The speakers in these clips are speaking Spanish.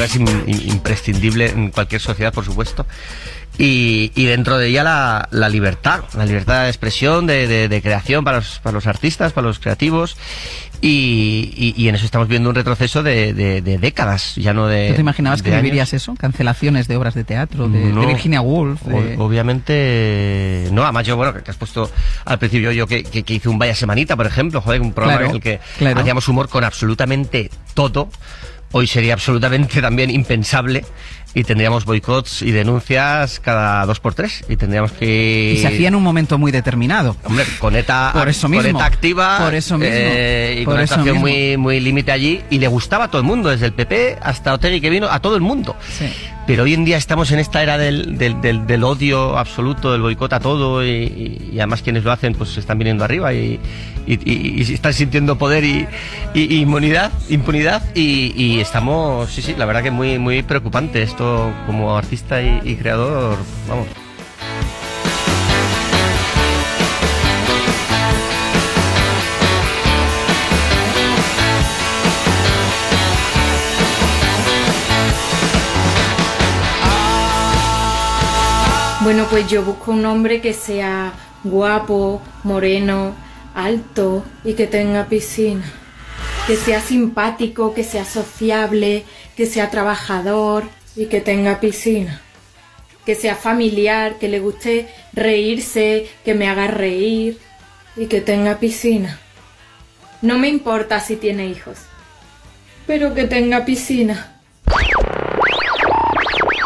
cultura es imprescindible en cualquier sociedad, por supuesto. Y, dentro de ella la, libertad, la libertad de expresión, de, creación para los, para los artistas, para los creativos. Y, en eso estamos viendo un retroceso de, décadas, ya no de. te imaginabas que vivirías eso? Cancelaciones de obras de teatro, de, Virginia Woolf. Obviamente, no. Además, yo, bueno, que has puesto al principio yo que, hice un Vaya Semanita, por ejemplo, joder, un programa en el que hacíamos humor con absolutamente todo. Hoy sería absolutamente también impensable y tendríamos boicots y denuncias cada dos por tres y tendríamos que y se hacía en un momento muy determinado. Hombre con ETA por eso mismo activa por eso mismo eh, y con una muy muy límite allí y le gustaba a todo el mundo desde el PP hasta Otegi que vino a todo el mundo. Sí. Pero hoy en día estamos en esta era del, del, del, odio absoluto del boicot a todo y, además quienes lo hacen pues están viniendo arriba y, y, están sintiendo poder y, inmunidad impunidad y, estamos sí sí la verdad que muy muy preocupante esto como artista y, creador, vamos. Bueno, pues yo busco un hombre que sea guapo, moreno, alto y que tenga piscina. Que sea simpático, que sea sociable, que sea trabajador, y que tenga piscina. Que sea familiar, que le guste reírse, que me haga reír y que tenga piscina. No me importa si tiene hijos, pero que tenga piscina.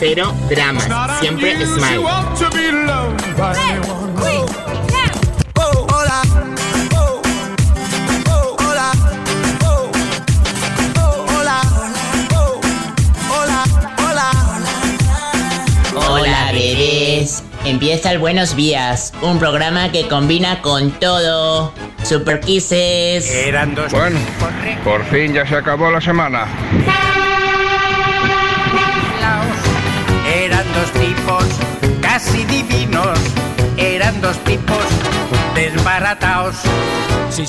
pero dramas. Siempre smile. Hola bebés, empieza el Buenos Días, un programa que combina con todo. Super Kisses. Eran dos. Bueno, por fin ya se acabó la semana. Casi divinos, eran dos tipos desbaratados.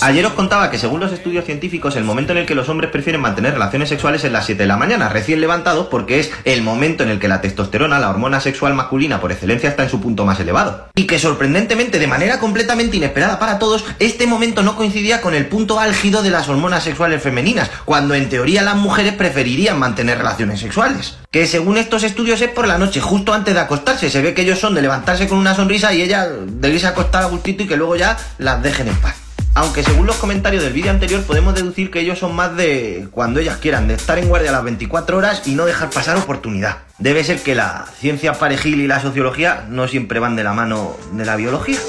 Ayer os contaba que según los estudios científicos el momento en el que los hombres prefieren mantener relaciones sexuales es las 7 de la mañana, recién levantados porque es el momento en el que la testosterona, la hormona sexual masculina por excelencia, está en su punto más elevado. Y que sorprendentemente, de manera completamente inesperada para todos, este momento no coincidía con el punto álgido de las hormonas sexuales femeninas, cuando en teoría las mujeres preferirían mantener relaciones sexuales. Que según estos estudios es por la noche, justo antes de acostarse. Se ve que ellos son de levantarse con una sonrisa y ella de irse a acostar a gustito y que luego ya las dejen en paz. Aunque según los comentarios del vídeo anterior podemos deducir que ellos son más de cuando ellas quieran, de estar en guardia las 24 horas y no dejar pasar oportunidad. Debe ser que la ciencia parejil y la sociología no siempre van de la mano de la biología.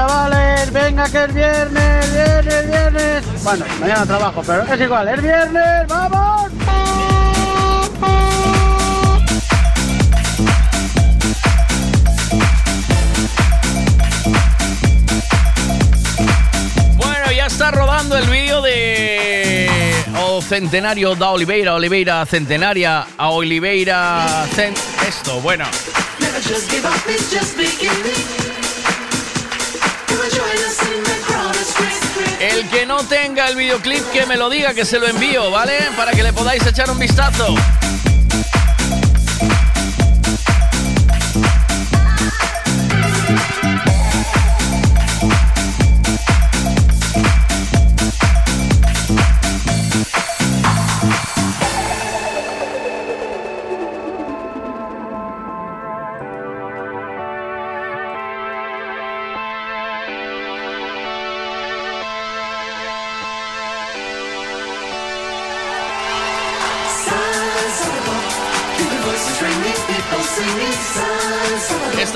Chavales, venga que es viernes, viernes, viernes. Bueno, mañana trabajo, pero es igual, es viernes, vamos. Bueno, ya está rodando el vídeo de o Centenario da Oliveira, Oliveira Centenaria, a Oliveira esto, bueno. El que no tenga el videoclip que me lo diga, que se lo envío, ¿vale? Para que le podáis echar un vistazo.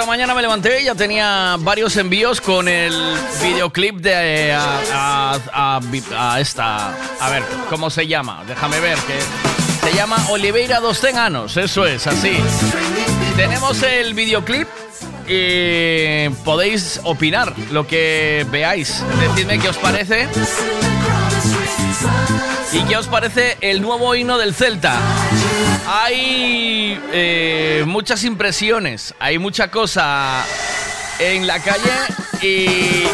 Mañana me levanté y ya tenía varios envíos con el videoclip de eh, a, a, esta. A ver, ¿cómo se llama? Déjame ver que. Se llama Oliveira dos Tenanos, eso es, así. Tenemos el videoclip y podéis opinar lo que veáis. Decidme qué os parece. ¿Y qué os parece el nuevo himno del Celta? Hay eh, muchas impresiones, hay mucha cosa en la calle y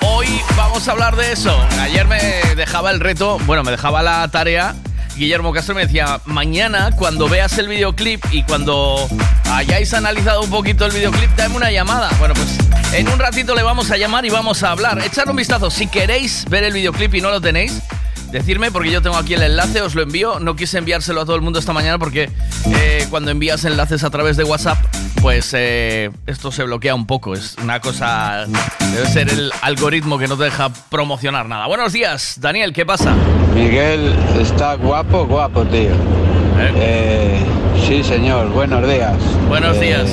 hoy vamos a hablar de eso. Ayer me dejaba el reto, bueno, me dejaba la tarea. Guillermo Castro me decía, mañana cuando veas el videoclip y cuando hayáis analizado un poquito el videoclip, dame una llamada. Bueno, pues en un ratito le vamos a llamar y vamos a hablar. Echad un vistazo, si queréis ver el videoclip y no lo tenéis, Decirme, porque yo tengo aquí el enlace, os lo envío. No quise enviárselo a todo el mundo esta mañana porque eh, cuando envías enlaces a través de WhatsApp, pues eh, esto se bloquea un poco. Es una cosa. Debe ser el algoritmo que no te deja promocionar nada. Buenos días, Daniel, ¿qué pasa? Miguel está guapo, guapo, tío. ¿Eh? sí, señor, buenos días. Buenos días.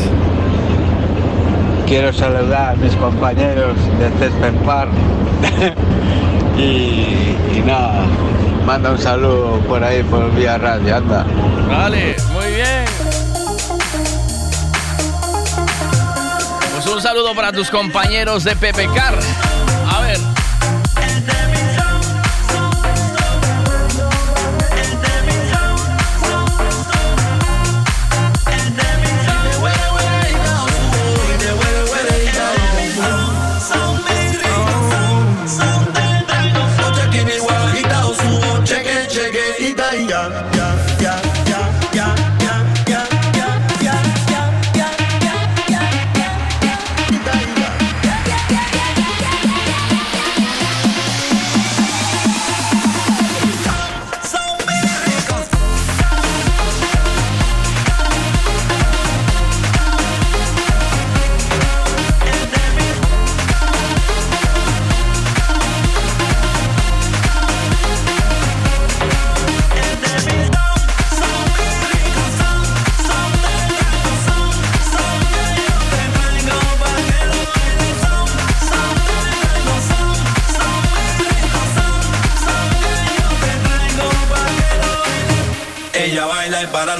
Quiero saludar a mis compañeros de Césped Park. Y, nada, manda un saludo por ahí por vía radio, anda. Vale, muy bien. Pues un saludo para tus compañeros de Car.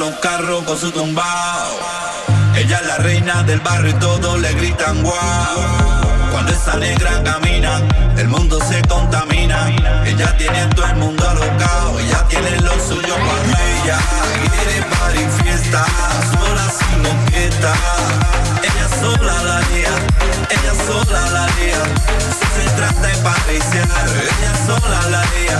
Los carros con su tumbao. Ella es la reina del barrio y todos le gritan guau. Cuando esa negra camina, el mundo se contamina. Ella tiene todo el mundo alocado, ella tiene lo suyo para ella. Quiere par fiesta, sola sin moqueta. Ella sola la lía, ella sola la lía. Si se trata de patriciar, ella sola la lía,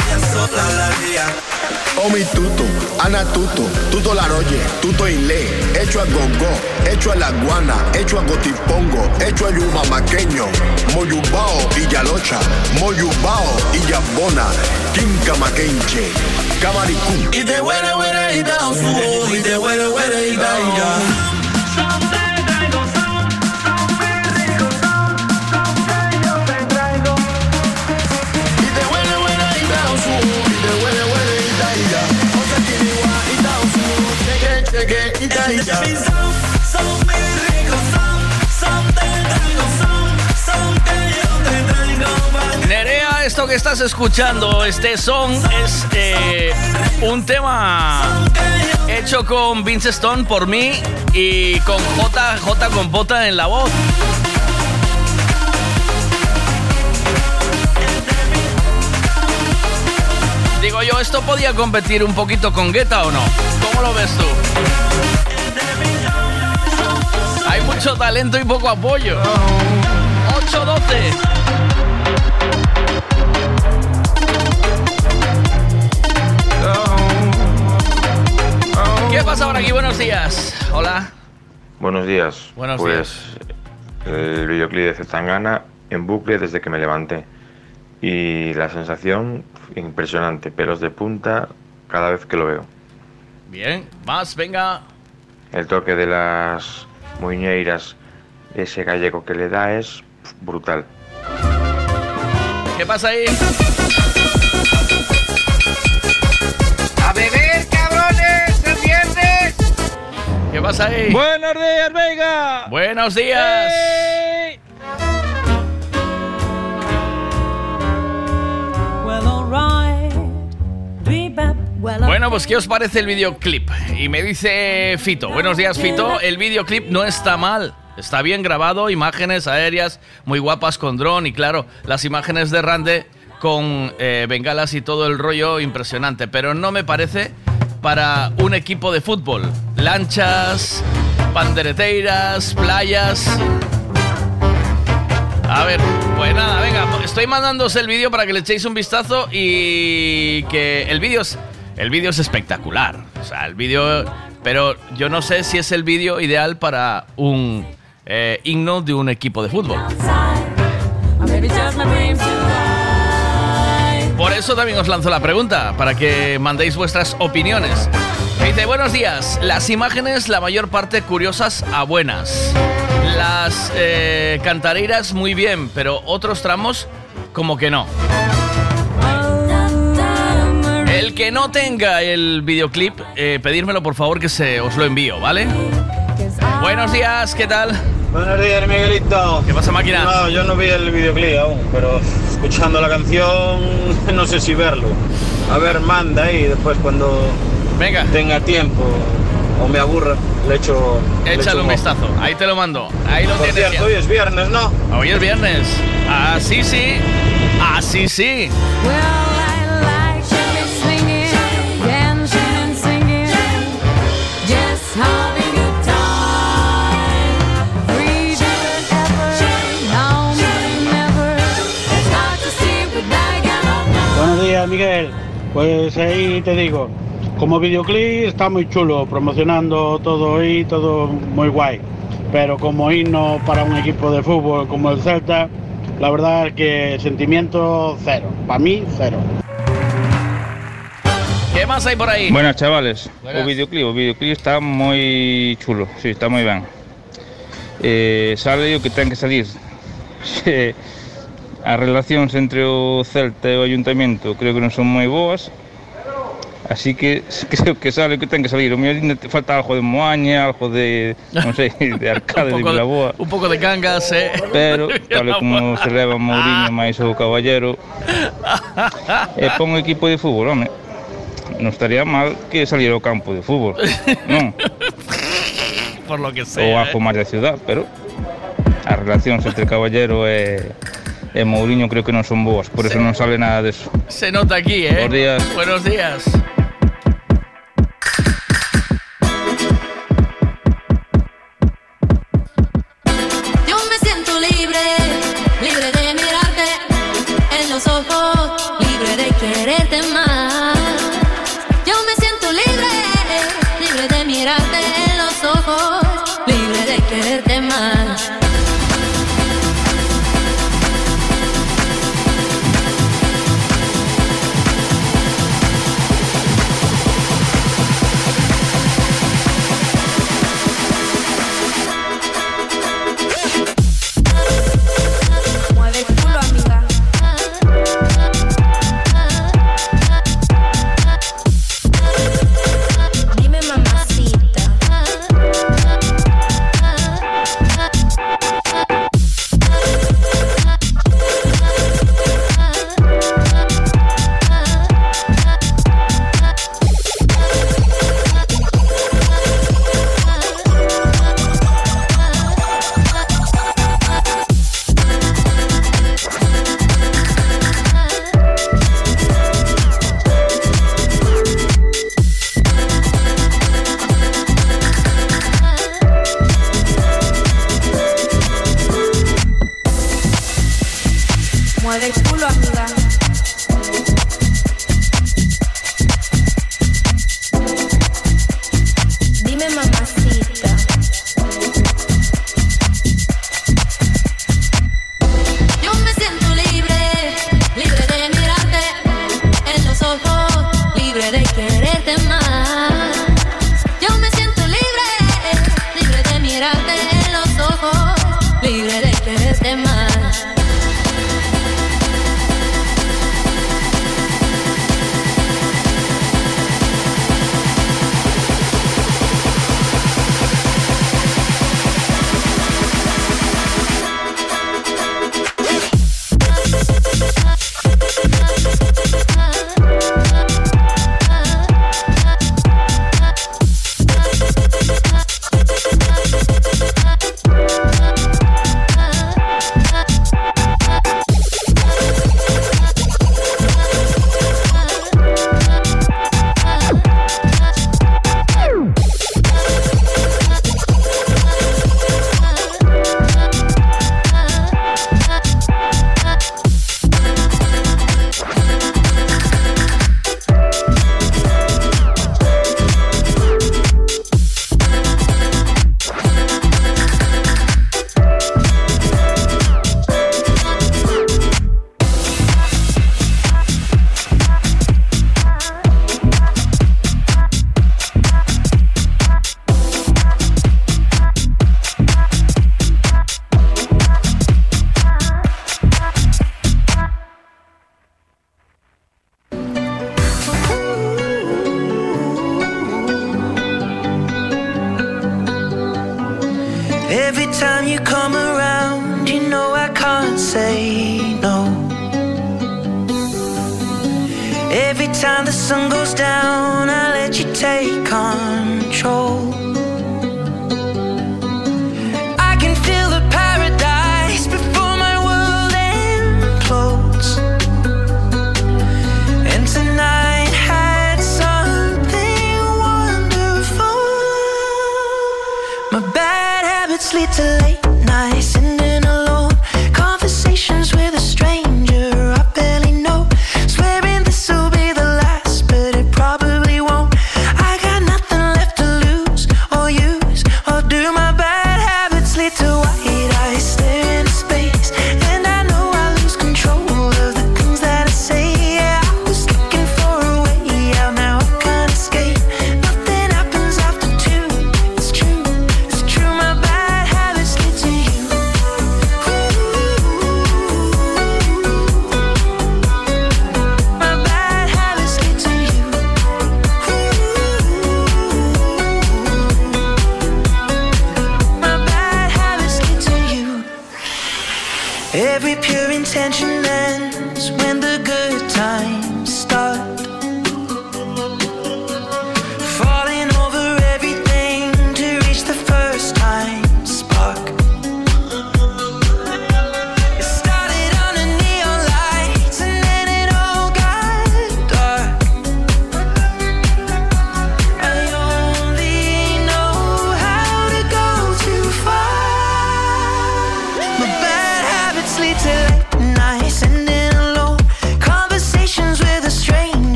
ella sola la lía. Omi tuto, Ana tuto, tuto la roye, tuto inle, hecho a gogo, hecho a la guana, hecho a gotipongo, hecho a yuma maqueño, moyubao y yalocha, moyubao y yabona, kinka maquenche, camaricú. Y de huele huele y da y de huele huele y da ya. Nerea, esto que estás escuchando, este son, es eh, un tema hecho con Vince Stone por mí y con J, J con Bota en la voz. Digo yo, ¿esto podía competir un poquito con Guetta o no? ¿Cómo lo ves tú? Mucho talento y poco apoyo. 8-12. ¿Qué pasa ahora aquí? Buenos días. Hola. Buenos días. Buenos pues, El videoclip de Zetangana en bucle desde que me levanté. Y la sensación impresionante, pelos de punta cada vez que lo veo. Bien, más, venga. El toque de las muñeiras, ese gallego que le da es brutal. ¿Qué pasa ahí? ¡A beber, cabrones! ¡El viernes! ¿Qué pasa ahí? Buenos días, Vega. Buenos días. Bueno, pues ¿qué os parece el videoclip? Y me dice Fito, buenos días Fito, el videoclip no está mal, está bien grabado, imágenes aéreas muy guapas con dron y claro, las imágenes de Rande con eh, bengalas y todo el rollo impresionante, pero no me parece para un equipo de fútbol. Lanchas, pandereteiras, playas. A ver, pues nada, venga, estoy mandándoos el vídeo para que le echéis un vistazo y que el vídeo es, el vídeo es espectacular. O sea, el vídeo, pero yo no sé si es el vídeo ideal para un eh, himno de un equipo de fútbol. Por eso también os lanzo la pregunta, para que mandéis vuestras opiniones. Me buenos días, las imágenes la mayor parte curiosas a buenas. Las eh, cantareiras muy bien, pero otros tramos como que no. El que no tenga el videoclip, eh, pedírmelo por favor que se os lo envío, ¿vale? Buenos días, ¿qué tal? Buenos días, Miguelito. ¿Qué pasa, máquina? No, yo no vi el videoclip aún, pero escuchando la canción, no sé si verlo. A ver, manda ahí, después cuando Venga. tenga tiempo o me aburra, le echo. le echo Échale un vistazo, ahí te lo mando. Ahí lo Por tienes. cierto, hoy es viernes, ¿no? Hoy es viernes. Así sí. Así sí. Buenos días, Miguel. Pues ahí te digo, como videoclip está muy chulo, promocionando todo ahí, todo muy guay. Pero como himno para un equipo de fútbol como el Celta, la verdad es que sentimiento cero. Para mí, cero. ¿Qué más hay por ahí? Buenas, chavales. Buenas. O videoclip, o videoclip está moi chulo, sí, está moi ben. Eh, sale o que ten que salir. As relacións entre o Celta e o Ayuntamento creo que non son moi boas, así que creo que sale o que ten que salir. O mellor ainda falta algo de Moaña, algo de, non sei, de Arcade, de Vilaboa. Un poco de cangas, eh. Pero, tal e como se leva Mourinho máis o Caballero, e pon un equipo de fútbol, home. Non estaría mal que saliera ao campo de fútbol, non? Por lo que Ou sea. algo máis da ciudad, pero as relacións entre Caballero e, e Mourinho creo que non son boas, por eso non sale nada deso. Se nota aquí, eh. Buenos días. Buenos días. Yo me siento libre, libre de mirarte en los ojos, libre de quererte más.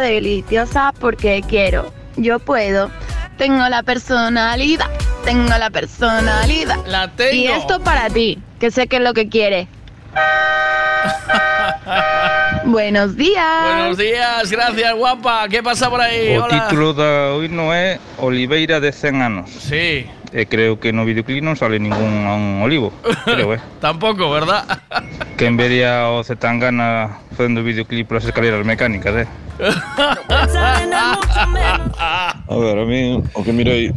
Deliciosa porque quiero. Yo puedo. Tengo la personalidad. Tengo la personalidad. La tengo. Y esto para ti, que sé que es lo que quieres. Buenos días. Buenos días, gracias guapa. ¿Qué pasa por ahí? O Hola. título da hoy no é Oliveira de 100 anos. Sí. E creo que no videoclip non sale ningún un olivo. Creo, eh. Tampoco, ¿verdad? Quen vería o Zetangana facendo videoclip polas escaleras mecánicas, eh. A ver, a mí o que mirei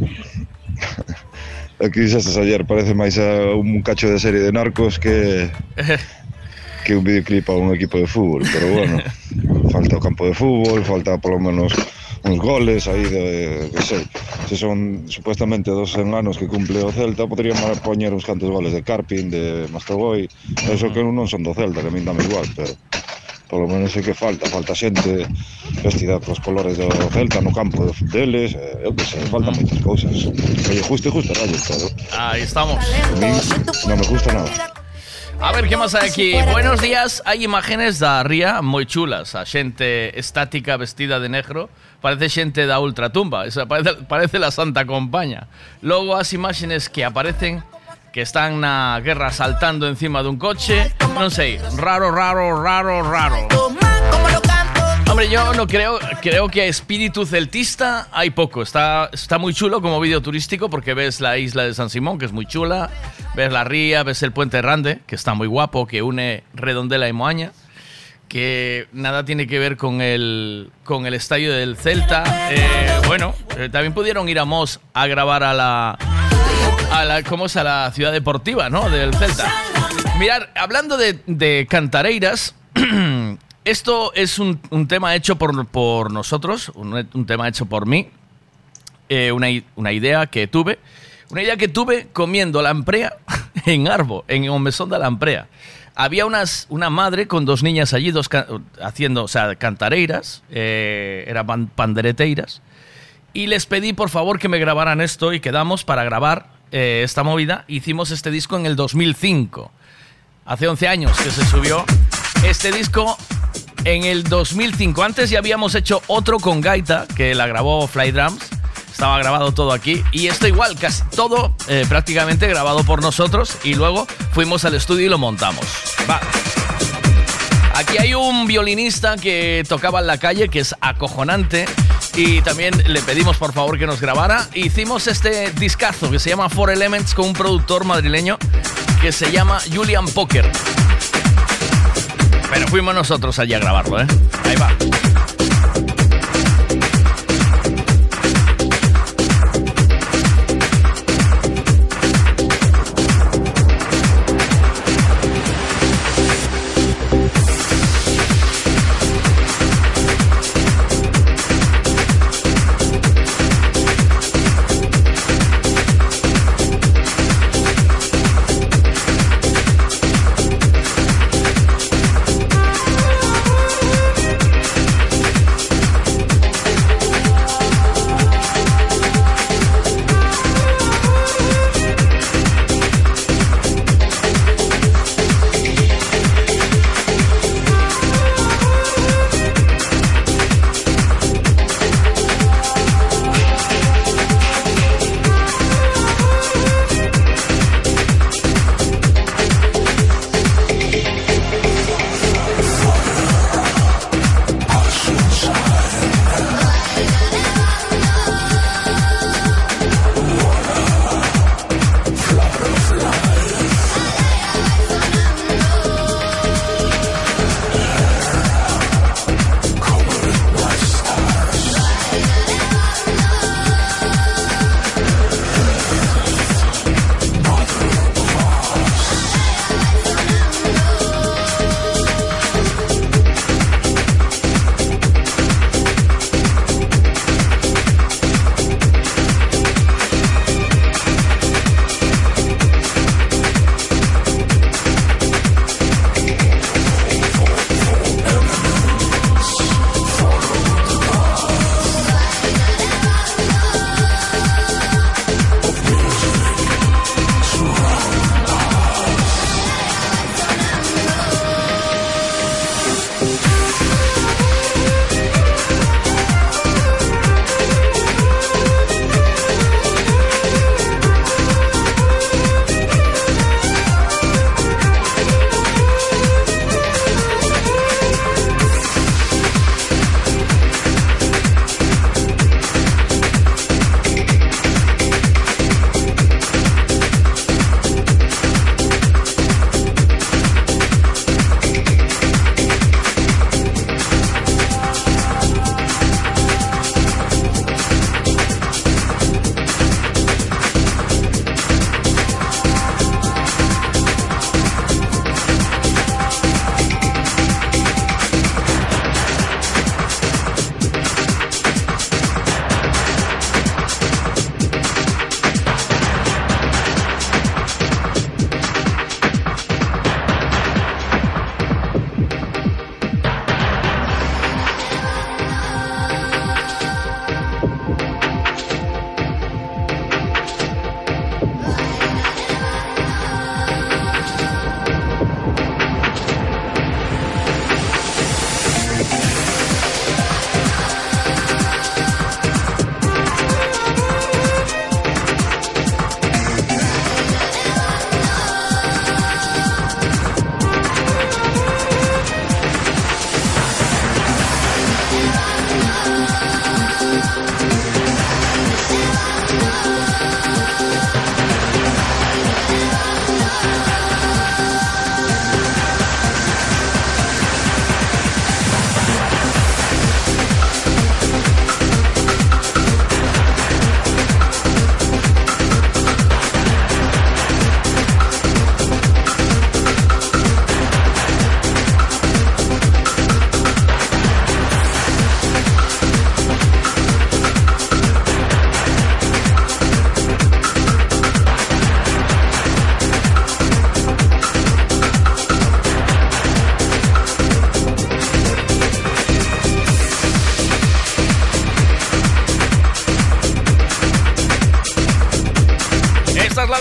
aquí que dixestes ayer parece máis a un cacho de serie de narcos que que un videoclip a un equipo de fútbol, pero bueno, falta o campo de fútbol, falta polo menos uns goles aí de, que sei, se son supuestamente dos anos que cumple o Celta, podrían poñer uns cantos goles de Carpin, de Mastroboi, eso que non son do Celta, que a min dame igual, pero polo menos é que falta, falta xente vestida cos colores do Celta no campo de- deles, eh, eu que sei, faltan moitas cousas. Oye, justo e justo, rayos, pero Ahí estamos. a mí non me gusta nada. A ver, ¿qué más hay aquí? Buenos días. Hay imágenes da ría moi chulas. A xente estática vestida de negro. Parece xente da ultratumba. Esa parece, parece la Santa Compaña. Logo as imágenes que aparecen que están na guerra saltando encima dun coche. Non sei, raro, raro, raro, raro. Hombre, yo no creo, creo que espíritu celtista hay poco. Está, está muy chulo como vídeo turístico porque ves la isla de San Simón, que es muy chula, ves la ría, ves el puente Rande, que está muy guapo, que une Redondela y Moaña, que nada tiene que ver con el, con el estadio del Celta. Eh, bueno, eh, también pudieron ir a Mos a grabar a la, a la, ¿cómo es? A la ciudad deportiva, ¿no? Del Celta. Mirar, hablando de cantareiras, esto es un, un tema hecho por, por nosotros, un, un tema hecho por mí, eh, una, una idea que tuve, una idea que tuve comiendo lamprea en Arbo, en el mesón de lamprea. Había unas, una madre con dos niñas allí, dos haciendo, o sea, cantareiras, eh, eran pan- pandereteiras, y les pedí por favor que me grabaran esto y quedamos para grabar eh, esta movida. Hicimos este disco en el 2005. Hace 11 años que se subió este disco en el 2005. Antes ya habíamos hecho otro con gaita que la grabó Fly Drums. Estaba grabado todo aquí. Y esto igual, casi todo eh, prácticamente grabado por nosotros. Y luego fuimos al estudio y lo montamos. Aquí hay un violinista que tocaba en la calle que es acojonante y también le pedimos por favor que nos grabara. Hicimos este discazo que se llama Four Elements con un productor madrileño que se llama Julian Poker. Fuimos nosotros allí a grabarlo, ¿eh? Ahí va.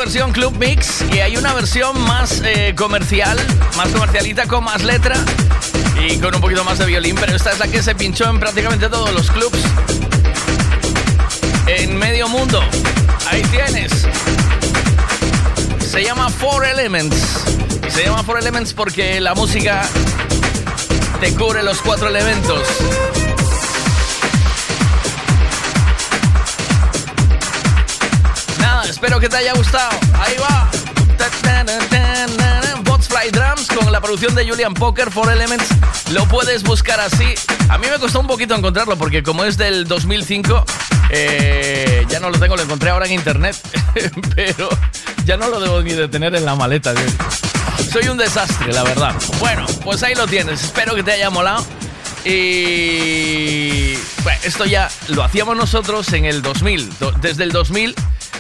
Versión Club Mix y hay una versión más eh, comercial, más comercialita, con más letra y con un poquito más de violín, pero esta es la que se pinchó en prácticamente todos los clubs en medio mundo. Ahí tienes. Se llama Four Elements. Se llama Four Elements porque la música te cubre los cuatro elementos. Espero que te haya gustado. Ahí va. Bots Fly Drums con la producción de Julian Poker, Four Elements. Lo puedes buscar así. A mí me costó un poquito encontrarlo porque como es del 2005, eh, ya no lo tengo, lo encontré ahora en internet. Pero ya no lo debo ni de tener en la maleta. Soy un desastre, la verdad. Bueno, pues ahí lo tienes. Espero que te haya molado. Y esto ya lo hacíamos nosotros en el 2000. Do- Desde el 2000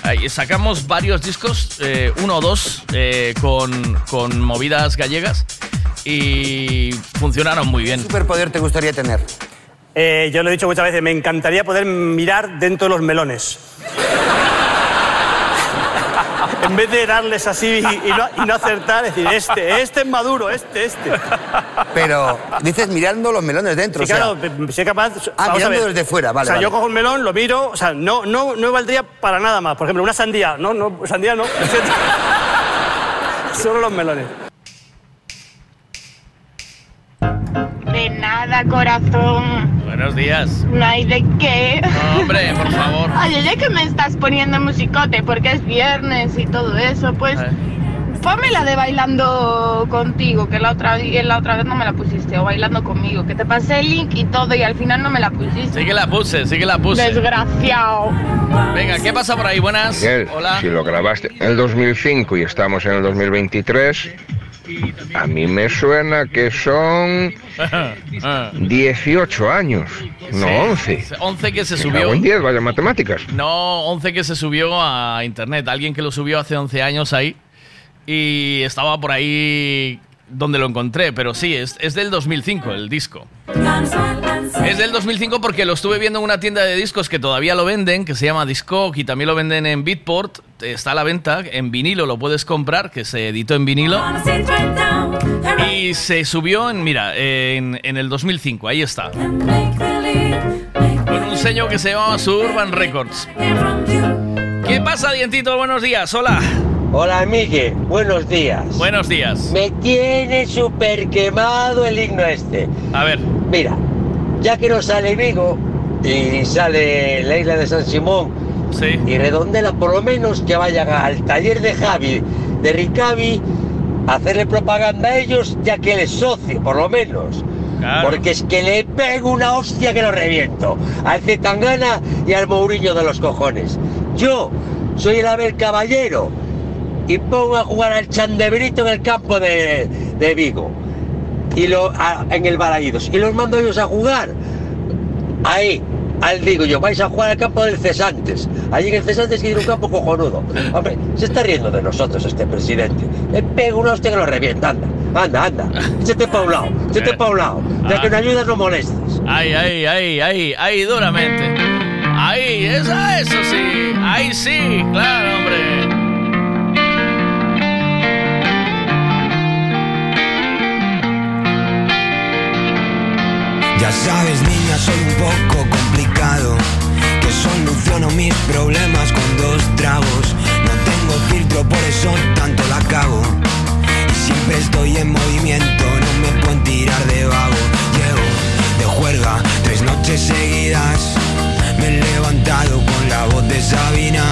ahí sacamos varios discos, eh, uno o dos, eh, con, con movidas gallegas y funcionaron muy bien. superpoder te gustaría tener? Eh, yo lo he dicho muchas veces, me encantaría poder mirar dentro de los melones. en vez de darles así y, y no, y no acertar, decir, este, este es maduro, este, este. Pero dices mirando los melones dentro. Sí, o sea, claro, pe- soy capaz. Ah, mirando desde fuera, vale, O sea, vale. yo cojo un melón, lo miro, o sea, no, no, no valdría para nada más. Por ejemplo, una sandía. No, no, sandía no. Solo los melones. De nada, corazón. Buenos días. No hay de qué. Hombre, por favor. Oye, ya que me estás poniendo musicote porque es viernes y todo eso, pues. Ponme la de bailando contigo, que la otra, la otra vez no me la pusiste, o bailando conmigo, que te pasé el link y todo y al final no me la pusiste. Sí que la puse, sí que la puse. Desgraciado. Venga, ¿qué pasa por ahí? Buenas. Miguel, Hola. si lo grabaste en el 2005 y estamos en el 2023, a mí me suena que son 18 años, no 11. 11 que se subió. cago en 10, vaya matemáticas. No, 11 que se subió a internet. Alguien que lo subió hace 11 años ahí. Y estaba por ahí donde lo encontré. Pero sí, es, es del 2005 el disco. Es del 2005 porque lo estuve viendo en una tienda de discos que todavía lo venden, que se llama Discog y también lo venden en Beatport. Está a la venta, en vinilo lo puedes comprar, que se editó en vinilo. Y se subió en, mira, en, en el 2005, ahí está. Con un sello que se llamaba Suburban Records. ¿Qué pasa, Dientito? Buenos días, hola. Hola, Miguel. Buenos días. Buenos días. Me tiene súper quemado el himno este. A ver. Mira, ya que no sale Vigo y sale la isla de San Simón y Redondela, por lo menos que vayan al taller de Javi, de Ricavi, a hacerle propaganda a ellos, ya que él es socio, por lo menos. Porque es que le pego una hostia que lo reviento. Al Zetangana y al Mourinho de los cojones. Yo soy el Abel Caballero y pongo a jugar al Chandebrito en el campo de, de Vigo y lo, a- en el Balaídos y los mando ellos a jugar. Ahí al digo yo vais a jugar al campo del Cesantes. Allí en el Cesantes tiene un campo cojonudo. Hombre se está riendo de nosotros este presidente. Le pego una hostia que lo revienta anda anda anda. Échate pa' un lado échate pa' un lado. Ya que no ayudas no molestes Ahí, ahí, ahí, ahí, ahí, duramente. Ahí, esa, eso sí. Ahí sí, claro, hombre. Ya sabes, niña, soy un poco complicado. Que soluciono mis problemas con dos tragos. No tengo filtro, por eso tanto la cago. Y siempre estoy en movimiento, no me pueden tirar de vago. Llevo de juerga tres noches seguidas. Me he levantado con la voz de Sabina.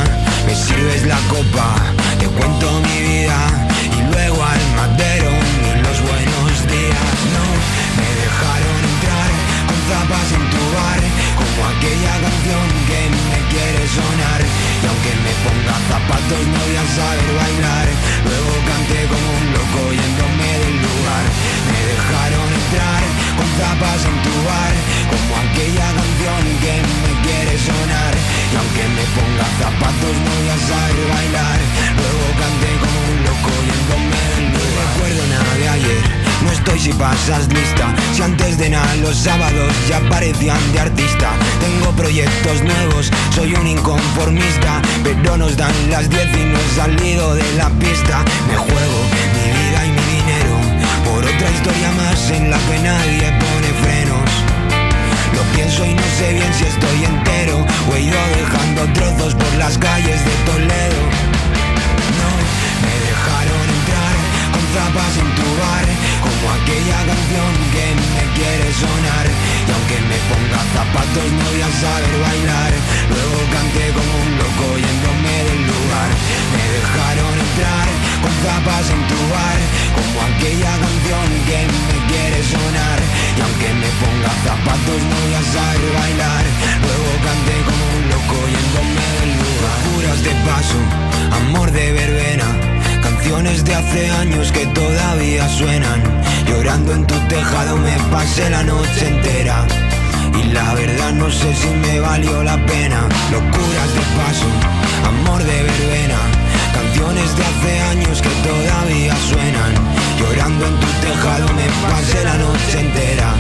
Me sirves la copa, te cuento mi vida. Y luego al madero, con zapas en tu bar. Como aquella canción que me quiere sonar. Y aunque me ponga zapatos, no voy a saber bailar. Luego canté como un loco yéndome del lugar. Me dejaron entrar con zapas en tu bar. Como aquella canción que me quiere sonar. Y aunque me ponga zapatos, no voy a saber bailar. Luego canté como un loco yéndome del lugar. No recuerdo nada de ayer. No estoy si pa' cosas lista. Si antes de nada los sábados ya parecían de artista. Tengo proyectos nuevos, soy un inconformista. Pero nos dan las 10 y no he salido de la pista. Me juego mi vida y mi dinero por otra historia más en la que nadie pone frenos. Lo pienso y no sé bien si estoy entero o he ido dejando trozos por las calles de Toledo. Con zapas en tu bar, como aquella canción que me quiere sonar. Y aunque me ponga zapatos no voy a saber bailar. Luego canté como un loco yéndome del lugar. Me dejaron entrar con zapas en tu bar, como aquella canción que me quiere sonar. Y aunque me ponga zapatos no voy a saber bailar. Luego canté como un loco yéndome del lugar. Curas de paso, amor de verbena. Canciones de hace años que todavía suenan. Llorando en tu tejado me pasé la noche entera. Y la verdad no sé si me valió la pena. Locuras de paso, amor de verbena. Canciones de hace años que todavía suenan. Llorando en tu tejado me pasé la noche entera.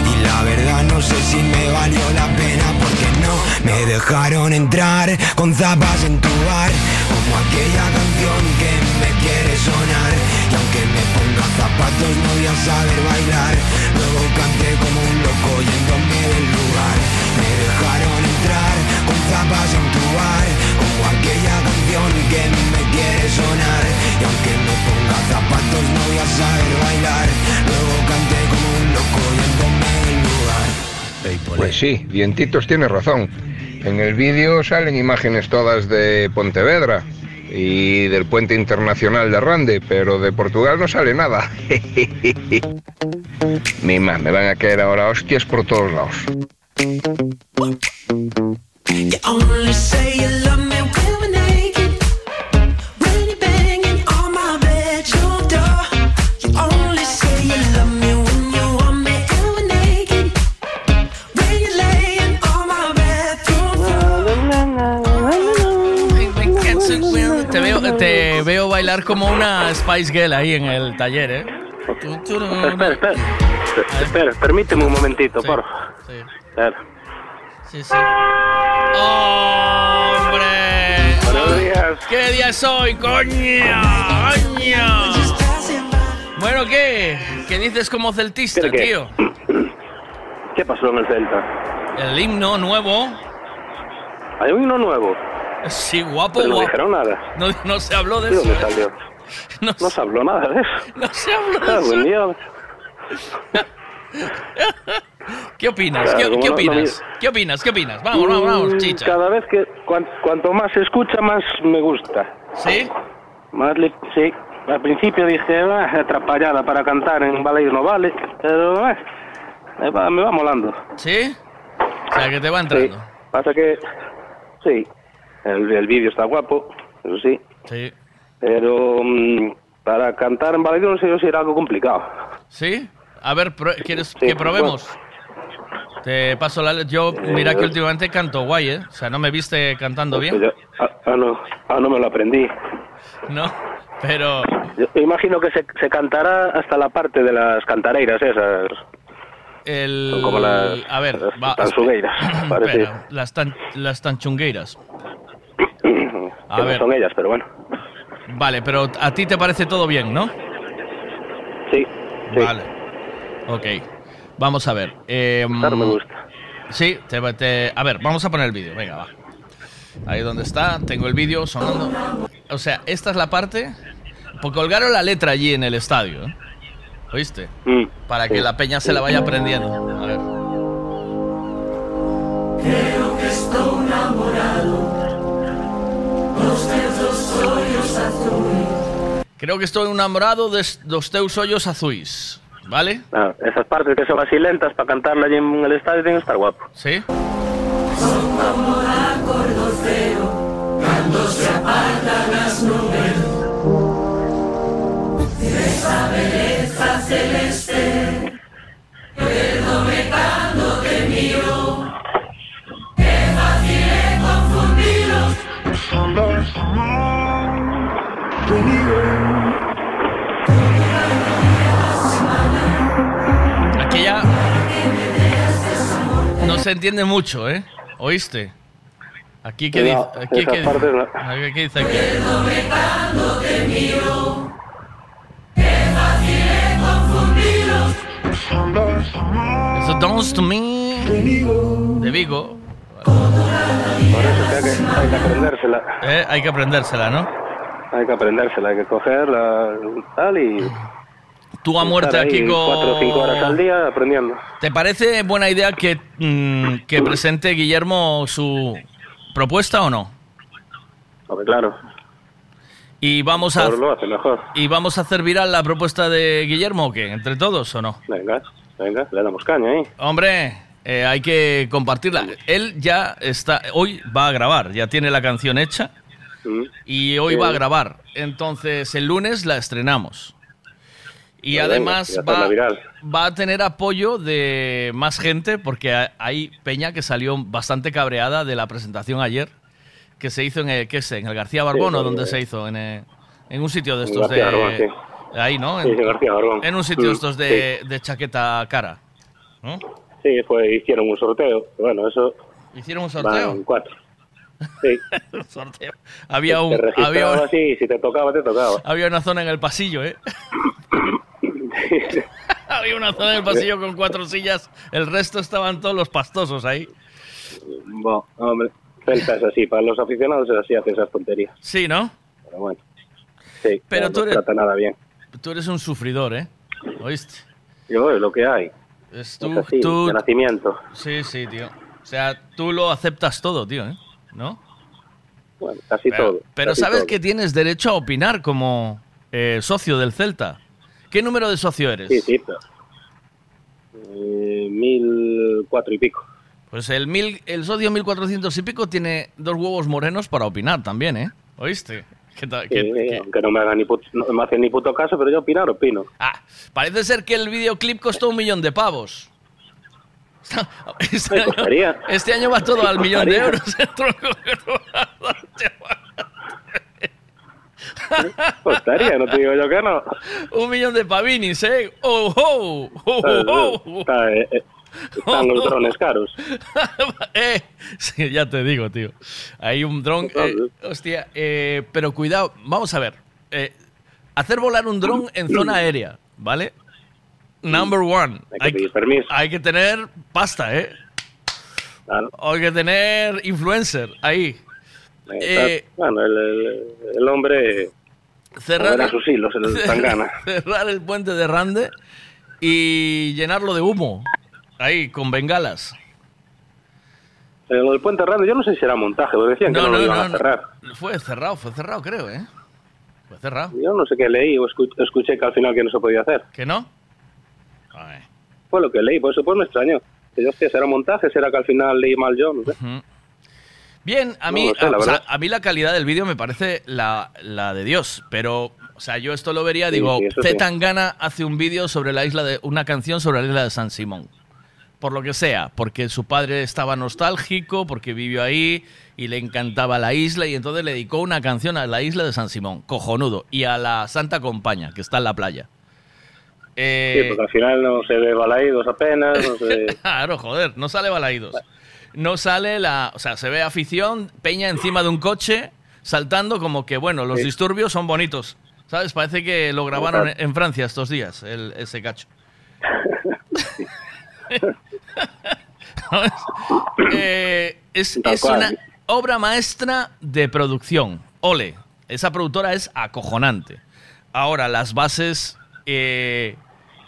Y la verdad no sé si me valió la pena porque no me dejaron entrar con zapas en tu bar. Como aquella canción que me quiere sonar. Y aunque me ponga zapatos no voy a saber bailar. Luego canté como un loco yéndome del lugar. Me dejaron entrar con zapas en tu bar. Como aquella canción que me quiere sonar. Y aunque me ponga zapatos no voy a saber bailar. Luego canté como un loco. Pues sí, Dientitos tiene razón. En el vídeo salen imágenes todas de Pontevedra y del puente internacional de Rande, pero de Portugal no sale nada. Mima, me van a caer ahora hostias por todos lados. Bailar como una Spice Girl ahí en el taller, ¿eh? Espera, espera. Espera, permíteme un momentito, por favor. Espera. Sí, sí. ¡Hombre! Buenos días. ¿Qué día es hoy, coño? ¡Coño! Bueno, ¿qué? ¿Qué dices como celtista, tío? ¿Qué pasó en el Celta? El himno nuevo. ¿Hay un himno nuevo? Sí, guapo, Pero no dijeron nada. No, no se habló de ¿De eso. dónde salió? No, se habló nada de eso. No se habló de Ah, buen eso. día. ¿Qué opinas? Claro, ¿Qué, no opinas? ¿Qué opinas? ¿Qué opinas? Vamos, vamos, vamos, Mm, chicha. Cada vez que, cuan- cuanto más se escucha, más me gusta. ¿Sí? Más le- sí. Al principio dije, ah, atrapallada para cantar en Baleir no vale, pero eh, me, va, me va molando. ¿Sí? O sea, que te va entrando. Sí. Pasa que, sí, el, el vídeo está guapo, eso sí, Sí. pero mm, para cantar en Baleir no sé yo si era algo complicado. ¿Sí? A ver, pro- ¿quieres que probemos? Te paso la... Yo, mira que últimamente canto guay, ¿eh? O sea, no me viste cantando bien, Pues yo- ah, ah, no, ah, no me lo aprendí. ¿no? Pero... Yo imagino que se, se cantará hasta la parte de las cantareiras esas. El... Son como las- A ver, las va... las, tan, las tanchungueiras. Que A no ver. son ellas, pero bueno. Vale, pero a ti te parece todo bien, ¿no? Sí. Vale. Ok. Vamos a ver. Eh, Claro, me gusta. Sí, te, te- a ver, vamos a poner el vídeo. Venga, va. Ahí donde está, tengo el vídeo sonando. O sea, esta es la parte. Porque colgaron la letra allí en el estadio. ¿eh? ¿Oíste? Mm, Para que la peña se la vaya aprendiendo. A ver. Creo que estou namorado Dos teus ollos azuis Creo que estou enamorado des, dos teus ollos azuis. ¿Vale? Ah, esas partes que son así lentas para cantarla allí en el estadio tienen que estar guapo. ¿Sí? Son como a cor do ceo Cando se apartan as nubes Esa beleza celeste Perdome cando te miro Que Aquí ya no se entiende mucho, ¿eh? ¿Oíste? Aquí que dice. Aquí que dice. Aquí que dice. Eso Dance to Me de Vigo. Por eso que hay que, hay que aprendérsela. Eh, hay que aprendérsela, ¿no? Hay que aprendérsela, hay que cogerla tal y... Tú a muerte aquí con... Cuatro o cinco horas al día aprendiendo. ¿Te parece buena idea que, mm, que presente Guillermo su propuesta o no? Claro. Y vamos a lo hace mejor. y vamos a hacer viral la propuesta de Guillermo o qué, entre todos o no? Venga, venga, le damos caña ahí. Hombre, eh, hay que compartirla. Él ya está, hoy va a grabar, ya tiene la canción hecha Mm. y hoy va a grabar. Entonces el lunes la estrenamos. Y además va, a tener apoyo de más gente porque ha- hay Peña que salió bastante cabreada de la presentación ayer que se hizo en el, ¿qué es? En el García Barbón o Sí, donde eh, se hizo en, eh, en un sitio de en estos de García Barbón, sí. ahí, ¿no? En, sí, García Barbón. en un sitio de Mm, estos de, de chaqueta cara. ¿no? Sí, fue, hicieron un sorteo. Bueno, eso Hicieron un sorteo. cuatro. Sí. Un sorteo. Había Te un había, así y si te tocaba, te tocaba. había una zona en el pasillo, ¿eh? había una zona en el pasillo con cuatro sillas, el resto estaban todos los pastosos ahí. Bueno, hombre, Celta es así, para los aficionados es así, hace esas tonterías. Sí, ¿no? Pero bueno. Sí, Pero no tú eres- trata nada bien. Tú eres un sufridor, ¿eh? ¿Oíste? Yo, es lo que hay. Es Es tú, así, tú- de nacimiento. Sí, sí, tío. O sea, tú lo aceptas todo, tío, ¿eh? ¿No? Bueno, casi Pero, todo. pero casi sabes todo. que tienes derecho a opinar como eh, socio del Celta. ¿Qué número de socio eres? Sí, sí, pero... Eh, mil cuatro y pico. Pues el, mil, el socio 1400 y pico tiene dos huevos morenos para opinar también, ¿eh? ¿Oíste? ¿Qué ta- Sí, qué- sí, qué- aunque no me hagan ni puto, no me hacen ni puto caso, pero yo opinar, opino. Ah, parece ser que el videoclip costó un millón de pavos. Este Me año, costaría. este año va todo al millón de euros. Costaría, no te digo yo que no. Un millón de pavinis, ¿eh? ¡Oh, oh! ¡Oh, oh, oh! Está, eh, eh, están los drones caros. Eh, sí, ya te digo, tío. Hay un dron. eh, hostia, eh, pero cuidado, vamos a ver. eh, hacer volar un dron en zona aérea, ¿vale? Number one. Hay que pedir permiso. hay que tener pasta, ¿eh? Hay que tener influencer ahí. Eh, bueno, el, el- el hombre cerrar, moverá sus hilos, el cerrar el puente de Rande y llenarlo de humo. Ahí, con bengalas. Eh, Lo del puente Rando, yo no sé si era montaje, porque decían que no, lo iban a cerrar. Fue cerrado, fue cerrado, creo, ¿eh? Fue cerrado. Yo no sé qué leí o escu- escuché que al final que no se podía hacer. ¿Que no? Fue lo que leí, por eso pues me extrañó. Que yo, hostia, ¿será montaje? ¿Será que al final leí mal yo? No sé. Bien, a No mí, lo sé, la o sea, verdad. a mí la calidad del vídeo me parece la, la de Dios, pero, o sea, yo esto lo vería, digo, sí, eso C. sí. Tangana hace un vídeo sobre la isla de, una canción sobre la isla de San Simón. Por lo que sea, porque su padre estaba nostálgico, porque vivió ahí y le encantaba la isla y entonces le dedicó una canción a la isla de San Simón, cojonudo, y a la Santa Compaña, que está en la playa. Eh, Sí, porque al final no se ve balaídos apenas, no se... Claro, joder, no sale balaídos. No sale la. O sea, se ve afición, Peña encima de un coche, saltando como que, bueno, los Sí. disturbios son bonitos. ¿Sabes? Parece que lo grabaron en Francia estos días, el- ese cacho. Eh, es es una obra maestra de producción. Ole, esa productora es acojonante. Ahora, las bases eh,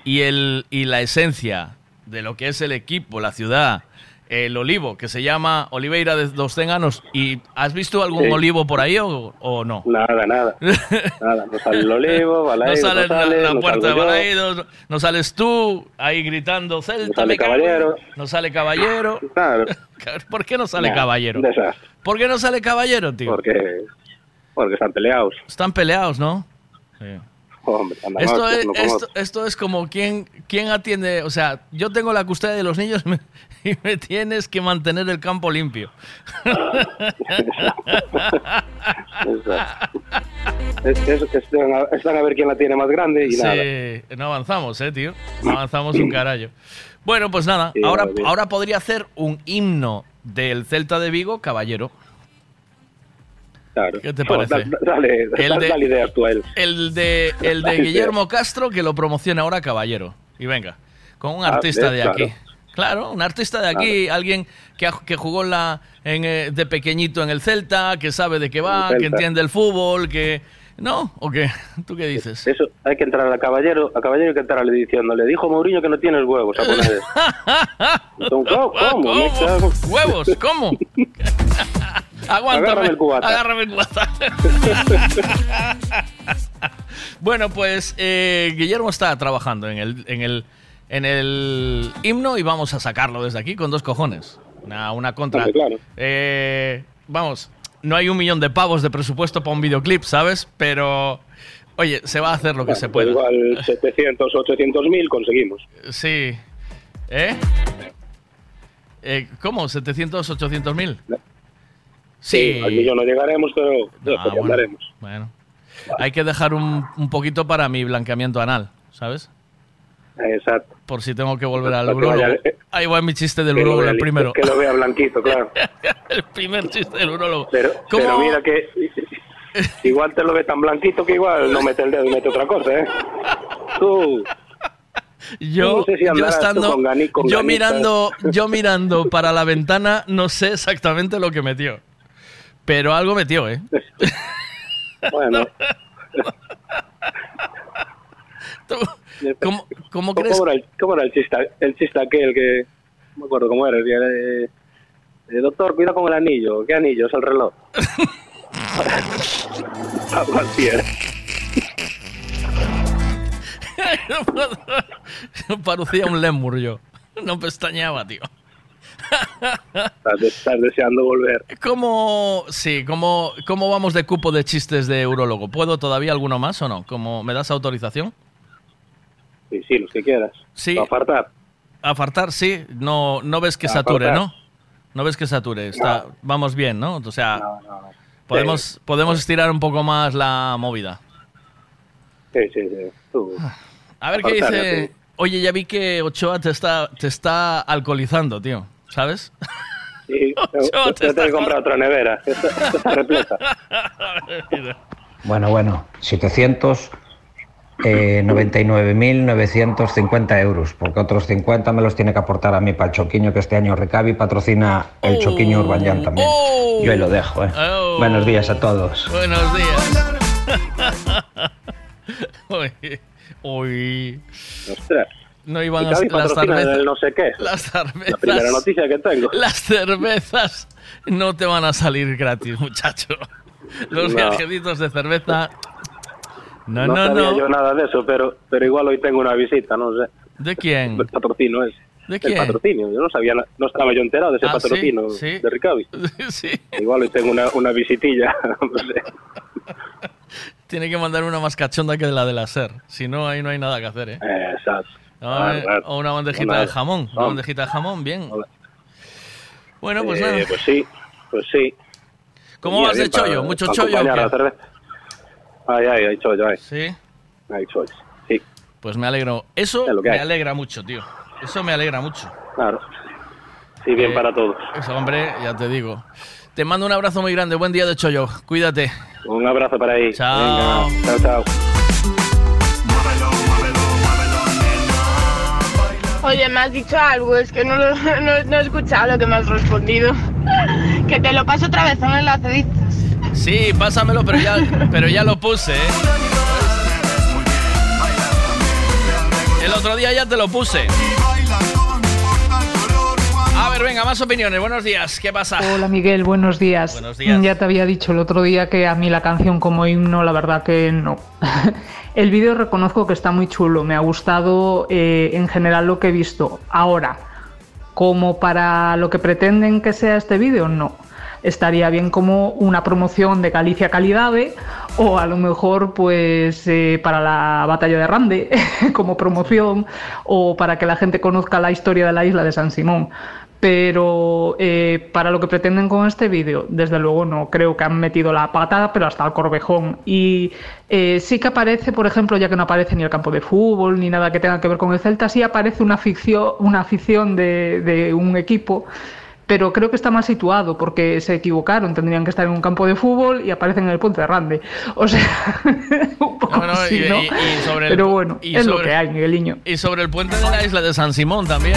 y, el, y la esencia de lo que es el equipo, la ciudad, el olivo, que se llama Oliveira de dos Tenganos. ¿Y has visto algún Sí. olivo por ahí o, o no? Nada, nada. Nada, no sale el olivo, No sale no sale, la, la no puerta de no sales tú ahí gritando Celta, No sale me cago en-". Caballero. No sale Caballero. Claro. ¿Por qué no sale Nah, Caballero? desastre. ¿Por qué no sale Caballero, tío? Porque, porque están peleados. Están peleados, ¿no? Sí. Hombre, Esto es, esto, esto es como quién, quién atiende, o sea, yo tengo la custodia de los niños y me tienes que mantener el campo limpio. Exacto. Es, es- es- están, a, ver quién la tiene más grande y nada. Sí, no avanzamos, eh, tío. No avanzamos un carajo. Bueno, pues nada, Sí, ahora, ahora podría hacer un himno del Celta de Vigo, caballero. Claro. ¿Qué te parece? da- dale, El dale, de- dale ideas tú a él. El de, el de Guillermo Castro que lo promociona ahora Caballero. Y venga, con un Ah, artista de aquí. Claro, un artista de aquí, alguien que, que jugó la, en, eh, de pequeñito en el Celta, que sabe de qué va, que entiende el fútbol, que... ¿No? ¿O qué? ¿Tú qué dices? Eso, hay que entrar a caballero, a caballero hay que entrar diciendo, le dijo Mourinho que no tienes huevos a poner eso. ¿Cómo? ¿Cómo? ¿Huevos? ¿Cómo? Aguántame. Agárrame el cubata. Agárrame el cubata. bueno, pues eh, Guillermo está trabajando en el, en, el, en el himno y vamos a sacarlo desde aquí con dos cojones. Una, una contra. Claro. Eh, vamos, no hay un millón de pavos de presupuesto para un videoclip, ¿sabes? Pero, oye, se va a hacer lo que se pueda. igual 700, 800 mil conseguimos. Sí. ¿Eh? Eh, ¿Cómo? ¿700, 800 mil? Sí. Al millón no llegaremos, pero Ah, después bueno. andaremos. Bueno. Hay que dejar un, un poquito para mi blanqueamiento anal, ¿sabes? Exacto. Por si tengo que volver al urólogo. vaya- eh, Ahí va mi chiste del urólogo, el primero. Que lo vea blanquito, claro. el primer chiste del urólogo. Pero, ¿Cómo? pero mira que igual te lo ve tan blanquito que igual no mete el dedo y mete otra cosa, ¿eh? Tú, Yo, no sé si yo estando, con gani- con yo mirando, yo mirando para la ventana, no sé exactamente lo que metió. Pero algo metió, ¿eh? bueno. Tú, ¿Cómo, cómo crees? ¿Cómo era el, cómo era el chiste, el chiste aquel que... No me acuerdo cómo era. eh, eh, doctor, cuida con el anillo. ¿Qué anillo? Es el reloj. Algo así era. Parecía un lemur yo. No pestañeaba, tío. Estás, de- estás deseando volver. ¿Cómo, sí, cómo, ¿Cómo vamos de cupo de chistes de urologo? ¿Puedo todavía alguno más o no? ¿Cómo, ¿Me das autorización? Sí, sí, los que quieras. Sí. Para apartar. Apartar, sí. No, no ves que A sature. ¿no? No ves que sature. Está, Vamos bien, ¿no? O sea, podemos, podemos estirar un poco más la movida. Sí, sí, sí. Tú. A ver qué Apartar, dice. Oye, ya vi que Ochoa te está, te está alcoholizando, tío. ¿Sabes? Sí, Ochoa, te te está- comprar otra nevera. Está repleta. Bueno, bueno, 799.950 euros, porque otros 50 me los tiene que aportar a mí para el Choquiño, que este año Recavi patrocina el Choquiño Urban Jam también. Yo ahí lo dejo, ¿eh? Oh. Buenos días a todos. Buenos días. Uy, uy. Ostras. No iban a las cervezas. el no sé qué. Las cervezas. La primera noticia que tengo. Las cervezas no te van a salir gratis, muchacho. Los No. viajecitos de cerveza. No, no no, sabía no. yo nada de eso, pero, pero igual hoy tengo una visita, no sé. ¿De quién? El patrocinio ese. ¿De El quién? patrocinio. Yo no sabía, no estaba yo enterado de ese Ah, patrocinio Sí. de Ricavi. Sí. Igual hoy tengo una, una visitilla. no sé. Tiene que mandar una más cachonda que la de la SER. Si no, ahí no hay nada que hacer. Eh, Exacto. Ah. O una bandejita de jamón. Una bandejita de jamón, bien. Bueno, pues Eh, nada. Pues sí, pues sí. ¿Cómo vas de chollo? ¿Mucho chollo. Ay, ay, hay chollo, ay. Sí. Hay chollo, sí. Pues me alegro. Eso me alegra mucho, tío. Eso me alegra mucho. Claro. Sí, bien Eh, para todos. Eso, hombre, ya te digo. Te mando un abrazo muy grande. Buen día de chollo. Cuídate. Un abrazo para ahí. Chao. Venga, chao, chao. Oye, me has dicho algo, es que no, no, he escuchado lo que me has respondido. Que te lo paso otra vez, un enlace, dices. Sí, pásamelo, pero ya, pero ya lo puse, ¿eh? El otro día ya te lo puse. Venga, más opiniones. Buenos días. ¿Qué pasa? Hola Miguel, buenos días. Buenos días. Ya te había dicho el otro día que a mí la canción como himno, la verdad que no. el vídeo reconozco que está muy chulo, me ha gustado eh, en general lo que he visto. Ahora, como para lo que pretenden que sea este vídeo, no. Estaría bien como una promoción de Galicia Calidade o a lo mejor pues eh, para la batalla de Rande como promoción o para que la gente conozca la historia de la isla de San Simón pero eh, para lo que pretenden con este vídeo, desde luego no creo que han metido la patada, pero hasta el corvejón. Y eh, sí que aparece, por ejemplo, ya que no aparece ni el campo de fútbol ni nada que tenga que ver con el Celta, sí aparece una afición, una afición de, de un equipo pero creo que está más situado porque se equivocaron, tendrían que estar en un campo de fútbol y aparecen en el Ponte de Rande. O sea, un poco No, no, así, y- ¿no? y- y sobre el pero bueno, y es lo que hay, Migueliño. Y sobre el puente de la isla de San Simón también.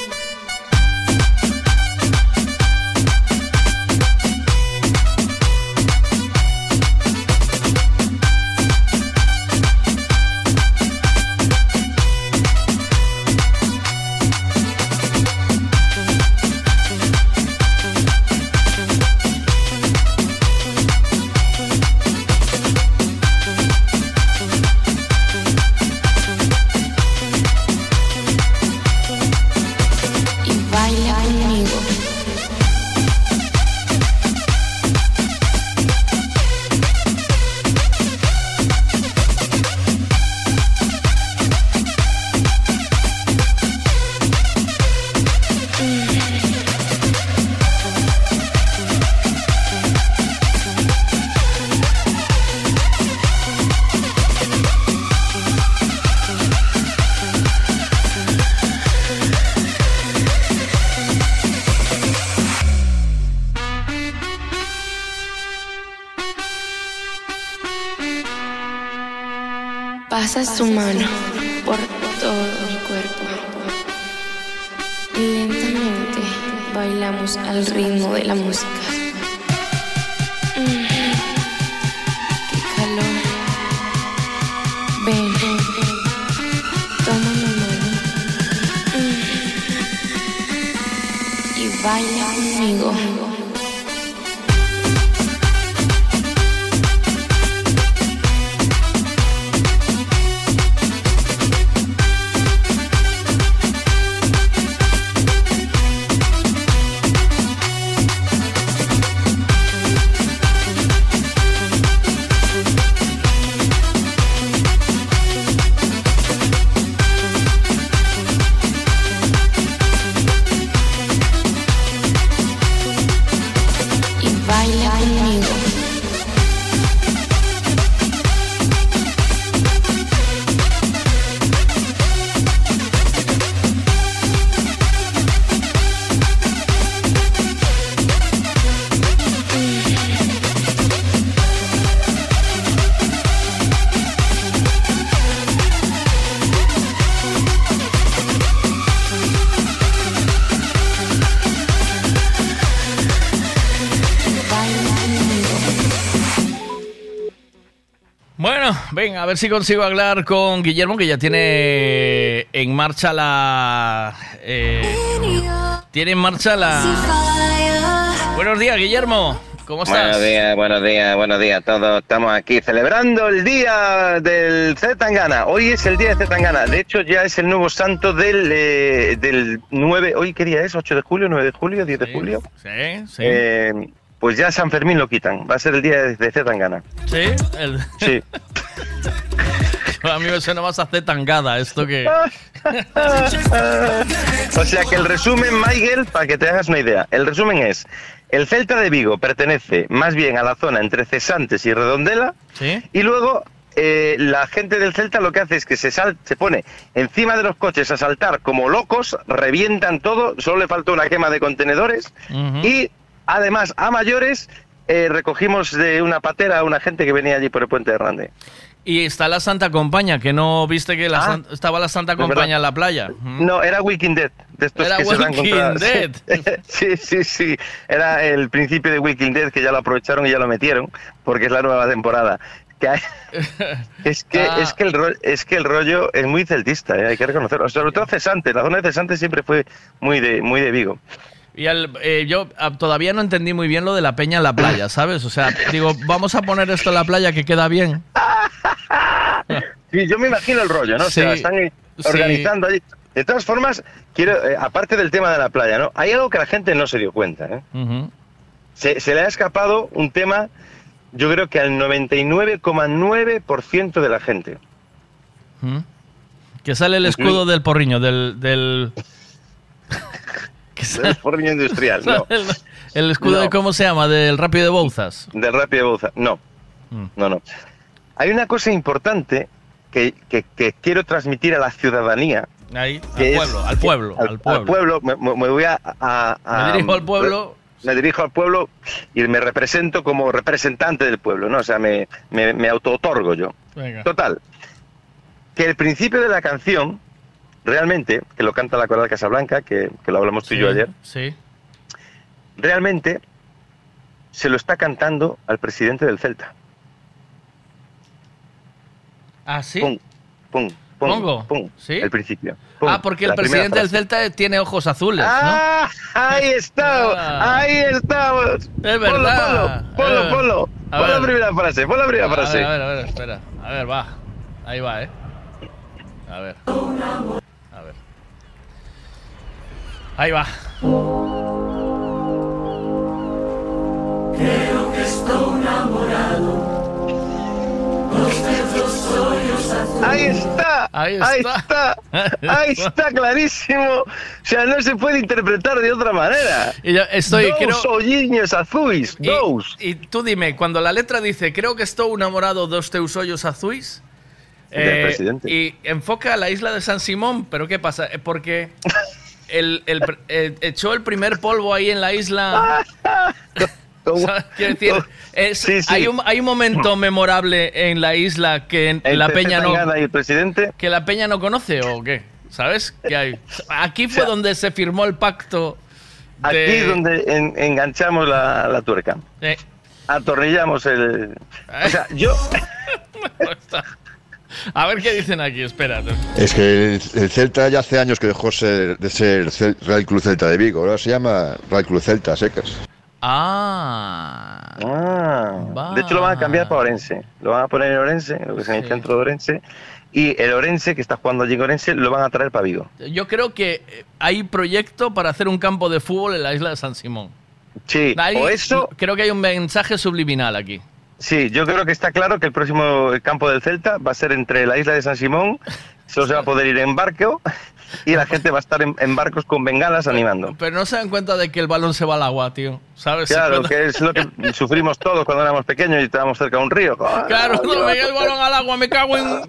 Venga, a ver si consigo hablar con Guillermo, que ya tiene en marcha la. eh, tiene en marcha la. Buenos días, Guillermo. ¿Cómo estás? Buenos días, buenos días, buenos días a todos. Estamos aquí celebrando el día del Zetangana. Hoy es el día de Zetangana. De hecho, ya es el nuevo santo del, eh, del 9. ¿Hoy qué día es? ¿8 de julio, 9 de julio, 10 de julio? Sí, sí. Eh, pues ya San Fermín lo quitan. Va a ser el día de, de Zetangana. Sí, el- Sí. a mí me suena más a hacer tangada esto que. o sea que el resumen, Miguel, para que te hagas una idea, el resumen es, el Celta de Vigo pertenece más bien a la zona entre Cesantes y Redondela, Sí. y luego eh, la gente del Celta lo que hace es que se, sal, se pone encima de los coches a saltar como locos, revientan todo, solo le falta una quema de contenedores y además a mayores eh, recogimos de una patera a una gente que venía allí por el puente de Rande. Y está la Santa Compañía, que no viste que la Ah. san- estaba la Santa. Compañía en la playa. No, era Walking Dead. De estos Era que se van Dead. Sí, sí, sí. Era el principio de Walking Dead que ya lo aprovecharon y ya lo metieron, porque es la nueva temporada. Es, que, Ah. es, que el ro- es que el rollo es muy celtista, ¿eh? hay que reconocerlo. Sobre todo Cesante, la zona de Cesante siempre fue muy de, muy de Vigo. Y al- eh, yo ah, todavía no entendí muy bien lo de la peña en la playa, ¿sabes? O sea, digo, vamos a poner esto en la playa que queda bien. Sí, yo me imagino el rollo, ¿no? O sea, Sí, están eh, sí. organizando allí. De todas formas, quiero, eh, aparte del tema de la playa, ¿no? Hay algo que la gente no se dio cuenta, ¿eh? Se, se le ha escapado un tema, yo creo que al 99,9% de la gente. Que sale el escudo del porriño, del... del... industrial, no. el, el escudo No. de cómo se llama, del rápido de Bouzas. Del rápido Bauza. No. Mm. No, no. Hay una cosa importante que, que- que quiero transmitir a la ciudadanía. Ahí, al que es- pueblo, al pueblo, al, al pueblo. pueblo. Me, voy a, a- a- Me dirijo al pueblo. Me dirijo al pueblo y me represento como representante del pueblo, ¿no? O sea, me, me, me auto-otorgo yo. Venga. Total. Que el principio de la canción, realmente, que lo canta la Coral Casablanca, que, que lo hablamos tú y yo ayer, Sí. realmente se lo está cantando al presidente del Celta. ¿Ah, sí? Pum, pum, pum, Pongo. pum. ¿Sí? El principio. Pum, Ah, porque el presidente del. Celta tiene ojos azules, ¿no? ¡Ah! Ahí estamos, Ah. ahí estamos. Es verdad. Ponlo, ponlo, Eh. ponlo. A Pon la primera frase, pon la primera A frase. ver, a ver, a ver, espera. A ver, va. Ahí va, ¿eh? A ver. Ahí va. Creo que estoy enamorado. Los hoyos azules. Ahí está, Ahí ahí está. está, ahí está clarísimo. O sea, no se puede interpretar de otra manera. Y yo estoy, Dos creo- azuis, Y, dos. y tú dime, cuando la letra dice, creo que estoy enamorado dos teus ollos azuis, eh, y enfoca a la isla de San Simón, pero ¿qué pasa? Eh, Porque el, el pr- eh, echó el primer polvo ahí en la isla. Decir, es- Sí, sí. Hay, un, hay un momento memorable en la isla que la peña no y el presidente. que la peña no conoce o qué, ¿sabes? Que hay. Aquí fue donde se firmó el pacto. Aquí de- es donde en- enganchamos la, la tuerca. Eh, Atornillamos el. O sea, yo. a ver qué dicen aquí, espérate. Es que el, el Celta ya hace años que dejó ser- de ser Cel- Real Club Celta de Vigo, ahora se llama Real Club Celta Secas. Ah. Ah, de hecho lo van a cambiar para Orense. Lo van a poner en Orense, lo que es en el centro de Orense. Y el Orense, que está jugando allí en Orense, lo van a traer para Vigo. Yo creo que eh, hay proyecto para hacer un campo de fútbol en la isla de San Simón. Sí, Hay- o eso. Creo que hay un mensaje subliminal aquí. Sí, yo creo que está claro que el próximo campo del Celta va a ser entre la isla de San Simón, solo se va a poder ir en barco y la gente va a estar en, en barcos con bengalas animando. Pero no se dan cuenta de que el balón se va al agua, tío. ¿Sabes? Claro, que es lo que sufrimos todos cuando éramos pequeños y estábamos cerca de un río. Claro, no me el balón al agua, me cago en,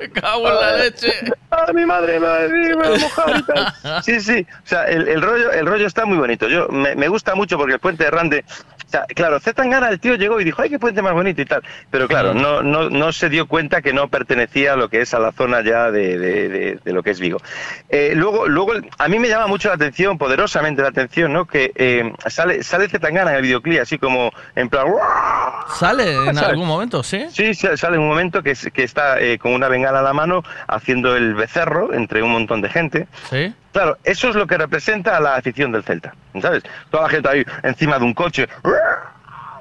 me cago en la leche. ¡Ah, mi madre, madre, me voy a mojar y tal! Sí, sí, o sea, el, el rollo, el rollo está muy bonito. Yo me, me gusta mucho porque el puente de Rande, o sea, claro, Zetangana el tío llegó y dijo, ¡ay, qué puente más bonito y tal! Pero claro, no, no, no se dio cuenta que no pertenecía a lo que es a la zona ya de, de- de- de lo que es Vigo. Eh, luego, luego, a mí me llama mucho la atención, poderosamente la atención, ¿no? Que eh, sale, sale Zetangana en el videoclip así como en plan... ¿Sale en ¿Sabes? algún momento? ¿Sí? Sí, sale en un momento que, que está eh, con una bengala a la mano haciendo el becerro entre un montón de gente. Sí. Claro, eso es lo que representa a la afición del Celta, ¿sabes? Toda la gente ahí encima de un coche,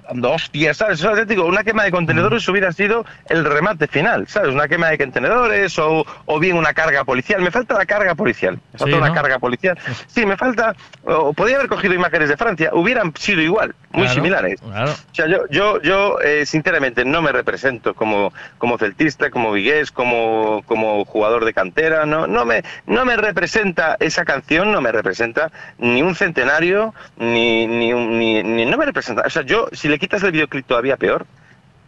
dando hostias, ¿sabes? Digo, una quema de contenedores hubiera sido el remate final, ¿sabes? Una quema de contenedores o, o bien una carga policial. Me falta la carga policial, me falta Sí, una ¿no? carga policial. Sí, me falta, o podía haber cogido imágenes de Francia, hubieran sido igual, muy Claro, similares. Claro. O sea, yo, yo, yo eh, sinceramente no me represento como, como celtista, como vigués, como, como jugador de cantera. No, no, me, no me representa esa canción, no me representa ni un centenario, ni, ni, un- ni, ni- no me representa. O sea, yo, si le quitas el videoclip todavía peor,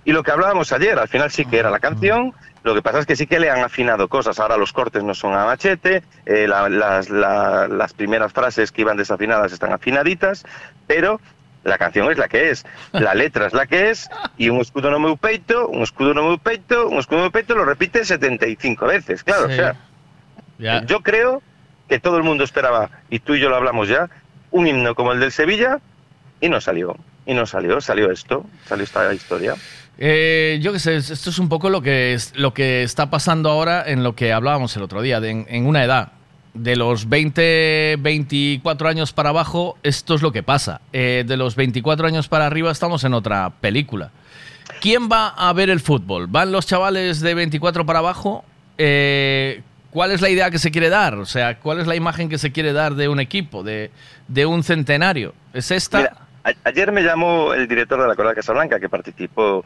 Y lo que hablábamos ayer, al final sí que era la canción, lo que pasa es que sí que le han afinado cosas. Ahora los cortes no son a machete, eh, la- las, la- las primeras frases que iban desafinadas están afinaditas, pero la canción es la que es, la letra es la que es, y un escudo no meu peito, un escudo no meu peito, un escudo no meu peito lo repite 75 veces, claro, Sí. o sea, yo creo que todo el mundo esperaba, y tú y yo lo hablamos ya, un himno como el del Sevilla, y no salió, y no salió, salió esto, salió esta historia. Eh, yo qué sé, esto es un poco lo que, es, lo que está pasando ahora en lo que hablábamos el otro día, de en, en una edad. De los 20, 24 años para abajo, esto es lo que pasa. Eh, de los 24 años para arriba estamos en otra película. ¿Quién va a ver el fútbol? ¿Van los chavales de 24 para abajo? Eh, ¿Cuál es la idea que se quiere dar? O sea, ¿cuál es la imagen que se quiere dar de un equipo, de, de un centenario? ¿Es esta? Mira, a- ayer me llamó el director de la Coral Casablanca que participó,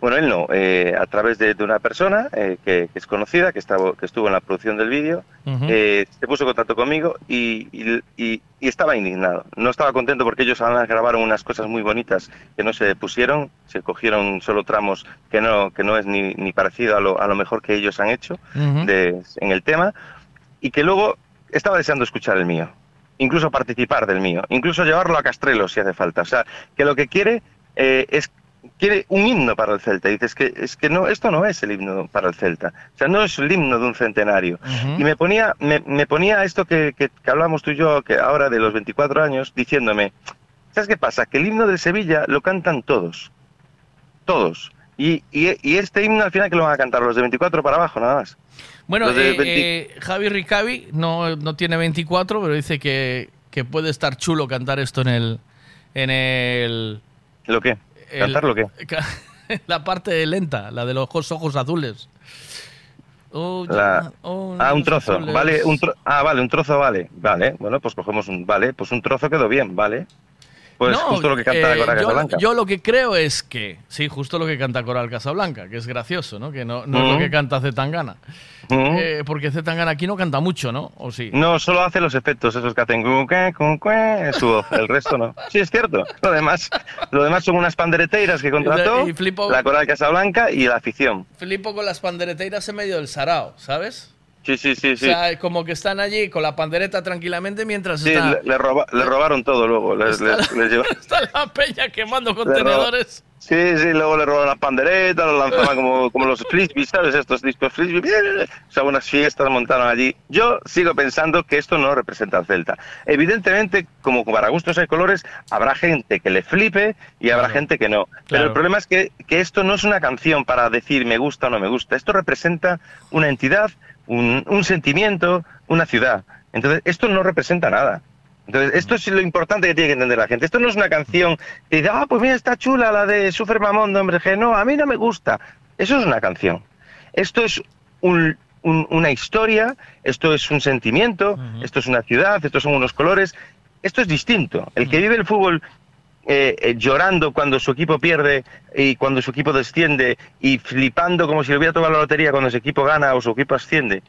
bueno, él no, eh, a través de, de una persona eh, que, que es conocida, que, estaba, que estuvo en la producción del vídeo, eh, se puso en contacto conmigo y, y- y- y estaba indignado. No estaba contento porque ellos además grabaron unas cosas muy bonitas que no se pusieron, se cogieron solo tramos que no, que no es ni, ni parecido a lo, a lo mejor que ellos han hecho de- en el tema y que luego estaba deseando escuchar el mío, incluso participar del mío, incluso llevarlo a Castrelo si hace falta. O sea, que lo que quiere eh, es quiere un himno para el Celta. Y dices que es que no, esto no es el himno para el Celta. O sea, no es el himno de un centenario. Y me ponía, me, me ponía esto que, que, que hablamos tú y yo, que ahora de los 24 años, diciéndome, ¿sabes qué pasa? Que el himno de Sevilla lo cantan todos. Todos. Y, y, y este himno al final que lo van a cantar los de 24 para abajo, nada más. Bueno, eh, 20 eh, Javi Ricavi no, no tiene 24, pero dice que, que puede estar chulo cantar esto en el... En el ¿Lo qué? el- ¿Cantar lo qué? la parte lenta, la de los ojos, ojos azules. Oh, La- oh, ah, un trozo, azules. vale, un tro- ah, vale, un trozo vale, vale, bueno, pues cogemos un, vale, pues un trozo quedó bien, vale, pues No, justo lo que canta eh, Coral yo, Casablanca. yo lo que creo es que, sí, justo lo que canta Coral Casablanca, que es gracioso, ¿no? Que no, no es lo Ujú. que canta Zetangana. Ujú. Eh, porque Zetangana aquí no canta mucho, ¿no? ¿O sí? No, solo hace los efectos esos que hacen su voz, el resto no. Sí, es cierto. Lo demás, lo demás son unas pandereteiras que contrató Y flipo- la Coral Casablanca y la afición. Flipo con las pandereteiras en medio del sarao, ¿sabes? Sí, sí, sí, sí. O sea, como que están allí con la pandereta tranquilamente mientras Sí, está, le, le roba- le robaron todo luego. Lleva- está la peña quemando le roba- contenedores. Sí, sí, luego le robaron las panderetas, lo lanzaban como, como los frisbees, ¿sabes? Estos discos frisbee. O sea, unas fiestas montaron allí. Yo sigo pensando que esto no representa al Celta. Evidentemente, como para gustos hay colores, habrá gente que le flipe y habrá gente que no. Pero Claro. el problema es que, que esto no es una canción para decir me gusta o no me gusta. Esto representa una entidad, un, un sentimiento, una ciudad. Entonces, esto no representa nada. Entonces, esto es lo importante que tiene que entender la gente. Esto no es una canción que dice, ah, pues mira, está chula la de Super Mamón de Hombre G. No, a mí no me gusta. Eso es una canción. Esto es un- un- una historia, esto es un sentimiento, esto es una ciudad, estos son unos colores. Esto es distinto. El que vive el fútbol eh, eh, llorando cuando su equipo pierde y cuando su equipo desciende y flipando como si le hubiera tomado la lotería cuando su equipo gana o su equipo asciende,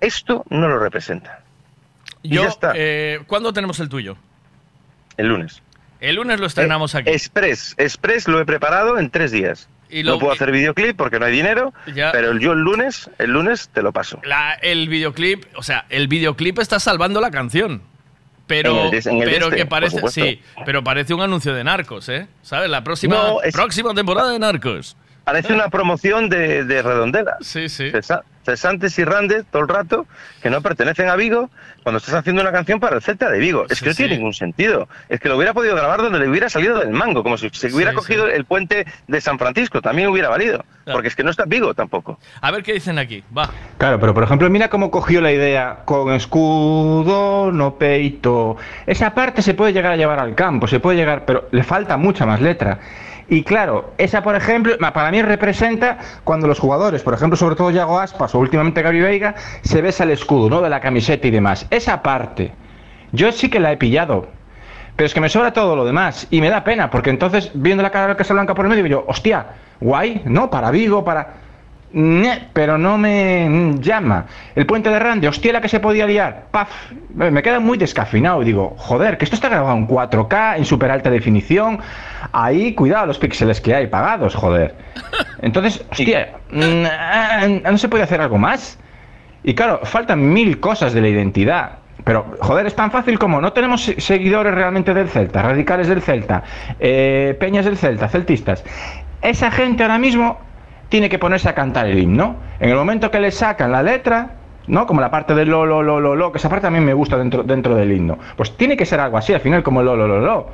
esto no lo representa. Y Yo, ya está. eh, ¿Cuándo tenemos el tuyo? El lunes. El lunes lo estrenamos aquí. Express, Express lo he preparado en tres días. Y lo- no puedo hacer videoclip porque no hay dinero, Ya. pero yo el lunes, el lunes te lo paso. La- el videoclip, o sea, el videoclip está salvando la canción. Pero, En el de- en el de pero este, que por parece, sí, pero parece un anuncio de Narcos, ¿eh? ¿Sabes? La próxima, No, es- próxima temporada de Narcos. Parece una promoción de, de Redondela. Sí, sí. Cesantes y Randes todo el rato, que no pertenecen a Vigo, cuando estás haciendo una canción para el Celta de Vigo. Es que no tiene ningún sentido. Es que lo hubiera podido grabar donde le hubiera salido del mango, como si se hubiera Sí, cogido el puente de San Francisco, también hubiera valido. Porque es que no está Vigo tampoco. A ver qué dicen aquí. Va. Claro, pero por ejemplo, mira cómo cogió la idea con escudo, no peito. Esa parte se puede llegar a llevar al campo, se puede llegar, pero le falta mucha más letra. Y claro, esa por ejemplo, para mí representa cuando los jugadores, por ejemplo, sobre todo Yago Aspas o últimamente Gaby Veiga, se besa el escudo, ¿no? De la camiseta y demás. Esa parte, yo sí que la he pillado. Pero es que me sobra todo lo demás y me da pena, porque entonces, viendo la cara del Casablanca por el medio, digo yo, hostia, guay, ¿no? Para Vigo, para... pero no me mm, llama. El puente de Rande, hostia, la que se podía liar. Paf, me queda muy descafinado. Digo, joder, que esto está grabado en 4K, en super alta definición. Ahí, cuidado los píxeles que hay pagados, joder. Entonces, hostia, mm, ah, ¿no se puede hacer algo más? Y claro, faltan mil cosas de la identidad. Pero, joder, es tan fácil como no tenemos se- seguidores realmente del Celta, radicales del Celta, eh, peñas del Celta, celtistas. Esa gente ahora mismo tiene que ponerse a cantar el himno. En el momento que le sacan la letra, ¿no? Como la parte del lo, lo, lo, lo, lo, que esa parte también me gusta dentro, dentro del himno. Pues tiene que ser algo así, al final como lo, lo, lo, lo.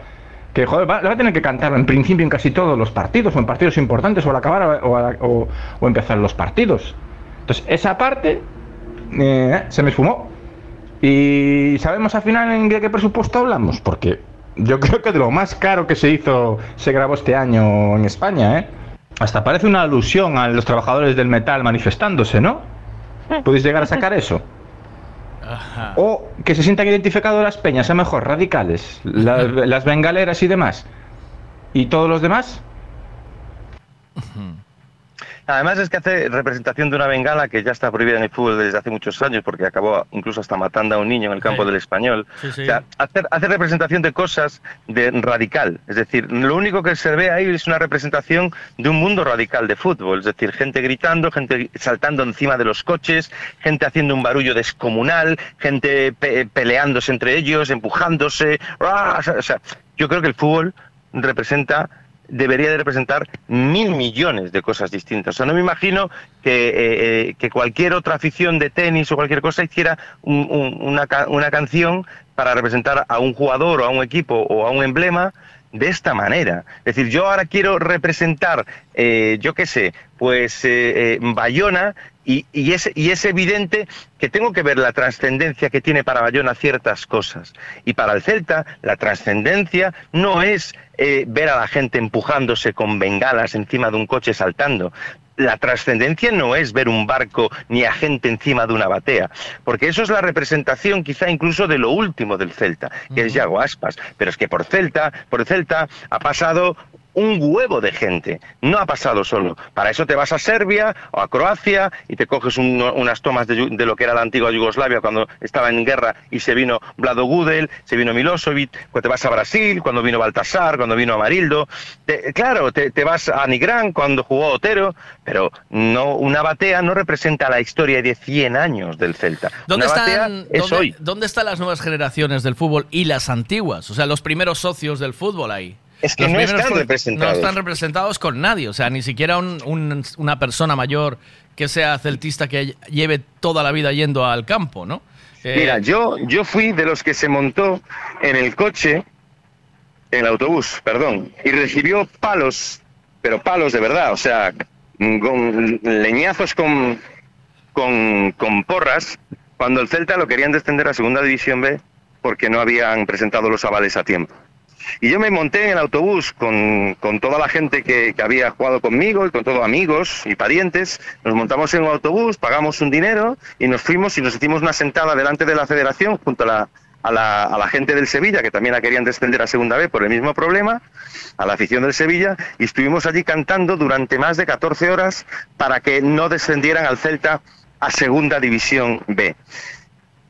Que, joder, va, a tener que cantarlo en principio en casi todos los partidos, o en partidos importantes, o al acabar o, a- o- empezar los partidos. Entonces, esa parte eh, se me esfumó. ¿Y sabemos al final en qué presupuesto hablamos? Porque yo creo que de lo más caro que se hizo, se grabó este año en España, ¿eh? Hasta parece una alusión a los trabajadores del metal manifestándose, ¿no? ¿Podéis llegar a sacar eso? O que se sientan identificados las peñas, a lo mejor radicales, las, las bengaleras y demás. ¿Y todos los demás? Además es que hace representación de una bengala que ya está prohibida en el fútbol desde hace muchos años porque acabó incluso hasta matando a un niño en el campo Sí. del español. Sí, sí. O sea, hace, hace representación de cosas de radical. Es decir, lo único que se ve ahí es una representación de un mundo radical de fútbol. Es decir, gente gritando, gente saltando encima de los coches, gente haciendo un barullo descomunal, gente pe- peleándose entre ellos, empujándose. ¡Ah! O sea, yo creo que el fútbol representa debería de representar mil millones de cosas distintas. O sea, no me imagino que, eh, eh, cualquier otra afición de tenis o cualquier cosa hiciera un- un- una, una canción para representar a un jugador o a un equipo o a un emblema de esta manera. Es decir, yo ahora quiero representar, eh, yo qué sé, pues Bayona y, y es, y es evidente que tengo que ver la trascendencia que tiene para Bayona ciertas cosas. Y para el Celta, la trascendencia no es eh, ver a la gente empujándose con bengalas encima de un coche saltando. La trascendencia no es ver un barco ni a gente encima de una batea, porque eso es la representación quizá incluso de lo último del Celta, que es Yago Aspas. Pero es que por Celta, por el Celta ha pasado un huevo de gente. No ha pasado solo. Para eso te vas a Serbia o a Croacia y te coges un- unas tomas de, de lo que era la antigua Yugoslavia cuando estaba en guerra y se vino Vlado Gudel, se vino Milosevic, cuando te vas a Brasil, cuando vino Baltasar, cuando vino Amarildo. Te- claro, te, te vas a Nigrán cuando jugó Otero, pero no una batea no representa la historia de 100 años del Celta. ¿Dónde una batea están, es dónde, hoy. dónde están las nuevas generaciones del fútbol y las antiguas? O sea, los primeros socios del fútbol ahí. Es que Los no están representados. No están representados con nadie. O sea, ni siquiera un- un- una persona mayor que sea celtista que lleve toda la vida yendo al campo, ¿no? Eh, Mira, yo, yo fui de los que se montó en el coche, en el autobús, perdón, y recibió palos, pero palos de verdad, o sea, con leñazos con, con, con porras, cuando el Celta lo querían descender a Segunda División B porque no habían presentado los avales a tiempo. Y yo me monté en el autobús con, con toda la gente que, había jugado conmigo y con todos amigos y parientes. Nos montamos en un autobús, pagamos un dinero y nos fuimos y nos hicimos una sentada delante de la federación junto a la, a la, a la gente del Sevilla, que también la querían descender a segunda B por el mismo problema, a la afición del Sevilla, y estuvimos allí cantando durante más de 14 horas para que no descendieran al Celta a segunda división B.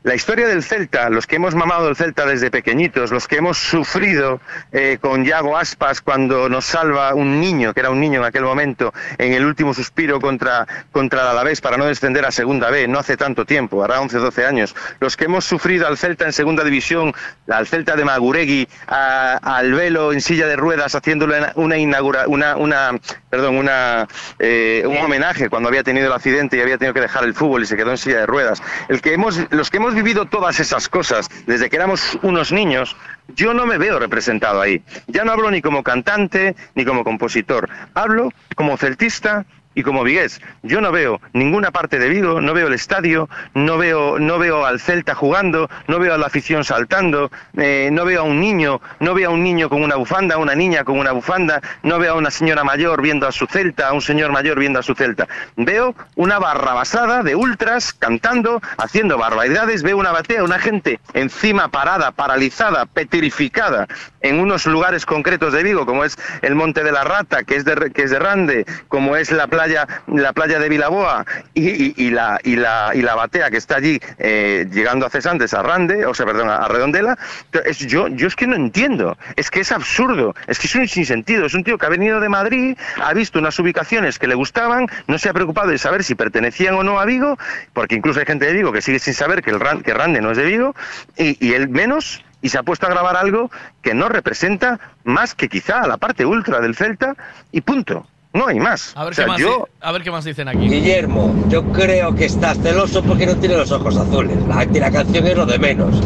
La historia del Celta, los que hemos mamado el Celta desde pequeñitos, los que hemos sufrido eh, con Yago Aspas cuando nos salva un niño, que era un niño en aquel momento, en el último suspiro contra, contra el Alavés para no descender a Segunda B, no hace tanto tiempo, hará 11 12 años. Los que hemos sufrido al Celta en Segunda División, al Celta de Maguregui, a- al Velo en silla de ruedas, haciéndole una inaugura, una, una, perdón, una, eh, un homenaje cuando había tenido el accidente y había tenido que dejar el fútbol y se quedó en silla de ruedas. El que hemos, los que hemos vivido todas esas cosas desde que éramos unos niños, yo no me veo representado ahí. Ya no hablo ni como cantante ni como compositor. Hablo como celtista y como vigués. Yo no veo ninguna parte de Vigo, no veo el estadio, no veo, no veo al Celta jugando, no veo a la afición saltando, eh, no veo a un niño, no veo a un niño con una bufanda, a una niña con una bufanda, no veo a una señora mayor viendo a su Celta, a un señor mayor viendo a su Celta. Veo una barrabasada de ultras cantando, haciendo barbaridades, veo una batea, una gente encima parada, paralizada, petrificada en unos lugares concretos de Vigo, como es el Monte de la Rata, que es de, que es de Rande, como es la playa la playa de Vilaboa y, la, y, la, batea que está allí eh, llegando a Cesantes, a Rande, o sea, perdón, a Redondela, es, yo, yo es que no entiendo, es que es absurdo, es que es un sinsentido, es un tío que ha venido de Madrid, ha visto unas ubicaciones que le gustaban, no se ha preocupado de saber si pertenecían o no a Vigo, porque incluso hay gente de Vigo que sigue sin saber que, el que Rande no es de Vigo, y, él menos, y se ha puesto a grabar algo que no representa más que quizá la parte ultra del Celta, y punto. No hay más. A ver, O sea, qué más yo, di- a ver qué más dicen aquí. Guillermo, yo creo que estás celoso porque no tienes los ojos azules. La, la canción es lo de menos.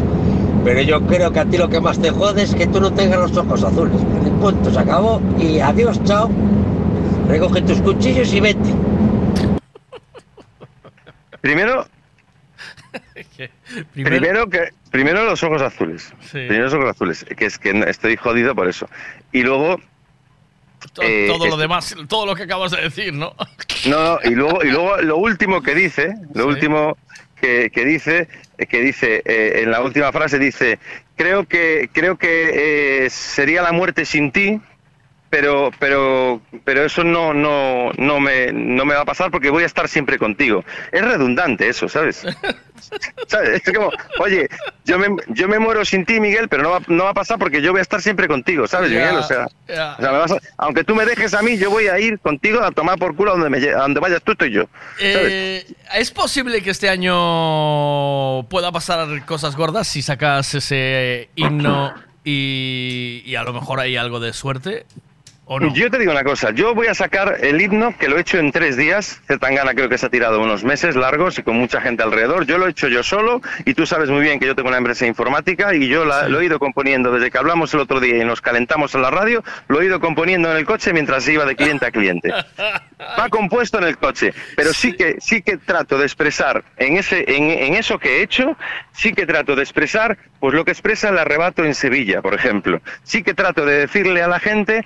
Pero yo creo que a ti lo que más te jode es que tú no tengas los ojos azules. Y punto, se acabó. Y adiós, chao. Recoge tus cuchillos y vete. primero, Primero- Primero que primero los ojos azules. Sí. Primero los ojos azules, que es que estoy jodido por eso. Y luego Eh, todo lo es- demás, todo lo que acabas de decir, ¿no? no, y luego y luego lo último que dice, lo último que, que dice eh, que dice eh, en la última frase dice, creo que creo que eh, sería la muerte sin ti. Pero, pero, pero eso no, no, no me, no me va a pasar porque voy a estar siempre contigo. Es redundante eso, ¿sabes? ¿Sabes? Es como, oye, yo me, yo me muero sin ti, Miguel, pero no va, no va a pasar porque yo voy a estar siempre contigo, ¿sabes, Miguel? O sea, ya. o sea, me vas a- aunque tú me dejes a mí, yo voy a ir contigo a tomar por culo a donde, me, a donde vayas tú, estoy yo. ¿sabes? Eh, ¿Es posible que este año pueda pasar cosas gordas si sacas ese himno y, y a lo mejor hay algo de suerte? ¿O no? Yo te digo una cosa, yo voy a sacar el himno que lo he hecho en tres días. Zetangana creo que se ha tirado unos meses largos y con mucha gente alrededor. Yo lo he hecho yo solo y tú sabes muy bien que yo tengo una empresa informática y yo la- lo he ido componiendo desde que hablamos el otro día y nos calentamos en la radio, lo he ido componiendo en el coche mientras iba de cliente a cliente. Va compuesto en el coche, pero sí que sí que trato de expresar en ese en, en eso que he hecho, sí que trato de expresar pues lo que expresa el arrebato en Sevilla, por ejemplo. Sí que trato de decirle a la gente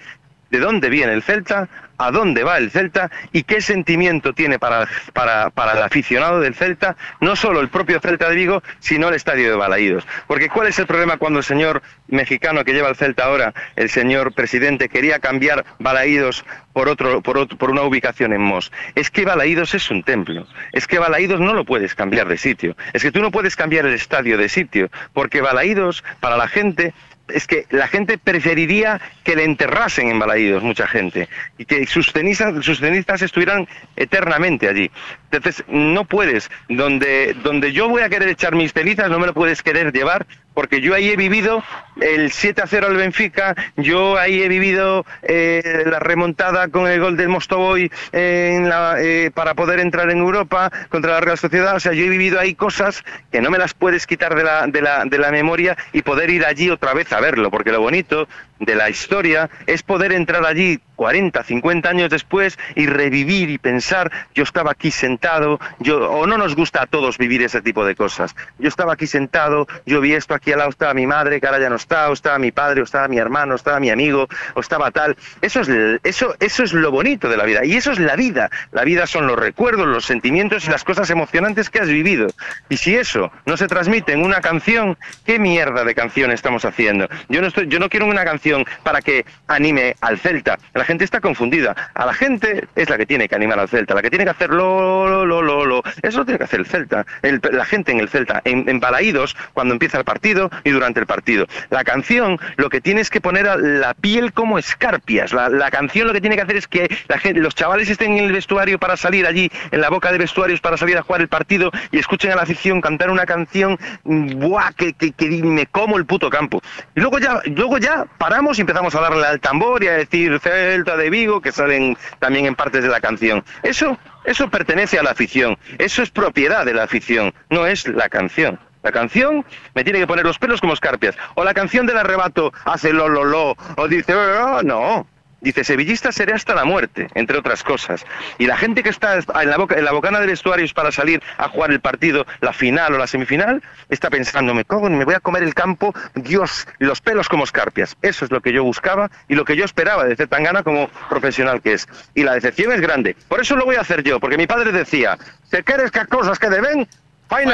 de dónde viene el Celta, a dónde va el Celta y qué sentimiento tiene para, para, para el aficionado del Celta, no solo el propio Celta de Vigo, sino el estadio de Balaídos. Porque ¿cuál es el problema cuando el señor mexicano que lleva el Celta ahora, el señor presidente, quería cambiar Balaídos por, otro, por, otro- por una ubicación en Mos? Es que Balaídos es un templo, es que Balaídos no lo puedes cambiar de sitio, es que tú no puedes cambiar el estadio de sitio, porque Balaídos, para la gente, es que la gente preferiría que le enterrasen en Balaídos, mucha gente, y que sus cenizas, sus cenizas estuvieran eternamente allí. Entonces, no puedes, donde, donde yo voy a querer echar mis cenizas, no me lo puedes querer llevar, porque yo ahí he vivido el 7 a 0 al Benfica, yo ahí he vivido eh, la remontada con el gol del Mostovoy en la, eh, para poder entrar en Europa contra la Real Sociedad, o sea, yo he vivido ahí cosas que no me las puedes quitar de la, de la, de la memoria y poder ir allí otra vez a verlo, porque lo bonito de la historia es poder entrar allí 40, 50 años después y revivir y pensar, yo estaba aquí sentado, yo o no nos gusta a todos vivir ese tipo de cosas. Yo estaba aquí sentado, yo vi esto aquí al lado, estaba mi madre, que ahora ya no está, o estaba mi padre, o estaba mi hermano, o estaba mi amigo, o estaba tal. Eso es eso eso es lo bonito de la vida y eso es la vida. La vida son los recuerdos, los sentimientos y las cosas emocionantes que has vivido. Y si eso no se transmite en una canción, ¿qué mierda de canción estamos haciendo? Yo no estoy yo no quiero una canción para que anime al Celta. La gente está confundida. A la gente es la que tiene que animar al Celta, la que tiene que hacer lo, lo, lo, lo. Eso lo tiene que hacer el Celta, el- la gente en el Celta, en, en Balaídos, cuando empieza el partido y durante el partido. La canción lo que tiene es que poner a la piel como escarpias. La, la canción lo que tiene que hacer es que la gente, los chavales estén en el vestuario para salir allí, en la boca de vestuarios para salir a jugar el partido y escuchen a la afición cantar una canción, mm, ¡buah! Que, que, que me como el puto campo. Y luego ya, luego ya paramos y empezamos a darle al tambor y a decir Celta de Vigo, que salen también en partes de la canción. Eso, eso pertenece a la afición, eso es propiedad de la afición, no es la canción. La canción me tiene que poner los pelos como escarpias. O la canción del arrebato hace lo, lo, lo. O dice, "Oh, no. Dice, sevillista seré hasta la muerte, entre otras cosas. Y la gente que está en la, boca, en la bocana de vestuarios para salir a jugar el partido, la final o la semifinal, está pensando, me cago, me voy a comer el campo, Dios, los pelos como escarpias. Eso es lo que yo buscaba y lo que yo esperaba de Zetangana como profesional que es. Y la decepción es grande. Por eso lo voy a hacer yo, porque mi padre decía, si quieres que cosas que deben, Pues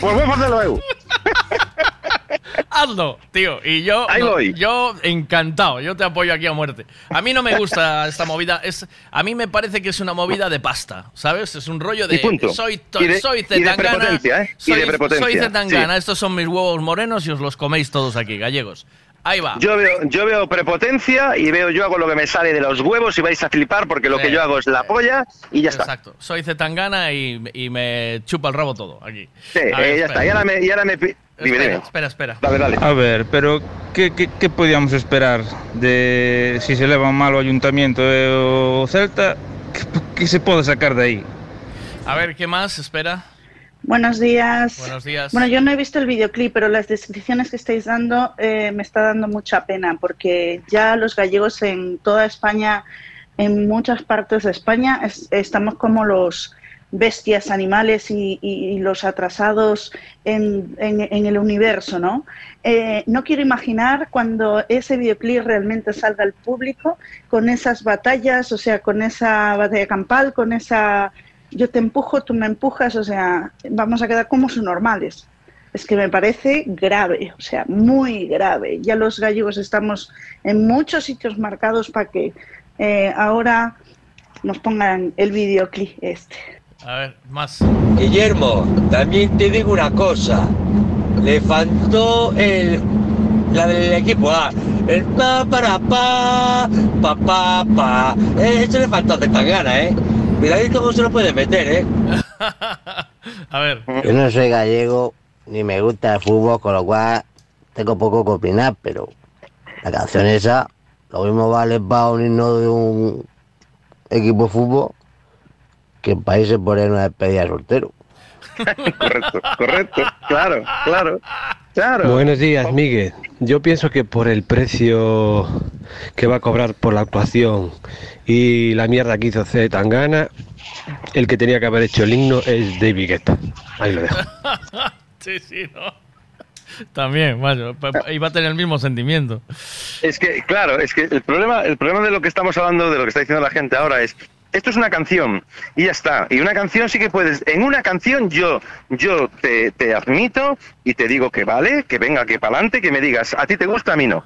voy a hacerlo eu. Hazlo, tío. Y yo, Ahí no, voy. yo encantado. Yo te apoyo aquí a muerte. A mí no me gusta esta movida. Es, a mí me parece que es una movida de pasta, ¿sabes? Es un rollo de Y punto. soy Y de- soy y de prepotencia, ¿eh? Y de Soy, prepotencia, soy Zetangana. sí. Estos son mis huevos morenos y os los coméis todos aquí, gallegos. Ahí va. Yo veo, yo veo prepotencia y veo yo hago lo que me sale de los huevos y vais a flipar porque lo que yo hago es la polla y ya está. Exacto. Soy Zetangana y, y me chupa el rabo todo aquí. Sí, ver, eh, ya espera. está. Y ahora me, y ahora me Espera, dime. espera, espera. Dale, dale. A ver, pero ¿qué, qué, qué podíamos esperar de si se leva mal o Ayuntamiento e o Celta? ¿Qué, qué se pode sacar de aí? A ver, ¿qué más? Espera. Buenos días. Buenos días. Bueno, yo no he visto el videoclip, pero las descripciones que estáis dando eh, me está dando mucha pena porque ya los gallegos en toda España, en muchas partes de España, es- estamos como los bestias animales y, y- y los atrasados en, en- en el universo, ¿no? Eh, no quiero imaginar cuando ese videoclip realmente salga al público con esas batallas, o sea, con esa batalla campal, con esa yo te empujo, tú me empujas, o sea, vamos a quedar como subnormales. Es que me parece grave, o sea, muy grave. Ya los gallegos estamos en muchos sitios marcados para que eh, ahora nos pongan el videoclip este. A ver, más. Guillermo, también te digo una cosa. Le faltó el. La del equipo A. El pa para pa, pa pa pa. Eh, Eso le faltó a Zetangana, ¿eh? Miradito cómo se lo puede meter, ¿eh? A ver. Yo no soy gallego ni me gusta el fútbol, con lo cual tengo poco que opinar, pero la canción esa, lo mismo vale para un himno de un equipo de fútbol que en países por ahí una despedida de soltero. Correcto, correcto. Claro, claro, claro. Buenos días, Miguel. Yo pienso que por el precio que va a cobrar por la actuación y la mierda que hizo C. Tangana, el que tenía que haber hecho el himno es David Guetta. Ahí lo dejo. sí, sí, ¿no? También, macho. Iba a tener el mismo sentimiento. Es que, claro, es que el problema, el problema de lo que estamos hablando, de lo que está diciendo la gente ahora es, esto es una canción y ya está. Y una canción sí que puedes, en una canción yo, yo te, te admito y te digo que vale, que venga, que para adelante, que me digas, a ti te gusta, a mí no.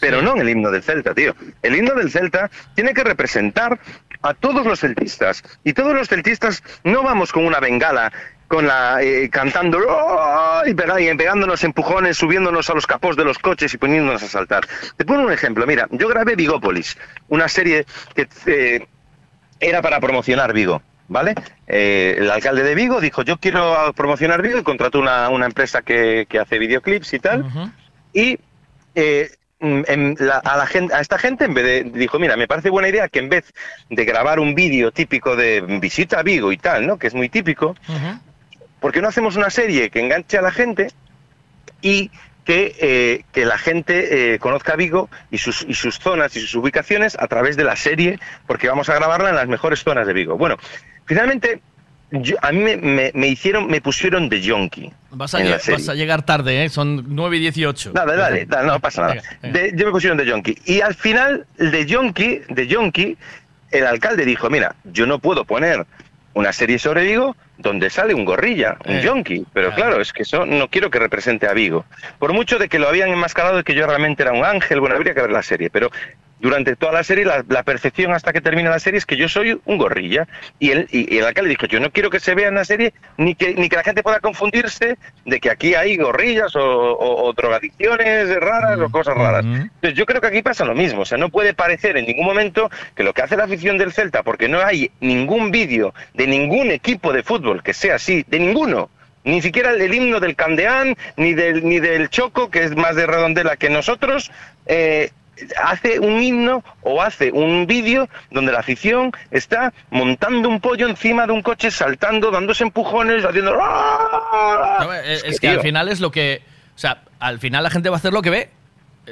Pero no en el himno del Celta, tío. El himno del Celta tiene que representar a todos los celtistas. Y todos los celtistas no vamos con una bengala, con la eh, cantando ¡oh! y, y pegándonos empujones, subiéndonos a los capós de los coches y poniéndonos a saltar. Te pongo un ejemplo. Mira, yo grabé Vigópolis, una serie que eh, era para promocionar Vigo. ¿Vale? Eh, el alcalde de Vigo dijo, yo quiero promocionar Vigo y contrató una, una empresa que, que hace videoclips y tal. Y eh, mm, en la- a, la gente, a esta gente en vez de, dijo, mira, me parece buena idea que en vez de grabar un vídeo típico de visita a Vigo y tal, ¿no? Que es muy típico, ¿por qué no hacemos una serie que enganche a la gente y que, eh, que la gente eh, conozca Vigo y sus, y sus zonas y sus ubicaciones a través de la serie, porque vamos a grabarla en las mejores zonas de Vigo? Bueno, finalmente... yo- a mí me, me- me hicieron, me pusieron de yonki. Vas vas a llegar tarde, ¿eh? Son 9 y 18. Dale, dale, dale, no pasa nada. De- yo me pusieron de yonki. Y al final, de yonki, de yonki, el alcalde dijo, mira, yo no puedo poner una serie sobre Vigo donde sale un gorrilla, un Eh, yonki. Pero claro, es que eso no quiero que represente a Vigo. Por mucho de que lo habían enmascarado de que yo realmente era un ángel, bueno, habría que ver la serie. Pero durante toda la serie, la, la percepción hasta que termina la serie es que yo soy un gorrilla. Y el, y, y el alcalde dijo, yo no quiero que se vea en la serie ni que, ni que la gente pueda confundirse de que aquí hay gorrillas o, o- o drogadicciones raras o cosas raras. Entonces yo creo que aquí pasa lo mismo. O sea, no puede parecer en ningún momento que lo que hace la afición del Celta, porque no hay ningún vídeo de ningún equipo de fútbol que sea así, de ninguno. Ni siquiera el himno del Candeán, ni del, ni del Choco, que es más de redondela que nosotros, eh, hace un himno o hace un vídeo donde la afición está montando un pollo encima de un coche, saltando, dándose empujones, haciendo... No, eh, es, que, que al final es lo que. O sea, al final la gente va a hacer lo que ve.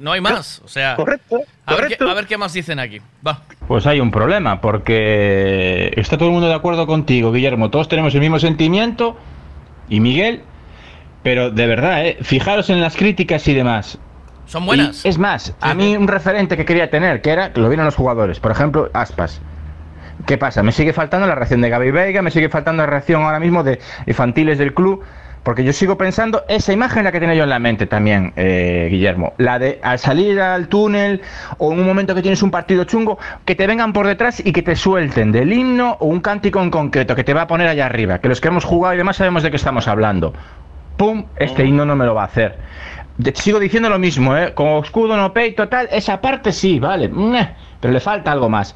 No hay más. O sea. Correcto. A ver, qué, a ver qué más dicen aquí. Va. Pues hay un problema, porque está todo el mundo de acuerdo contigo, Guillermo. Todos tenemos el mismo sentimiento, y Miguel, pero de verdad, ¿eh? fijaros en las críticas y demás. Son buenas. Y es más, a mí un referente que quería tener, que era, que lo vieron los jugadores, por ejemplo, Aspas. ¿Qué pasa? Me sigue faltando la reacción de Gaby Veiga, me sigue faltando la reacción ahora mismo de infantiles del club. Porque yo sigo pensando, esa imagen la que tenía yo en la mente también, eh, Guillermo. La de al salir al túnel o en un momento que tienes un partido chungo, que te vengan por detrás y que te suelten del himno o un cántico en concreto que te va a poner allá arriba. Que los que hemos jugado y demás sabemos de qué estamos hablando. ¡Pum! Este himno no me lo va a hacer. Sigo diciendo lo mismo, ¿eh? Con escudo, no peito, tal. Esa parte sí, vale. Pero le falta algo más.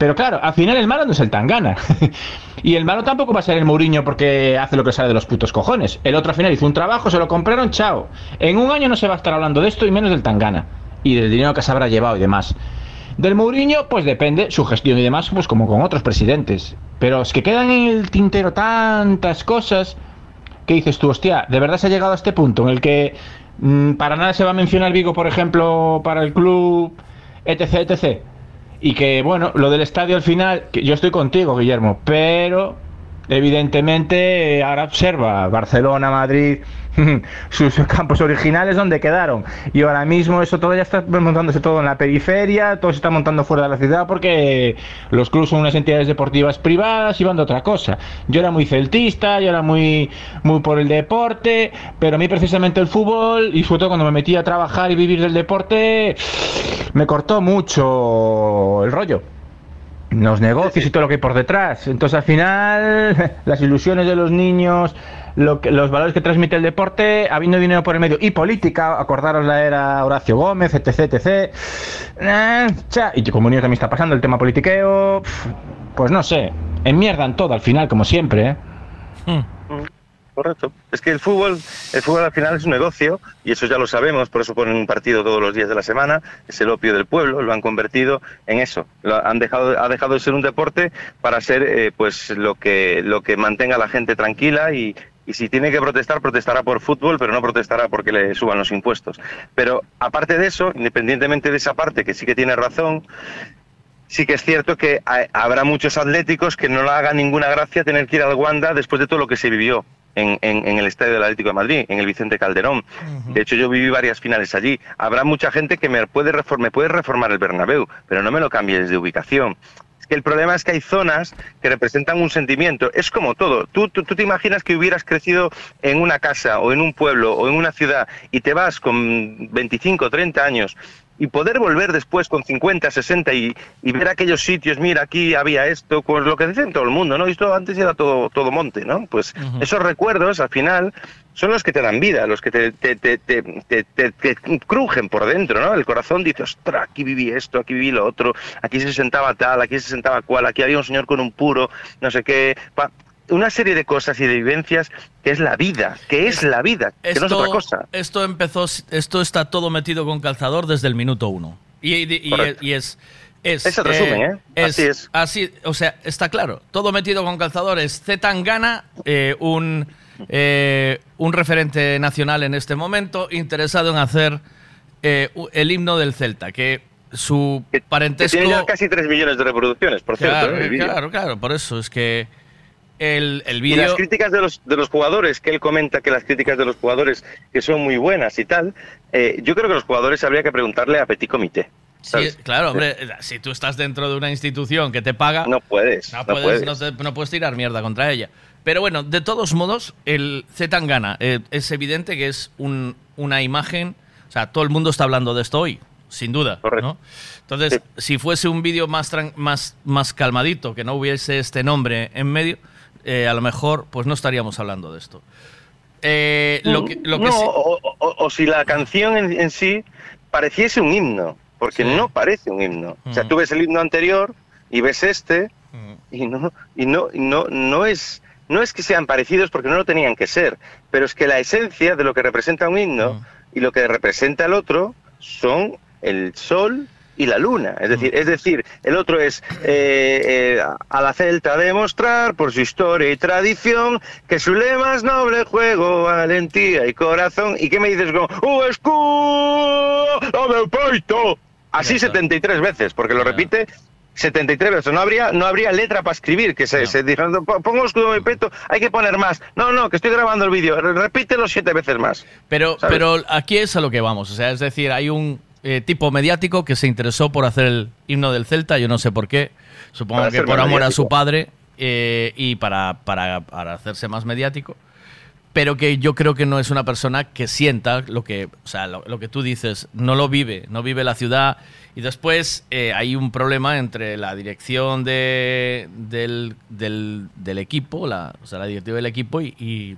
Pero claro, al final el malo no es el Tangana. y el malo tampoco va a ser el Mourinho porque hace lo que sale de los putos cojones. El otro al final hizo un trabajo, se lo compraron, chao. En un año no se va a estar hablando de esto y menos del Tangana. Y del dinero que se habrá llevado y demás. Del Mourinho, pues depende, su gestión y demás, pues como con otros presidentes. Pero es que quedan en el tintero tantas cosas que dices tú, hostia, ¿de verdad se ha llegado a este punto en el que para nada se va a mencionar Vigo, por ejemplo, para el club, etc, etc? Y que, bueno, lo del estadio al final, que yo estoy contigo, Guillermo, pero evidentemente eh, ahora observa Barcelona, Madrid, sus campos originales donde quedaron. Y ahora mismo eso todo ya está montándose todo en la periferia, todo se está montando fuera de la ciudad porque los clubes son unas entidades deportivas privadas y van de otra cosa. Yo era muy celtista, yo era muy, muy por el deporte, pero a mí precisamente el fútbol, y sobre todo cuando me metí a trabajar y vivir del deporte, me cortó mucho el rollo los negocios y todo lo que hay por detrás. Entonces, al final, las ilusiones de los niños, lo que, los valores que transmite el deporte, habiendo dinero por el medio y política, acordaros la era Horacio Gómez, etc, etc. Eh, y como niño también está pasando el tema politiqueo, pues no sé, enmierdan todo al final, como siempre, ¿eh? Correcto. Es que el fútbol, el fútbol al final es un negocio y eso ya lo sabemos, por eso ponen un partido todos los días de la semana, es el opio del pueblo, lo han convertido en eso. Lo han dejado, ha dejado de ser un deporte para ser eh, pues lo que, lo que mantenga a la gente tranquila y, si tiene que protestar, protestará por fútbol, pero no protestará porque le suban los impuestos. Pero aparte de eso, independientemente de esa parte, que sí que tiene razón, sí que es cierto que ha- habrá muchos atléticos que no le haga ninguna gracia tener que ir al Wanda después de todo lo que se vivió en, en- en el estadio del Atlético de Madrid, en el Vicente Calderón. De hecho, yo viví varias finales allí. Habrá mucha gente que me puede, reform- me puede reformar el Bernabéu, pero no me lo cambies de ubicación. Es que el problema es que hay zonas que representan un sentimiento. Es como todo. Tú, tú, tú te imaginas que hubieras crecido en una casa o en un pueblo o en una ciudad y te vas con 25 o 30 años y poder volver después con 50, 60 y, y ver aquellos sitios, mira, aquí había esto, pues lo que dicen todo el mundo, ¿no? Esto antes era todo, todo monte, ¿no? Pues esos recuerdos, al final, son los que te dan vida, los que te, te, te, te, te- te- te crujen por dentro, ¿no? El corazón dice, ostras, aquí viví esto, aquí viví lo otro, aquí se sentaba tal, aquí se sentaba cual, aquí había un señor con un puro, no sé qué... pa- una serie de cosas y de vivencias que es la vida, que es la vida, que no es otra cosa. Esto empezó, esto está todo metido con calzador desde el minuto uno. Y, y- y- es, es. Es el resumen, ¿eh? Así es. Así, o sea, está claro. Todo metido con calzador es Zetangana, eh, un, eh, un referente nacional en este momento, interesado en hacer eh, el himno del Celta, que su Que parentesco. tiene ya casi 3 millones de reproducciones, por claro, cierto. ¿eh? claro, claro, por eso es que el, el Y las vídeo. críticas de los, de los jugadores, que él comenta que las críticas de los jugadores que son muy buenas y tal, eh, yo creo que los jugadores habría que preguntarle a Petit Comité. Sí, claro, hombre, si tú estás dentro de una institución que te paga, No puedes, no no puedes, puedes. no te- no puedes tirar mierda contra ella. Pero bueno, de todos modos, el Zetangana eh, es evidente que es un- una imagen, o sea, todo el mundo está hablando de esto hoy, sin duda, ¿no? Entonces, si fuese un vídeo más, más, más calmadito, que no hubiese este nombre en medio, eh, a lo mejor pues no estaríamos hablando de esto. Eh, lo que, lo que no, sí- o, o- o si la canción en, en sí pareciese un himno, porque no parece un himno. O sea, Mm. tú ves el himno anterior y ves este y no y no y no no es no es que sean parecidos porque no lo tenían que ser, pero es que la esencia de lo que representa un himno Mm. y lo que representa el otro son el sol y la luna. Es decir, es decir, el otro es eh, eh, a la Celta demostrar por su historia y tradición que su lema es noble juego, valentía y corazón. ¿Y qué me dices con ¡Uh, escudo de peito! Así 73 veces, porque lo repite 73 veces. No habría, no habría letra para escribir, que se, se dijeron, "Po- pongo escudo de peito, hay que poner más. No, no, que estoy grabando el vídeo, re- repítelo siete veces más. Pero, ¿sabes? pero aquí es a lo que vamos. O sea, es decir, hay un eh, tipo mediático que se interesó por hacer el himno del Celta, yo no sé por qué. Supongo Para que por amor a su padre eh, y para, para, para hacerse más mediático. pero que yo creo que no es una persona que sienta lo que, o sea, lo, lo que tú dices, no lo vive, no vive la ciudad. Y después eh, hay un problema entre la dirección de, del, del- del equipo, la, o sea, la directiva del equipo y, y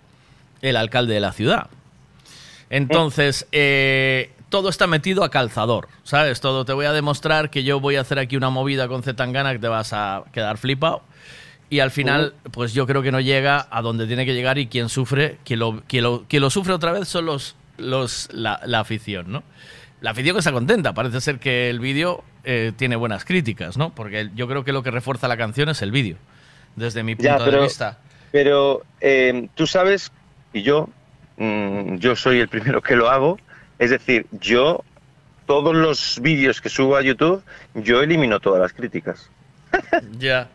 el alcalde de la ciudad. Entonces, eh, todo está metido a calzador, ¿sabes? Todo te voy a demostrar que yo voy a hacer aquí una movida con Zetangana que te vas a quedar flipado. Y al final, pues yo creo que no llega a donde tiene que llegar y quien sufre, quien lo, quien lo, quien lo sufre otra vez son los, los, la, la afición, ¿no? La afición que está contenta. Parece ser que el vídeo eh, tiene buenas críticas, ¿no? Porque yo creo que lo que refuerza la canción es el vídeo, desde mi punto Ya, de vista. pero eh, tú sabes, y yo, mm, yo soy el primero que lo hago, es decir, yo, todos los vídeos que subo a YouTube, yo elimino todas las críticas. Ya.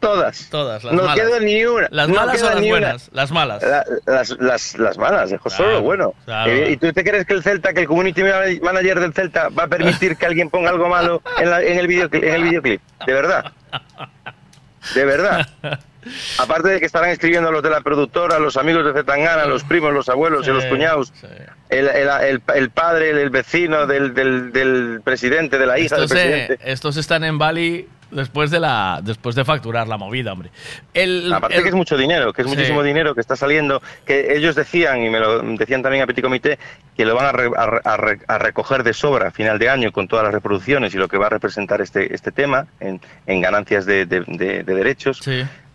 Todas. Todas, las no malas. queda ni una. ¿Las no malas o las una. buenas? Las malas. La- las, las, las malas, dejo solo lo bueno. claro. Eh, ¿Y tú te crees que el Celta, que el community manager del Celta va a permitir que alguien ponga algo malo en, la- en el, en el videoclip? De verdad. De verdad. Aparte de que estarán escribiendo los de la productora, los amigos de Zetangana, los primos, los abuelos y los Sí, cuñados, el, el, el- el padre, el, vecino del, del, del presidente, de la hija Estos, del eh, presidente. estos están en Bali después de la después de facturar la movida, hombre. El, Aparte el- que es mucho dinero, que es Sí. muchísimo dinero que está saliendo, que ellos decían, y me lo decían también a Petit Comité, que lo van a, re- a re- a re- a recoger de sobra a final de año con todas las reproducciones y lo que va a representar este, este tema en, en ganancias de, de- de- de derechos,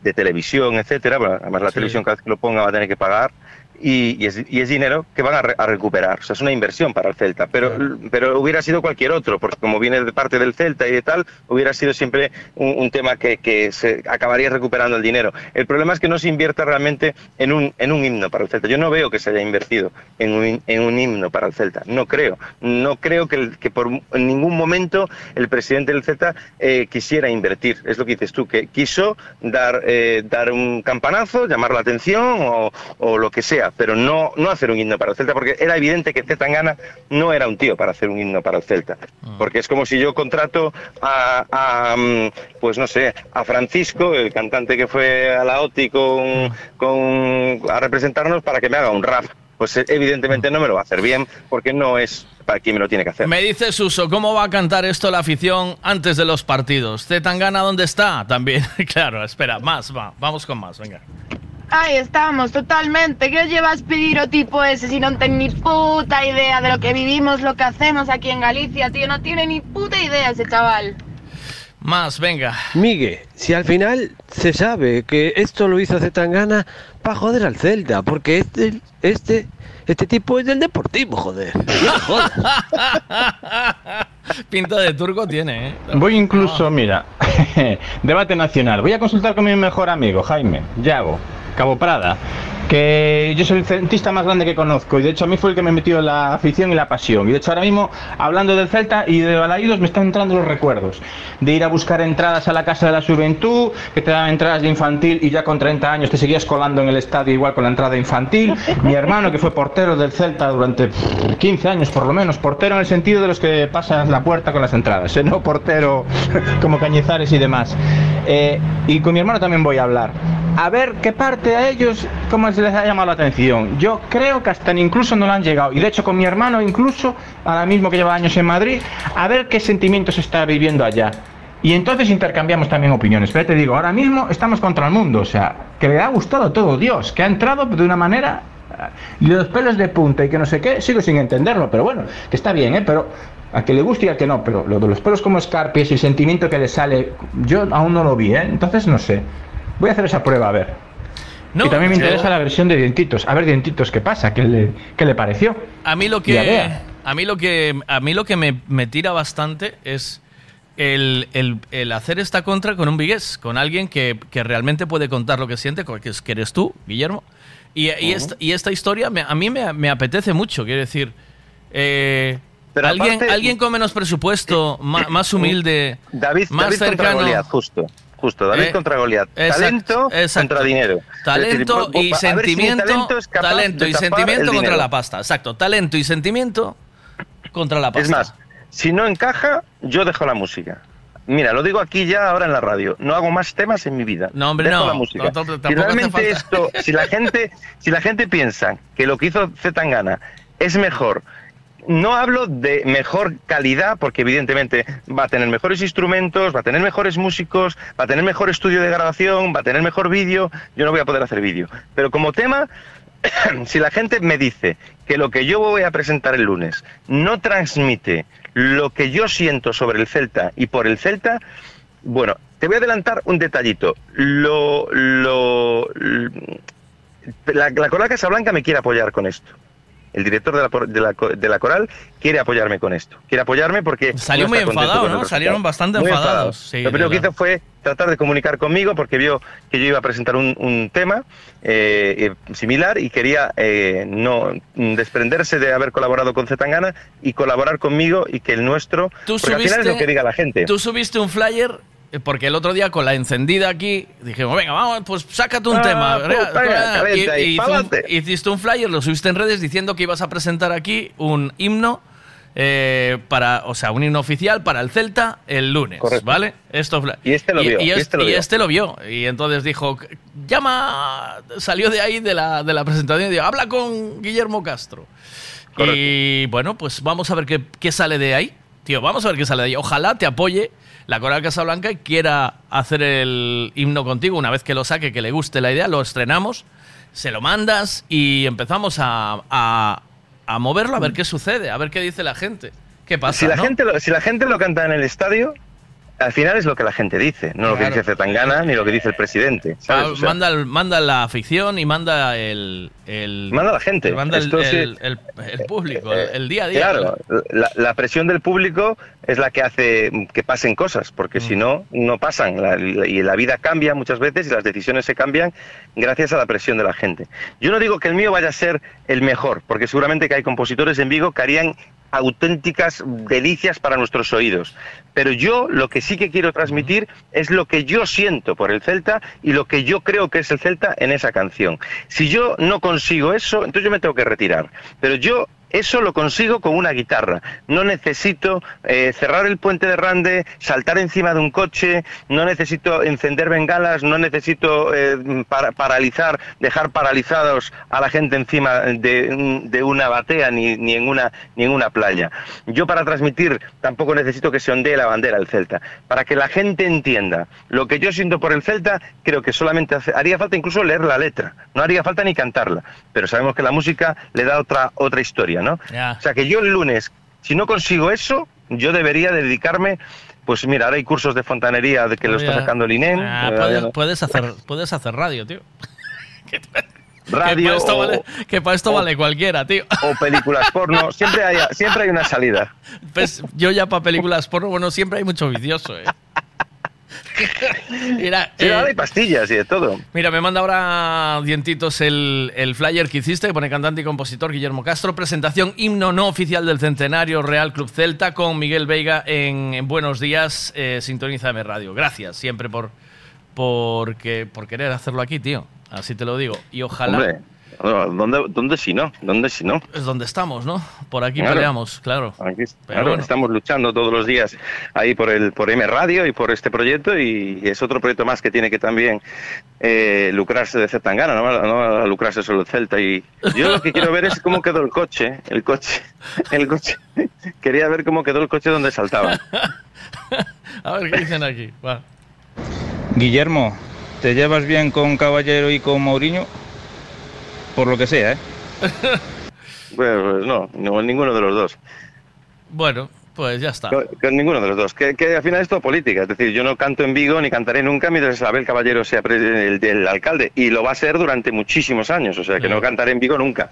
de televisión, etcétera. Bueno, además la Sí. televisión cada vez que lo ponga va a tener que pagar. Y, y es, y es dinero que van a, re- a recuperar, o sea, es una inversión para el Celta, pero, pero hubiera sido cualquier otro, porque como viene de parte del Celta y de tal, hubiera sido siempre un, un tema que, que se acabaría recuperando el dinero. El problema es que no se invierta realmente en un, en un himno para el Celta. Yo no veo que se haya invertido en un, en un himno para el Celta, no creo. No creo que, el- que por en ningún momento el presidente del Celta eh, quisiera invertir, es lo que dices tú, que quiso dar, eh, dar un campanazo, llamar la atención o, o lo que sea, pero no, no hacer un himno para el Celta, porque era evidente que Zetangana no era un tío para hacer un himno para el Celta. Porque es como si yo contrato a, a, mm, pues no sé, a Francisco, el cantante que fue a la OTI con, con, a representarnos para que me haga un rap. Pues eh, evidentemente no me lo va a hacer bien, porque no es para quien me lo tiene que hacer. Me dice Suso, ¿cómo va a cantar esto la afición antes de los partidos? ¿Zetangana dónde está? También, claro, espera, más, va, vamos con más, venga. Ahí estamos, totalmente. ¿Qué os llevas pedir o tipo ese si no ten ni puta idea de lo que vivimos, lo que hacemos aquí en Galicia, tío? No tiene ni puta idea ese chaval. Más, venga. Migue, si al final se sabe que esto lo hizo Zetangana para joder al Celta, porque este, este, este tipo es del Deportivo, joder. No jodas. Pinta de turco tiene, ¿eh? Voy incluso, mira, debate nacional. Voy a consultar con mi mejor amigo, Jaime, Yago, Cabo Prada, que yo soy el celtista más grande que conozco y de hecho a mí fue el que me metió la afición y la pasión. Y de hecho ahora mismo, hablando del Celta y de Balaídos, me están entrando los recuerdos de ir a buscar entradas a la Casa de la Juventud, que te daban entradas de infantil y ya con 30 años te seguías colando en el estadio igual con la entrada infantil. Mi hermano, que fue portero del Celta durante pff, 15 años por lo menos, portero en el sentido de los que pasas la puerta con las entradas, ¿eh? no portero como Cañizares y demás. Eh, y con mi hermano también voy a hablar. A ver qué parte a ellos, cómo se les ha llamado la atención. Yo creo que hasta incluso no lo han llegado. Y de hecho con mi hermano incluso, ahora mismo que lleva años en Madrid, a ver qué sentimientos está viviendo allá. Y entonces intercambiamos también opiniones. Pero te digo, ahora mismo estamos contra el mundo. O sea, que le ha gustado todo Dios, que ha entrado de una manera... Y los pelos de punta y que no sé qué, sigo sin entenderlo. Pero bueno, que está bien, ¿eh? Pero a que le guste y a que no. Pero lo de los pelos como escarpias y el sentimiento que le sale, yo aún no lo vi, ¿eh? Entonces no sé. Voy a hacer esa prueba, a ver. y también me yo- interesa la versión de Dientitos. A ver, Dientitos, ¿qué pasa? ¿Qué le, qué le pareció? A mí lo que a mí lo que a mí lo que me, me tira bastante es el, el- el hacer esta contra con un vigués, con alguien que, que realmente puede contar lo que siente, que es- que eres tú, Guillermo. Y, y esta, y esta historia me- a mí me, me apetece mucho, quiero decir. eh, Pero alguien, aparte- alguien con menos presupuesto, ma- más, humilde, David, más David contra cercano. Goliat, justo. Justo, David Eh, contra Goliat. talento exacto. contra dinero. Talento decir, y si sentimiento. talento y sentimiento contra dinero. la pasta. Exacto. Talento y sentimiento contra la pasta. Es más, si no encaja, yo dejo la música. Mira, lo digo aquí ya ahora en la radio. No hago más temas en mi vida. No, hombre, Dejo no. la música. No, si realmente esto, si la gente, si la gente piensa que lo que hizo Zetangana es mejor, no hablo de mejor calidad, porque evidentemente va a tener mejores instrumentos, va a tener mejores músicos, va a tener mejor estudio de grabación, va a tener mejor vídeo. Yo no voy a poder hacer vídeo. Pero como tema, si la gente me dice que lo que yo voy a presentar el lunes no transmite lo que yo siento sobre el Celta y por el Celta, bueno, te voy a adelantar un detallito. Lo, lo, la, la Coral Casablanca me quiere apoyar con esto. El director de la, de la de la coral quiere apoyarme con esto. Quiere apoyarme porque... Salió muy enfadado, ¿no? Salieron bastante Muy enfadados, sí, Lo primero que hizo fue tratar de comunicar conmigo porque vio que yo iba a presentar un, un tema eh, eh, similar y quería eh, no mm, desprenderse de haber colaborado con Zetangana y colaborar conmigo y que el nuestro... Tú porque al final es lo que diga la gente. Tú subiste un flyer porque el otro día con la encendida aquí dijimos, venga, vamos, pues sácate un Ah, tema. y- ahí, un- hiciste un flyer, lo subiste en redes diciendo que ibas a presentar aquí un himno eh, para, o sea, un himno oficial para el Celta el lunes, ¿vale? Esto Y este lo vio, Y, y es- este lo y vio. este lo vio. Y entonces dijo, llama, salió de ahí de la, de la presentación y dijo, habla con Guillermo Castro. Y bueno, pues vamos a ver qué, qué sale de ahí. Tío, vamos a ver qué sale de ahí. Ojalá te apoye la Coral Casablanca y quiera hacer el himno contigo una vez que lo saque, que le guste la idea, lo estrenamos, se lo mandas y empezamos a, a- a moverlo a ver qué sucede, a ver qué dice la gente. ¿Qué pasa? si, la no? gente lo, si la gente lo canta en el estadio, al final es lo que la gente dice, no lo que dice Zetangana ni lo que dice el presidente. ¿sabes? O sea, manda, el- manda la afición y manda el... el Manda la gente. Manda el, Esto sí- el- el- el público, el, el día a día. Claro, la, la presión del público es la que hace que pasen cosas, porque Mm. si no, no pasan. La- la- y la vida cambia muchas veces y las decisiones se cambian gracias a la presión de la gente. Yo no digo que el mío vaya a ser el mejor, porque seguramente que hay compositores en Vigo que harían auténticas delicias para nuestros oídos. Pero yo lo que sí que quiero transmitir es lo que yo siento por el Celta y lo que yo creo que es el Celta en esa canción. Si yo no consigo eso, entonces yo me tengo que retirar. Pero yo eso lo consigo con una guitarra. No necesito eh, cerrar el puente de Rande, saltar encima de un coche, no necesito encender bengalas, no necesito eh, para- paralizar, dejar paralizados a la gente encima de, una batea ni, en una, playa. Yo para transmitir tampoco necesito que se ondee la bandera del Celta. Para que la gente entienda lo que yo siento por el Celta, creo que solamente haría falta incluso leer la letra. No haría falta ni cantarla. Pero sabemos que la música le da otra, otra historia, ¿no? Ya. O sea que yo el lunes, si no consigo eso, yo debería dedicarme, pues mira, ahora hay cursos de fontanería de que lo está sacando el INEM. Ah, eh, puedes, puedes hacer, puedes hacer radio, tío. radio que para esto, o- vale, que para esto o- vale cualquiera, tío. o películas porno, siempre hay, siempre hay una salida. Pues yo ya para películas porno, bueno, siempre hay mucho vicioso, eh. Mira, Sí, eh, ahora hay pastillas y de todo. Mira, me manda ahora dientitos el, el flyer que hiciste, que pone cantante y compositor Guillermo Castro, presentación himno no oficial del Centenario Real Club Celta con Miguel Veiga en, en Buenos Días, eh, Sintonízame Radio. Gracias siempre por, por, que- por querer hacerlo aquí, tío. Así te lo digo. Y ojalá Hombre, ¿dónde, ¿dónde si no? ¿Dónde si no? es donde estamos, ¿no? Por aquí Claro. peleamos, claro. Aquí, Pero claro, bueno. estamos luchando todos los días ahí por el por M Radio y por este proyecto y es otro proyecto más que tiene que también eh, lucrarse de Zetangana, no, no va a lucrarse solo el Celta y yo lo que quiero ver es cómo quedó el coche, el coche, el coche. Quería ver cómo quedó el coche donde saltaba. A ver qué dicen aquí. Va. Guillermo, ¿te llevas bien con Caballero y con Mourinho? Por lo que sea, ¿eh? Bueno, pues no, no, ninguno de los dos. Bueno, pues ya está. Con, con ninguno de los dos. Que, que al final es todo política. Es decir, yo no canto en Vigo ni cantaré nunca mientras Isabel Caballero sea el, el alcalde. Y lo va a ser durante muchísimos años. O sea, que no cantaré en Vigo nunca.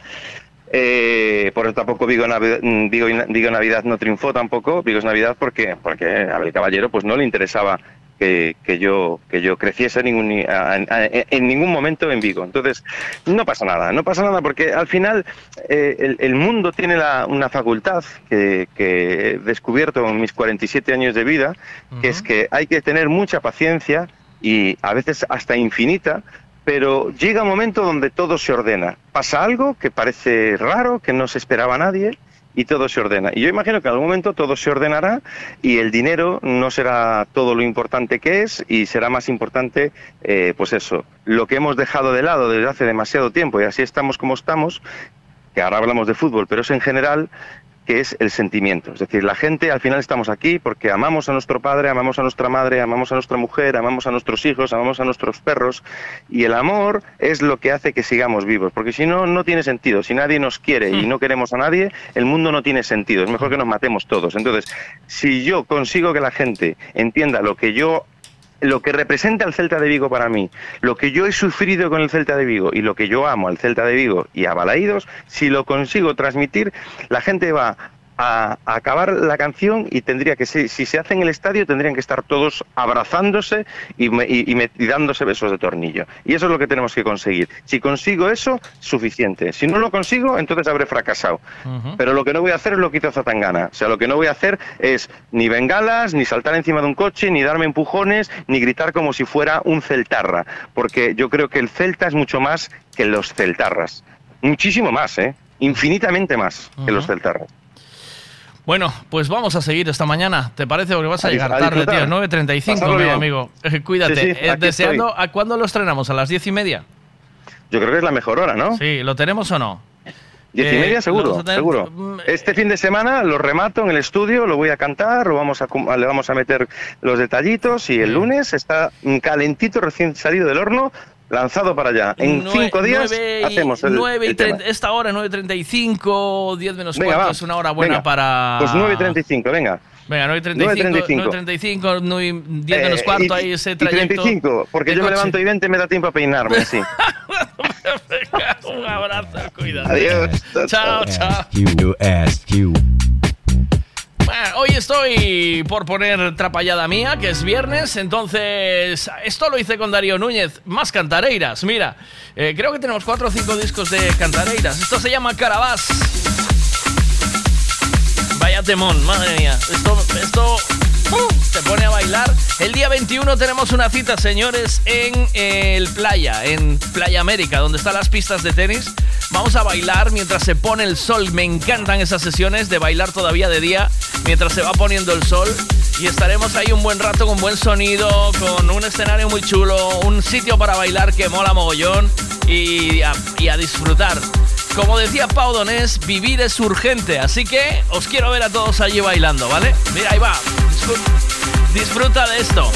Eh, por eso tampoco Vigo, Navi- mm, Vigo, Vigo Navidad no triunfó tampoco. Vigo es Navidad porque, porque a Abel Caballero pues no le interesaba que, que yo que yo creciese en ningún, a- en ningún momento en Vigo. Entonces, no pasa nada, no pasa nada porque al final eh, el, el mundo tiene la- una facultad que, que he descubierto en mis 47 años de vida, que es que hay que tener mucha paciencia y a veces hasta infinita, pero llega un momento donde todo se ordena. Pasa algo que parece raro, que no se esperaba a nadie, y todo se ordena. Y yo imagino que en algún momento todo se ordenará y el dinero no será todo lo importante que es y será más importante, eh, pues eso, lo que hemos dejado de lado desde hace demasiado tiempo y así estamos como estamos, que ahora hablamos de fútbol, pero eso en general que es el sentimiento. Es decir, la gente al final estamos aquí porque amamos a nuestro padre, amamos a nuestra madre, amamos a nuestra mujer, amamos a nuestros hijos, amamos a nuestros perros y el amor es lo que hace que sigamos vivos, porque si no, no tiene sentido. Si nadie nos quiere y no queremos a nadie, el mundo no tiene sentido. Es mejor que nos matemos todos. Entonces, si yo consigo que la gente entienda lo que yo lo que representa el Celta de Vigo para mí, lo que yo he sufrido con el Celta de Vigo y lo que yo amo al Celta de Vigo y a Balaídos, si lo consigo transmitir, la gente va a, a acabar la canción y tendría que, si, si se hace en el estadio, tendrían que estar todos abrazándose y, me- y- y me- y dándose besos de tornillo. Y eso es lo que tenemos que conseguir. Si consigo eso, suficiente. Si no lo consigo, entonces habré fracasado. Pero lo que no voy a hacer es lo que hizo Zatangana. O sea, lo que no voy a hacer es ni bengalas, ni saltar encima de un coche, ni darme empujones, ni gritar como si fuera un celtarra. Porque yo creo que el celta es mucho más que los celtarras. Muchísimo más, ¿eh? Infinitamente más que los celtarras. Bueno, pues vamos a seguir esta mañana. ¿Te parece? Porque vas a llegar a tarde, tío. 9.35, Pasarlo mi amigo. Cuídate. Sí, sí, Eh, deseando, estoy. ¿a cuándo lo estrenamos? ¿A las diez y media? Yo creo que es la mejor hora, ¿no? Sí, ¿lo tenemos o no? Diez y Eh, media seguro, tener- seguro. Este fin de semana lo remato en el estudio, lo voy a cantar, lo vamos a, le vamos a meter los detallitos y el lunes está mm, calentito, recién salido del horno, lanzado para allá. En Nue- cinco días nueve y- hacemos el, nueve y el tema. treinta- esta hora, 9.35, 10 menos Venga, cuarto, va. es una hora buena Venga. para... Pues 9.35, venga. Venga, 9.35, 9.35. 9.35, 9, 10 menos Eh, cuarto, y- ahí ese y trayecto. 35, porque yo me coche. levanto y 20 me da tiempo a peinarme, así. Un abrazo, cuidado. Adiós. Chao, chao. Bueno, hoy estoy por poner trapallada mía, que es viernes, entonces esto lo hice con Darío Núñez, más cantareiras, mira, eh, creo que tenemos cuatro o cinco discos de cantareiras, esto se llama Carabás. Vaya temón, madre mía, esto, esto te pone a bailar. El día 21 tenemos una cita, señores, en el playa, en Playa América, donde están las pistas de tenis. Vamos a bailar mientras se pone el sol. Me encantan esas sesiones de bailar todavía de día mientras se va poniendo el sol. Y estaremos ahí un buen rato con buen sonido, con un escenario muy chulo, un sitio para bailar que mola mogollón y a disfrutar. Como decía Pau Donés, vivir es urgente, así que os quiero ver a todos allí bailando, ¿vale? Mira, ahí va. Disfr- Disfruta de esto.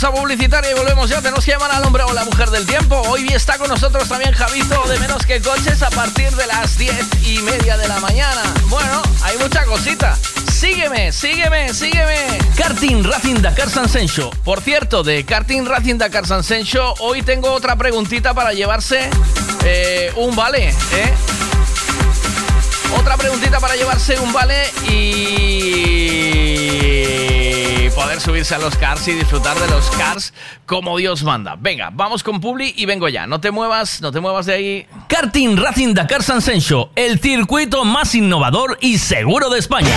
Pausa publicitaria y volvemos ya. Tenemos que llamar al hombre o la mujer del tiempo. Hoy está con nosotros también Javito de Menos que Coches a partir de las 10 y media de la mañana. Bueno, hay mucha cosita. Sígueme, sígueme, sígueme. Karting Racing Dakar Sansencho. Por cierto, de Karting Racing Dakar Sansencho, hoy tengo otra preguntita para llevarse eh, un vale, ¿eh? Otra preguntita para llevarse un vale y subirse a los cars y disfrutar de los cars como Dios manda. Venga, vamos con Publi y vengo ya. No te muevas, no te muevas de ahí. Karting Racing Dakar Sansencho, el circuito más innovador y seguro de España.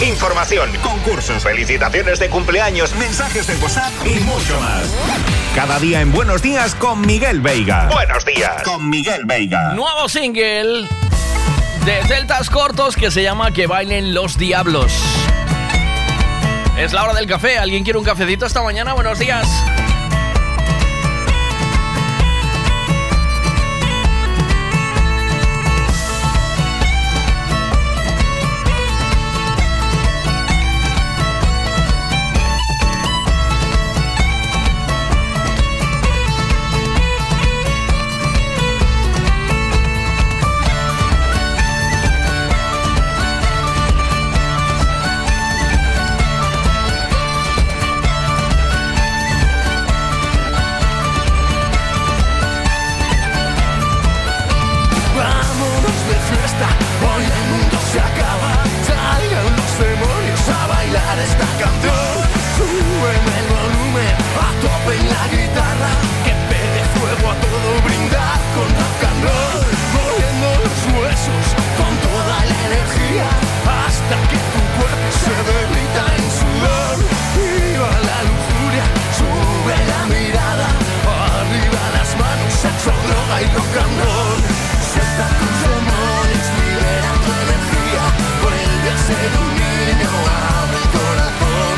Información, concursos, felicitaciones de cumpleaños, mensajes de WhatsApp y mucho más. Cada día en Buenos Días con Miguel Veiga. Buenos días con Miguel Veiga. Nuevo single de Celtas Cortos que se llama Que bailen los diablos. Es la hora del café. ¿Alguien quiere un cafecito esta mañana? Buenos días. en la guitarra que pegue fuego a todo brindar con rock and roll los huesos con toda la energía hasta que tu cuerpo se debilita en sudor. Viva la lujuria sube la mirada arriba las manos sexo droga y rock and roll. Suelta tus demonios libera tu energía vuelve a ser un niño abre el corazón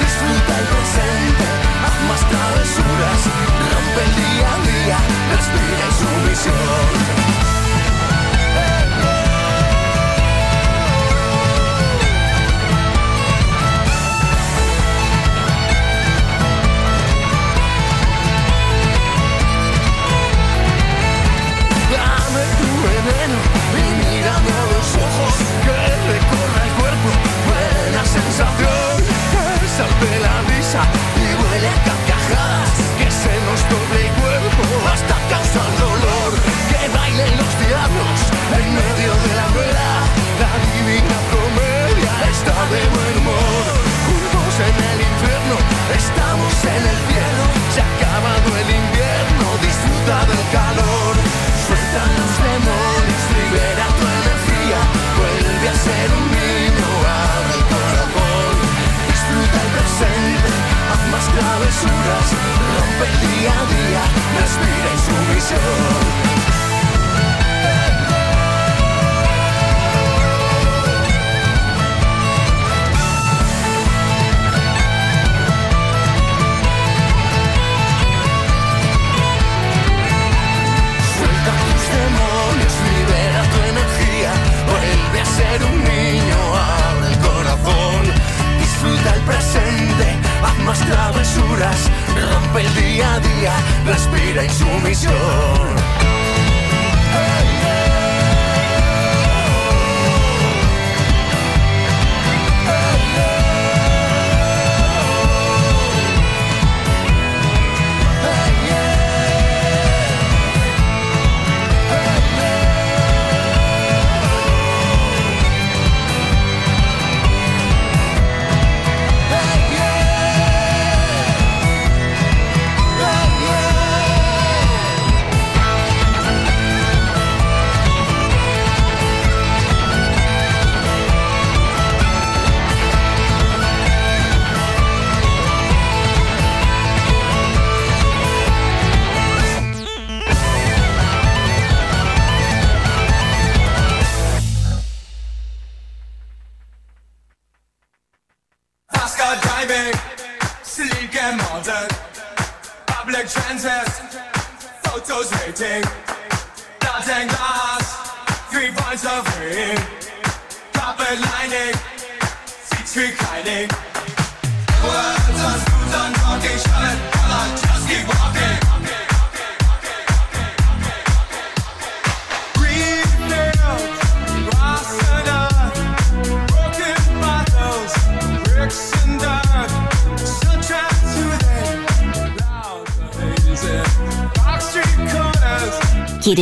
disfruta el presente travesuras, rompe el día a día, respira en su visión. todo el dolor. Que bailen los diablos en medio de la vela. La divina comedia está de buen humor. Juntos en el infierno, estamos en el cielo. Se ha acabado el invierno, disfruta del calor. Suéltalo. Travesuras, rompe el día a día, respira energía, vuelve a ser un niño, abre el corazón, disfruta el presente, más travesuras, rompe el día a día, respira insumisión. Ascot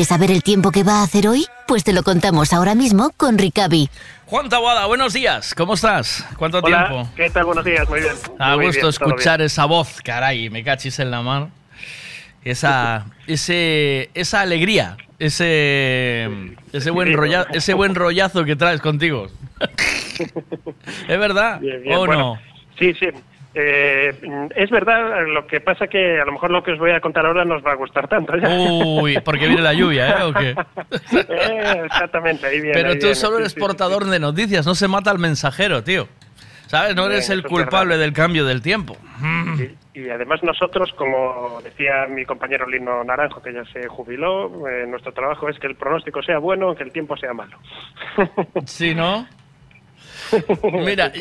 ¿Quieres saber el tiempo que va a hacer hoy? Pues te lo contamos ahora mismo con Ricavi. Juan Taboada, buenos días. ¿Cómo estás? ¿Cuánto Hola, tiempo? ¿qué tal? Buenos días, muy bien. A Muy gusto bien, escuchar bien. esa voz, caray, me cachis en la mano. Esa, ese, esa alegría, ese, ese, buen Sí, rolla- ¿no? ese buen rollazo que traes contigo. ¿Es verdad? Bien, bien, ¿O bueno, no? Sí, sí. Eh, es verdad, lo que pasa que a lo mejor lo que os voy a contar ahora no os va a gustar tanto. ¿ya? Uy, porque viene la lluvia, ¿eh? ¿O qué? Eh, exactamente, ahí viene. Pero ahí tú viene, solo eres sí, portador de noticias, no se mata al mensajero, tío. ¿Sabes? No eres Bien, el culpable del cambio del tiempo. Y, y además nosotros, como decía mi compañero Lino Naranjo, que ya se jubiló, eh, nuestro trabajo es que el pronóstico sea bueno, que el tiempo sea malo. Sí, ¿no? Mira,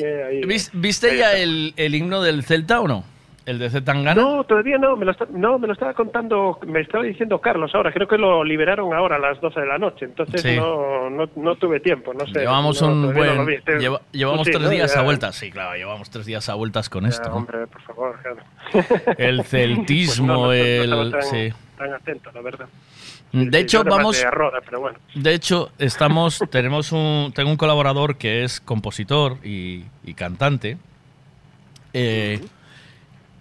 ¿vis- ¿viste ya el, el himno del Celta o no? ¿El de Zetangana? No, todavía no, me lo, está- no, me lo estaba contando, me estaba diciendo Carlos ahora, creo que lo liberaron ahora a las 12 de la noche, entonces Sí. no, no, no tuve tiempo, no sé. Llevamos no, un buen. no lleva- llevamos sí, tres días Ya- a vueltas. Sí, claro, llevamos tres días a vueltas con ya, esto. Hombre, por favor, claro. El celtismo, Pues el. tan, Sí. tan atento, la verdad. De hecho, vamos. de Roda, pero bueno. De hecho, estamos, tenemos un, tengo un colaborador que es compositor y, y cantante, eh,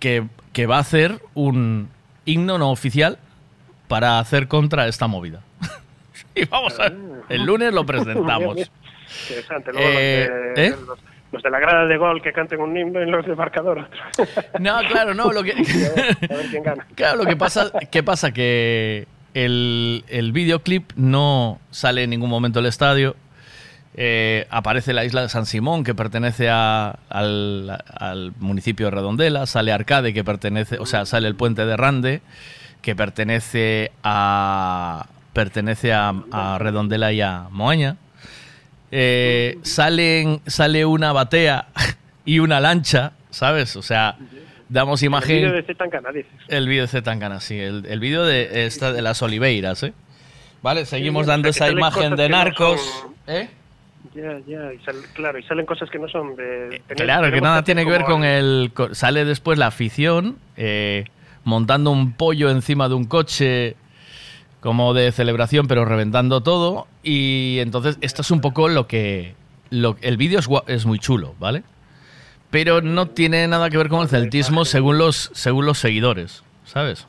que, que va a hacer un himno no oficial para hacer contra esta movida. y vamos a, el lunes lo presentamos. Bien, bien. Interesante. Luego Eh, los, de, ¿eh? los, los de la grada de gol que canten un himno y los de marcador. No, claro, no, lo que... a ver quién gana. Claro, lo que pasa, ¿qué pasa? Que el, el videoclip no sale en ningún momento del estadio. Eh, aparece la isla de San Simón, que pertenece a- al, municipio de Redondela. Sale Arcade, que pertenece, o sea, sale el puente de Rande, que pertenece a pertenece a, a Redondela y a Moaña. Eh, salen, sale una batea y una lancha, ¿sabes? O sea, damos imagen. El vídeo de Zetangana, dices. El vídeo de Zetangana, sí. El, el vídeo de, esta, de las Oliveiras, ¿eh? Vale, seguimos Sí, dando esa imagen de no narcos. son- ¿Eh? Ya, ya, y sal- claro, y salen cosas que no son de... tenemos- Claro, que nada tiene que ver con el... Sale después la afición eh, montando un pollo encima de un coche como de celebración, pero reventando todo. Y entonces esto es un poco lo que... Lo, el vídeo es, es muy chulo, ¿vale? Pero no tiene nada que ver con el celtismo según los, según los seguidores, ¿sabes?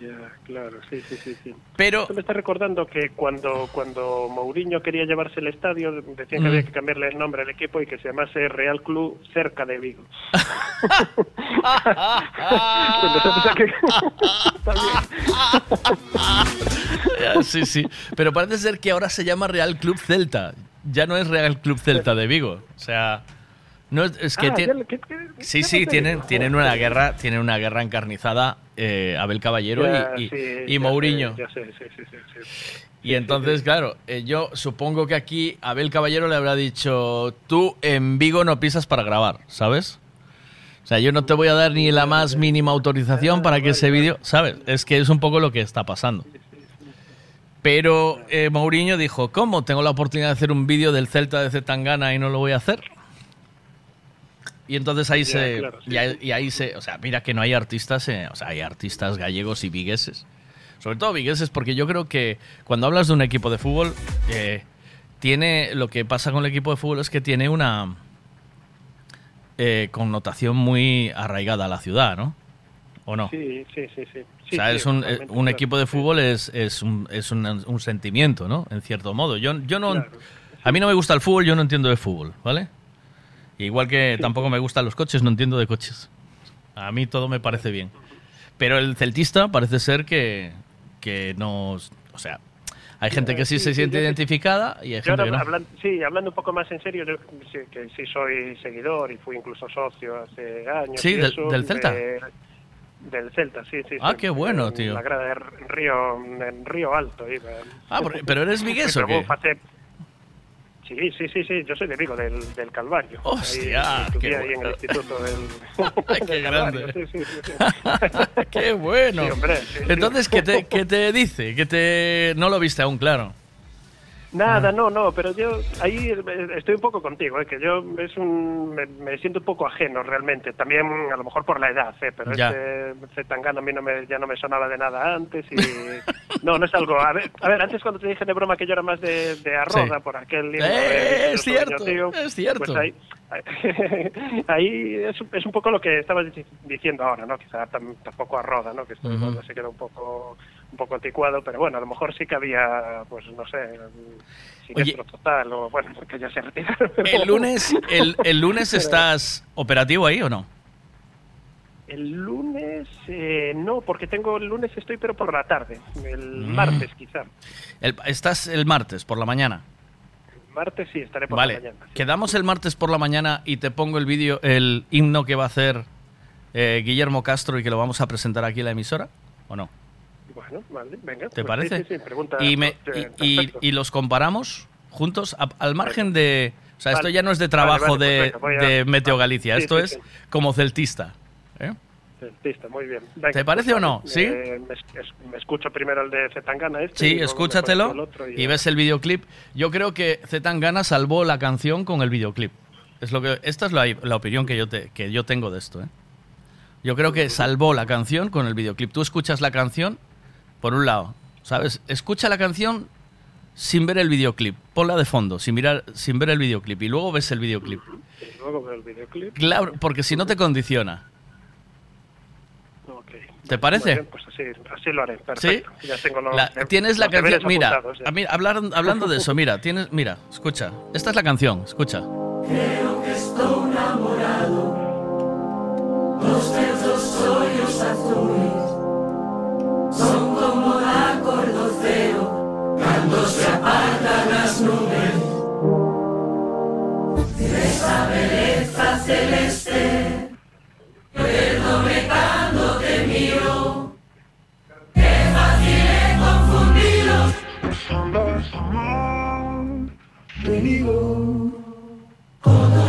Ya, claro, sí, sí, sí. sí. Pero... Esto me está recordando que cuando, cuando Mourinho quería llevarse el estadio, decían que Mm. había que cambiarle el nombre al equipo y que se llamase Real Club cerca de Vigo. Sí, sí. Pero parece ser que ahora se llama Real Club Celta. Ya no es Real Club Celta de Vigo. O sea, no es, que Ah, tiene- ya lo- ¿qué- qué- Sí, sí, tienen, tienen una guerra, tienen una guerra encarnizada eh, Abel Caballero Ya, y, y, sí, y ya Mourinho. sé, Ya sé, sí. Y entonces, claro, eh, yo supongo que aquí Abel Caballero le habrá dicho, tú en Vigo no pisas para grabar, ¿sabes? O sea, yo no te voy a dar ni la más mínima autorización para que ese vídeo, ¿sabes? Es que es un poco lo que está pasando. Pero eh, Mourinho dijo, ¿cómo? Tengo la oportunidad de hacer un vídeo del Celta de Zetangana y no lo voy a hacer. Y entonces ahí se... claro, sí, y, ahí, y ahí se... O sea, mira que no hay artistas, eh, o sea, hay artistas gallegos y vigueses. Sobre todo vigueses, porque yo creo que cuando hablas de un equipo de fútbol, eh, tiene... Lo que pasa con el equipo de fútbol es que tiene una eh, connotación muy arraigada a la ciudad, ¿no? ¿O no? Sí, sí, sí, sí. o sea, es un, eh, un equipo de fútbol es, es, un, es un, un sentimiento, ¿no? En cierto modo. Yo, yo no... A mí no me gusta el fútbol, yo no entiendo de fútbol, ¿vale? Igual que tampoco me gustan los coches, no entiendo de coches. A mí todo me parece bien. Pero el celtista parece ser que, que no... O sea, hay gente que sí, se siente identificada y hay Yo gente ahora, que no. hablan- sí, hablando un poco más en serio, yo sí, que sí soy seguidor y fui incluso socio hace años. Sí, del- eso, del Celta. de- del Celta, sí, sí. Ah, sí. qué bueno, En tío. La grada de Río, en Río Alto. iba. Ah, pero- pero eres vigués, ¿o qué? pasé- Sí, sí, sí, sí, yo soy de Vigo, del, del Calvario. Hostia, Ahí, qué ahí en bueno. el instituto del, Qué del grande. sí, sí, sí. ¡Qué bueno! Hombre. Entonces, ¿qué te, qué te dice? Que te... No lo viste aún, claro. Nada, Ah. no, no, pero yo ahí eh, estoy un poco contigo, eh, que yo es un, me, me siento un poco ajeno realmente, también a lo mejor por la edad, eh, pero Ya. este Zetangana a mí no me, ya no me sonaba de nada antes y no, no es algo, a ver, a ver, antes cuando te dije de broma que yo era más de, de Arroda Sí. por aquel libro Eh, de- es cierto, Tío, es cierto. pues ahí, ahí es, es un poco lo que estabas dici- diciendo ahora, ¿no? Quizá tam- tampoco Arroda, ¿no? Que Ujú. igual se queda un poco un poco anticuado, pero bueno, a lo mejor sí que había, pues no sé, siniestro total o bueno, que ya se retiraron. ¿El lunes, el, el lunes estás operativo ahí o no? El lunes eh, no, porque tengo el lunes estoy pero por la tarde, el Mm. martes quizá. El- estás el martes por la mañana. El martes sí estaré por Vale, la mañana. quedamos el martes por la mañana y te pongo el vídeo, el himno que va a hacer eh, Guillermo Castro y que lo vamos a presentar aquí en la emisora, ¿o no? Bueno, vale, venga. ¿Te pues parece? Sí, sí, sí, pregunta, y, me- y- y- perfecto. y los comparamos juntos a- al margen de... O sea, esto ya no es de trabajo vale, de, a- de Meteo Galicia, Sí, esto es como celtista. ¿eh? Celtista, muy bien. Venga, ¿Te parece pues o no? ¿Sí? eh, me, es- me escucho primero el de Zetangana este. Sí, escúchatelo y ves el videoclip. Yo creo que Zetangana salvó la canción con el videoclip. Es lo que, esta es la, la opinión que yo, te, que yo tengo de esto. ¿eh? Yo creo que salvó la canción con el videoclip. Tú escuchas la canción, por un lado, ¿sabes? Escucha la canción sin ver el videoclip. Ponla de fondo, sin, mirar, sin ver el videoclip. Y luego ves el videoclip. Y luego veo el videoclip. Claro, porque si no te condiciona. ¿Te parece? Bien, pues así, así lo haré. Perfecto. Ya tengo los, La- eh, tienes la canción. Mira, ya. a mí, hablar- hablando de eso, mira, tienes, mira, escucha. Esta es la canción, escucha. Creo que estoy enamorado. Los hoyos azules son cuando se apartan las nubes. De esa belleza celeste, perdóme cuando te miro. Qué fácil es confundirlos. Dos amigos. Cada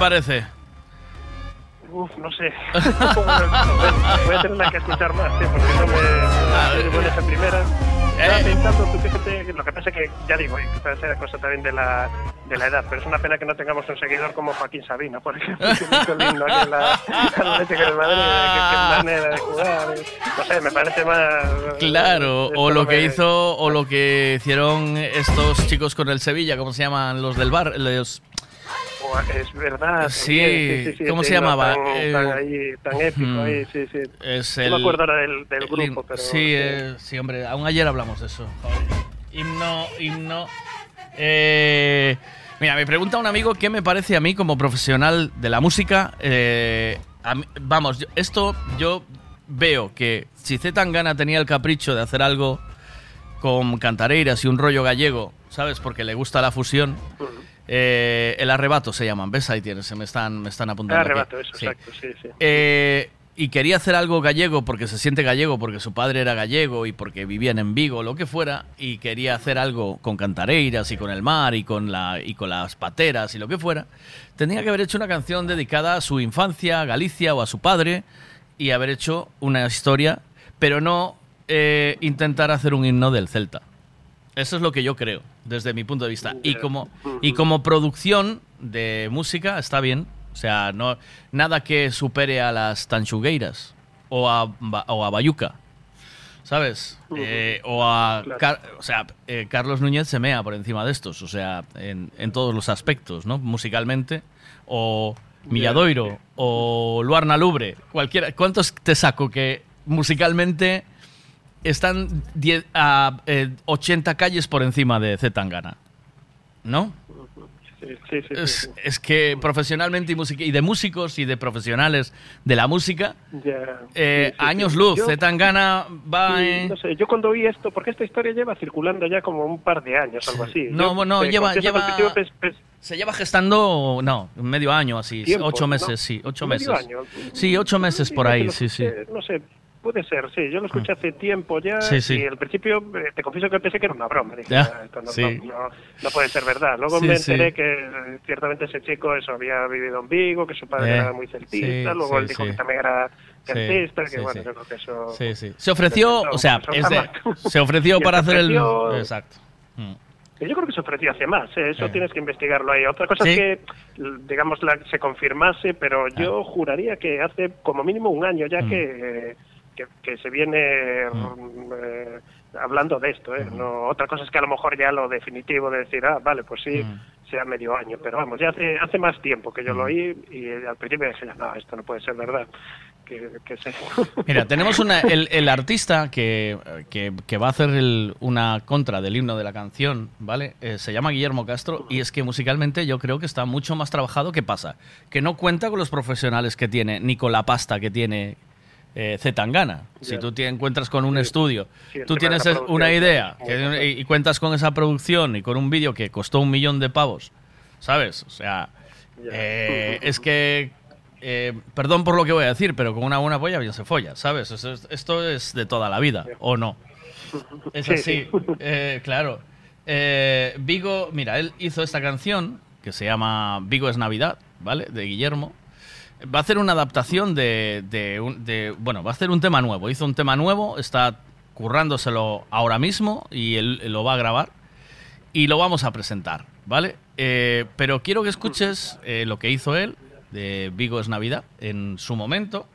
parece? Uf, no sé. Voy a tener que escuchar más, ¿eh? porque no me. No me esa primera. Estaba pensando, tú fíjate, que lo que pasa es que, ya digo, quizás sea cosa también de la, de la edad, pero es una pena que no tengamos un seguidor como Joaquín Sabina, por ejemplo, que aquí en la de Madrid, que, que manera de jugar. No sé, me parece más. Claro, esto o lo que hizo, o lo que hicieron estos chicos con el Sevilla, ¿cómo se llaman los del bar? Los, Es verdad. Sí, sí, sí, ¿cómo se llamaba? Tan, Eh, tan ahí, tan épico hmm, ahí, sí, sí. es No el- me acuerdo ahora del, del el grupo, pero. Sí, eh, sí, hombre, aún ayer hablamos de eso. Joder. Himno, himno. Eh, mira, me pregunta un amigo qué me parece a mí como profesional de la música. Eh, mí- vamos, yo- esto yo veo que si Z Tangana tenía el capricho de hacer algo con cantareiras y un rollo gallego, ¿sabes? Porque le gusta la fusión. Eh, el arrebato se llaman, ¿ves? Ahí tienes, se me están, me están apuntando. aquí. arrebato, eso, Sí. exacto, sí, sí. Eh, y quería hacer algo gallego porque se siente gallego, porque su padre era gallego y porque vivían en Vigo, lo que fuera, y quería hacer algo con cantareiras y con el mar y con, la, y con las pateras y lo que fuera. Tenía que haber hecho una canción dedicada a su infancia, a Galicia o a su padre, y haber hecho una historia, pero no eh, intentar hacer un himno del Celta. Eso es lo que yo creo, desde mi punto de vista. Y como, y como producción de música está bien. O sea, no, nada que supere a las Tanchugueiras o a, o a Bayuca. ¿Sabes? Eh, o a. Car- o sea, eh, Carlos Núñez se mea por encima de estos. O sea, en, en todos los aspectos, ¿no? Musicalmente. O Milladoiro. O Luarna Lubre. Cualquiera. ¿Cuántos te saco que musicalmente están 10 a eh, 80 calles por encima de Zetangana? ¿No? Sí, sí, sí, Es, es que profesionalmente y, music- y de músicos y de profesionales de la música, Ya, eh, años luz, Yo- Zetangana va en... no sé, yo cuando oí esto, porque esta historia lleva circulando ya como un par de años, algo así. No, Yo, bueno, te lleva- lleva- Se lleva gestando, no, medio año así, Tiempo, ocho ¿no? meses, sí, ocho ¿Medio meses. año? Sí, ocho meses por yo ahí, sí, sí. No sé, puede ser, sí. Yo lo escuché hace tiempo ya Sí, sí. y al principio eh, te confieso que pensé que era una broma. Dije, Ya, "Ah, esto no, sí. no- no- no puede ser verdad. Luego me enteré que eh, ciertamente ese chico eso había vivido en Vigo, que su padre Eh, era muy celtista, luego él dijo que también era celtista, que bueno, yo creo que eso... Sí, sí. Se ofreció, o sea, es de- se ofreció para hacer el... Exacto. Mm. Yo creo que se ofreció hace más, ¿eh? eso Sí. tienes que investigarlo ahí. Otra cosa Sí. es que, digamos, la, se confirmase, pero yo juraría que hace como mínimo un año ya Mm. que, que, que se viene mm, eh, hablando de esto. ¿eh? No, otra cosa es que a lo mejor ya lo definitivo de decir, ah, vale, pues sí, sea medio año, pero vamos, ya hace, hace más tiempo que yo lo oí y eh, al principio dije, no, esto no puede ser verdad. Que, que se- Mira, tenemos una, el, el artista que, que- que va a hacer el- una contra del himno de la canción, ¿vale? Eh, se llama Guillermo Castro y es que musicalmente yo creo que está mucho más trabajado. ¿Qué pasa? Que no cuenta con los profesionales que tiene, ni con la pasta que tiene eh, Zetangana. Si tú te encuentras con un estudio, Sí, tú tienes una idea que- y, y cuentas con esa producción y con un vídeo que costó un millón de pavos, ¿sabes? O sea, eh, es que eh, perdón por lo que voy a decir, pero con una buena polla bien se folla, ¿sabes? Eso es- esto es de toda la vida, ¿o no? Es Sí, así, sí. eh, claro. Eh, Vigo, mira, él hizo esta canción que se llama Vigo es Navidad, ¿vale? De Guillermo. Va a hacer una adaptación de, de de- Bueno, va a hacer un tema nuevo. Hizo un tema nuevo, está currándoselo ahora mismo y él, él lo va a grabar y lo vamos a presentar, ¿vale? Eh, pero quiero que escuches eh, lo que hizo él de Vigo es Navidad en su momento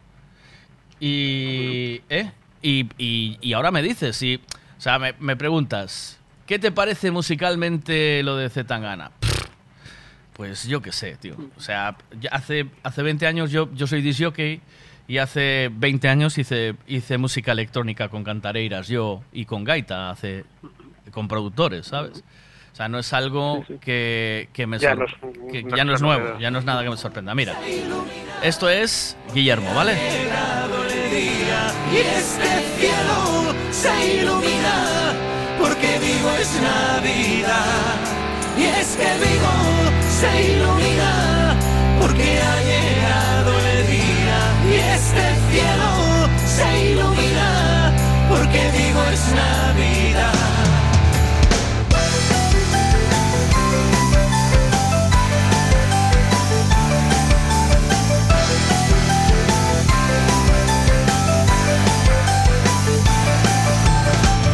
y, ¿eh? y, y- y ahora me dices, y, o sea, me, me preguntas, ¿qué te parece musicalmente lo de Zetangana? Pues yo qué sé, tío. O sea, hace, hace 20 años yo, yo soy disc jockey y hace 20 años hice, hice música electrónica con cantareiras yo y con gaita, hace, con productores, ¿sabes? O sea, no es algo que, que me Ya no es- que no ya no es nuevo, ya no es nada que me sorprenda. Mira, esto es Guillermo, ¿vale? y este cielo se ilumina porque Vigo es Navidad. Y es que Vigo se ilumina porque ha llegado el día y este cielo se ilumina porque digo es Navidad.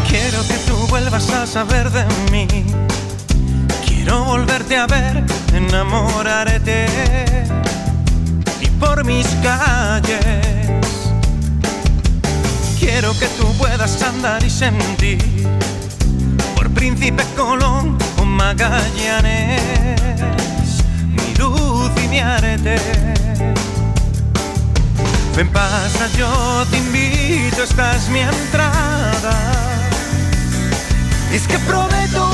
Quiero que tú vuelvas a saber de mí Quiero volverte a ver, enamorarte y por mis calles. Quiero que tú puedas andar y sentir por Príncipe Colón o Magallanes mi luz y mi arete. Ven pasa, yo te invito, esta es mi entrada. Es que prometo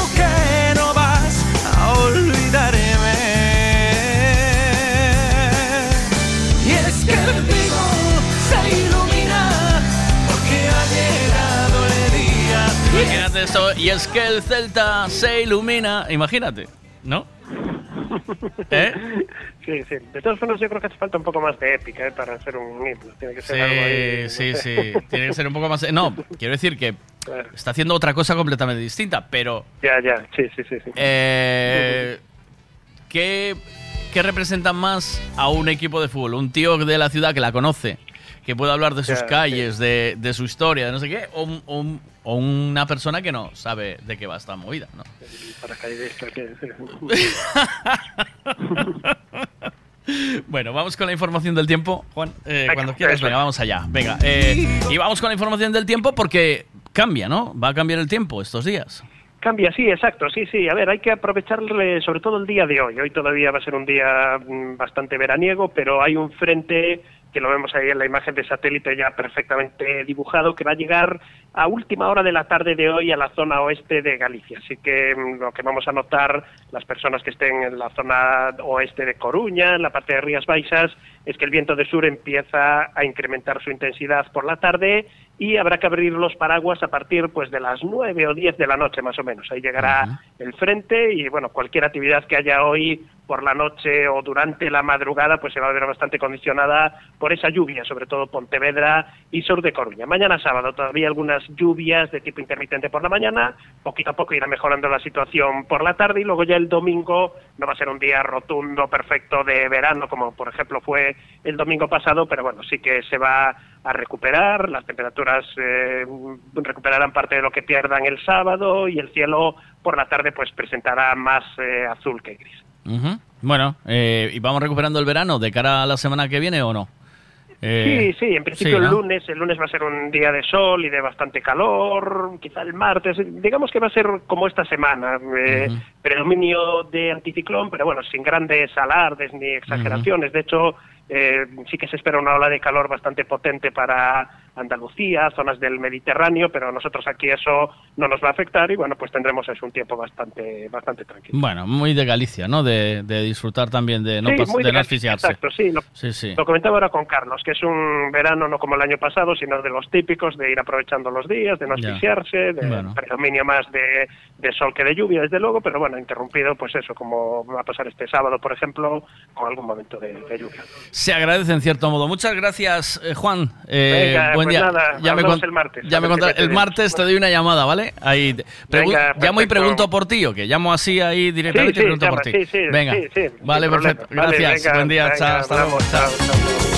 Imagínate esto, y es que el Celta se ilumina, imagínate, ¿no? ¿Eh? Sí, sí. De todas formas, yo creo que hace falta un poco más de épica ¿eh? para hacer un himno. Tiene que ser algo ahí. no Sí, sí, sé. sí. Tiene que ser un poco más. No, quiero decir que Claro. está haciendo otra cosa completamente distinta, pero. Ya, ya, sí, sí, sí. sí. Eh, ¿qué, qué representa más a un equipo de fútbol? ¿Un tío de la ciudad que la conoce? Que puede hablar de sus Ya, calles, de, de su historia, de no sé qué, o, o un- o una persona que no sabe de qué va esta movida, ¿no? Paracaidista que- Bueno, vamos con la información del tiempo, Juan. Eh, cuando quieras, venga, vamos allá. Venga, eh, y vamos con la información del tiempo porque cambia, ¿no? Va a cambiar el tiempo estos días. Cambia, sí, exacto, sí, sí. A ver, hay que aprovecharle sobre todo el día de hoy. Hoy todavía va a ser un día mm, bastante veraniego, pero hay un frente que lo vemos ahí en la imagen de satélite ya perfectamente dibujado, que va a llegar a última hora de la tarde de hoy a la zona oeste de Galicia. Así que mm, lo que vamos a notar las personas que estén en la zona oeste de Coruña, en la parte de Rías Baixas, es que el viento de sur empieza a incrementar su intensidad por la tarde y habrá que abrir los paraguas a partir pues de las 9 o 10 de la noche más o menos. Ahí llegará el frente y bueno, cualquier actividad que haya hoy por la noche o durante la madrugada pues se va a ver bastante condicionada por esa lluvia, sobre todo Pontevedra y sur de Coruña. Mañana sábado todavía algunas lluvias de tipo intermitente por la mañana, poquito a poco irá mejorando la situación por la tarde y luego ya el domingo no va a ser un día rotundo, perfecto de verano como por ejemplo fue el domingo pasado, pero bueno, sí que se va a recuperar, las temperaturas eh, recuperarán parte de lo que pierdan el sábado y el cielo por la tarde pues presentará más eh, azul que gris. Bueno, eh, ¿y vamos recuperando el verano de cara a la semana que viene o no? Eh, sí, sí, en principio sí, el lunes, el lunes va a ser un día de sol y de bastante calor, quizá el martes, digamos que va a ser como esta semana, eh, predominio de anticiclón, pero bueno, sin grandes alardes ni exageraciones, de hecho sí que se espera una ola de calor bastante potente para Andalucía, zonas del Mediterráneo, pero a nosotros aquí eso no nos va a afectar y bueno, pues tendremos eso un tiempo bastante bastante tranquilo. Bueno, muy de Galicia, ¿no? De, de disfrutar también, de no, Sí, muy de no de- asfixiarse. Exacto, sí, lo, Sí, sí. Lo comentaba ahora con Carlos, que es un verano no como el año pasado, sino de los típicos de ir aprovechando los días, de no Ya. asfixiarse, de Bueno. predominio más de, de sol que de lluvia, desde luego, pero bueno, interrumpido, pues eso, como va a pasar este sábado, por ejemplo, con algún momento de, de lluvia. Se agradece en cierto modo. Muchas gracias, eh, Juan. Eh, Venga, buen pues nada, ya me el martes, ya me qué contar- el martes te doy una llamada, ¿vale? Ahí Venga, llamo y pregunto por ti, o que llamo así ahí directamente Sí, y pregunto por ti. sí, sí, venga. vale, perfecto. Gracias. venga, Buen día. venga, chao, hasta luego. chao.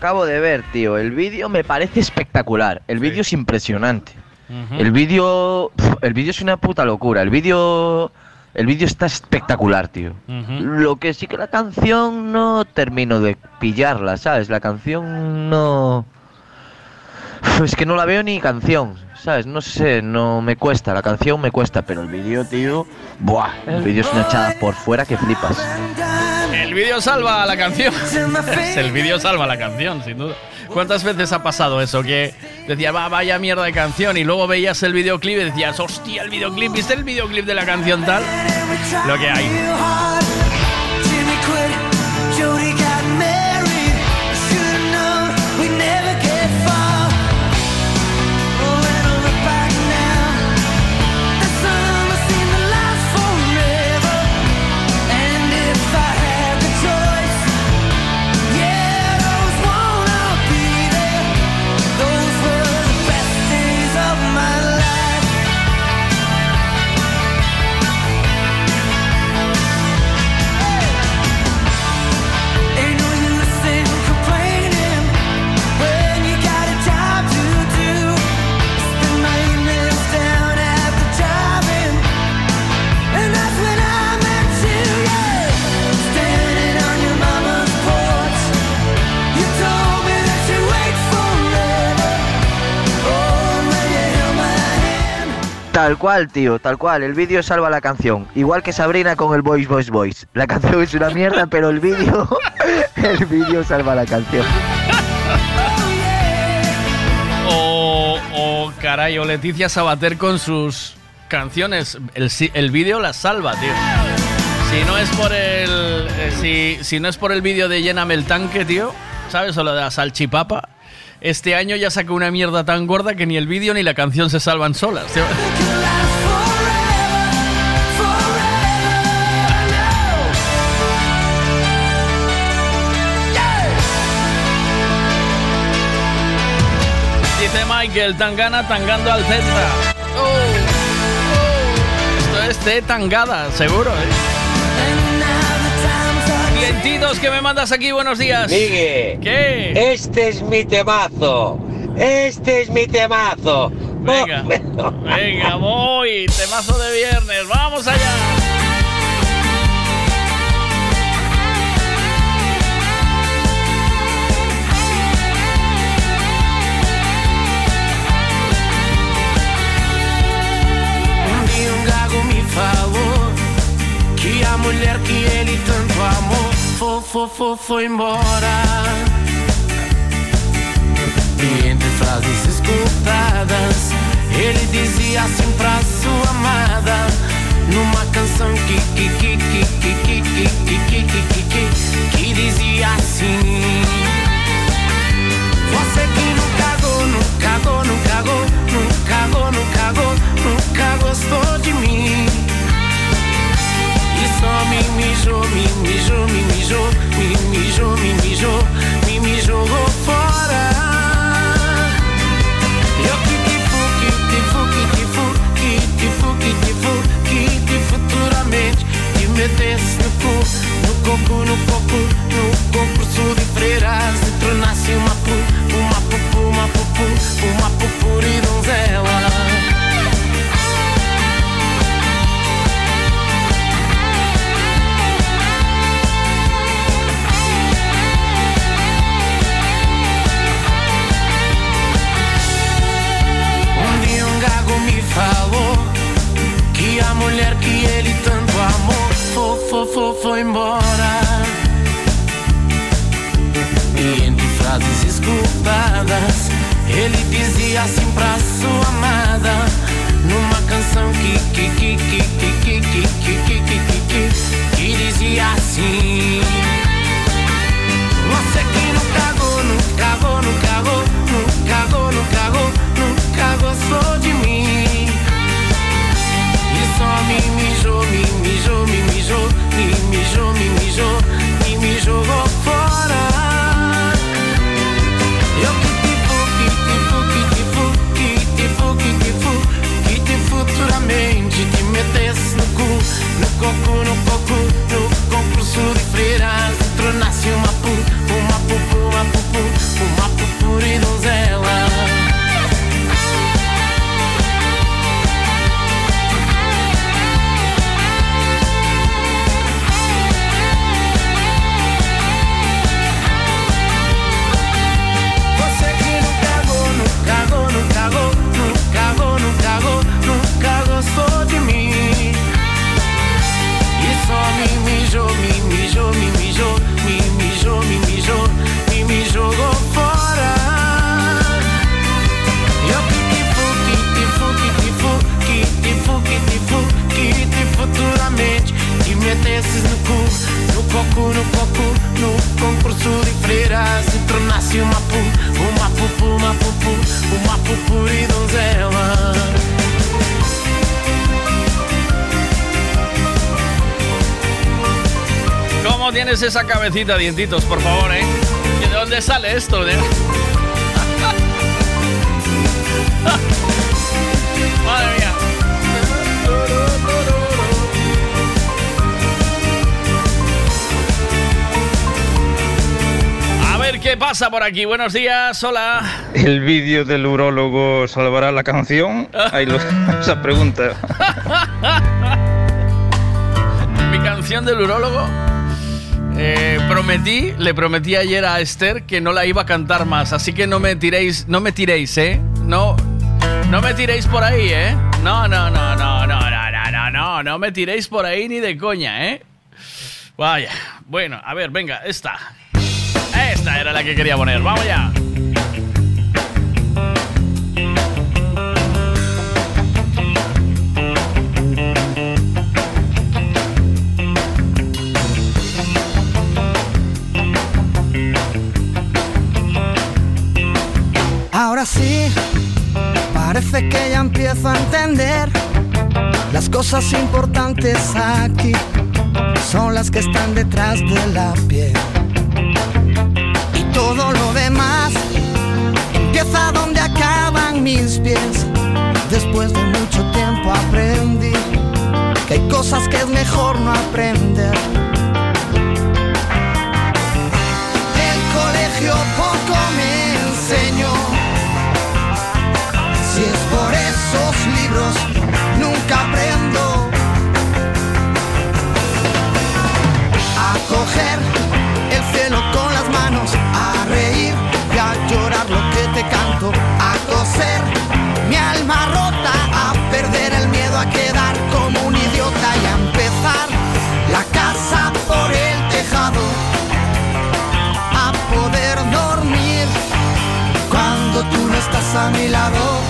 Acabo de ver, tío. El vídeo me parece espectacular. El vídeo es impresionante. El vídeo. El vídeo es una puta locura. El vídeo. El vídeo está espectacular, tío. Lo que sí que la canción no termino de pillarla, ¿sabes? La canción no. Es que no la veo ni canción, ¿sabes? No sé, no me cuesta. La canción me cuesta, pero el vídeo, tío. Buah, el vídeo es una echada por fuera que flipas. El vídeo salva la canción. el vídeo salva la canción, sin duda. ¿Cuántas veces ha pasado eso? Que decía, va, vaya mierda de canción, y luego veías el videoclip y decías, hostia, el videoclip, ¿viste el videoclip de la canción tal? Lo que hay. Tal cual, tío, tal cual. El vídeo salva la canción. Igual que Sabrina con el Voice Voice Voice. La canción es una mierda, pero el vídeo. el vídeo salva la canción. O, o caray, o Leticia Sabater con sus canciones. El, el vídeo las salva, tío. Si no es por el. eh, si, si no es por el vídeo de Lléname el tanque, tío. ¿Sabes? O lo de la salchipapa. Este año ya sacó una mierda tan gorda que ni el vídeo ni la canción se salvan solas. Michael, Tangana tangando al Celta. Oh, oh. Esto es de tangada, seguro, ¿eh? Clientitos que me mandas aquí, buenos días. Migue. ¿Qué? Este es mi temazo. Este es mi temazo. Venga, venga, voy. Temazo de viernes. Vamos allá. Fo, fo, foi embora. E entre frases escutadas, ele dizia assim pra sua amada, numa canção que que que que que que que que que que que que dizia assim. Você que não cagou, não cagou, não cagou, não cagou, cagou, nunca gostou de mim. E só me mijou, me mijou, me mijou, me mijou, me mijou, me jogou fora. Eu que te fu, que te fu, que te fu, que te fu, que te fu, que te futuramente te metesse no cu, no coco, no coco, no concurso de freiras e tornasse uma pu, uma pupu, uma pupu, uma pupuri mulher que ele tanto amou fo, fo, fo, foi embora. E entre frases escutadas, ele dizia assim pra sua amada, numa canção que que que que que que que que que que que que dizia assim. Você que não cagou, não cagou, não cagou, não cagou, nunca gostou de mim. qualcuno e tornasse uma pu, uma pupu, uma pupu, uma pupuri donzela. ¿Cómo tienes esa cabecita, dientitos, por favor, eh? ¿Y ¿De dónde sale esto? De... qué pasa por aquí. Buenos días, hola. ¿El vídeo del urólogo salvará la canción? Ahí lo, esa pregunta. Mi canción del urólogo. Eh, prometí, le prometí ayer a Esther que no la iba a cantar más, así que no me tiréis, no me tiréis, ¿eh? No, no me tiréis por ahí, ¿eh? No, no, no, no, no, no, no, no, no, no me tiréis por ahí ni de coña, ¿eh? Vaya, bueno, a ver, venga, esta. Esta era la que quería poner, vamos ya. Ahora sí, parece que ya empiezo a entender las cosas importantes aquí son las que están detrás de la piel. Todo lo demás empieza donde acaban mis pies. Después de mucho tiempo aprendí que hay cosas que es mejor no aprender. El colegio poco me enseñó. Si es por esos libros, nunca aprendo a coger estás a mi lado.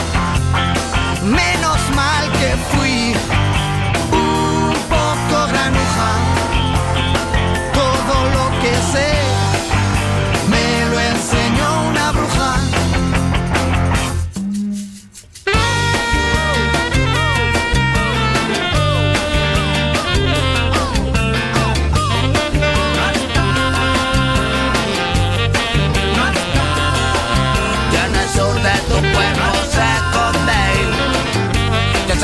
Menos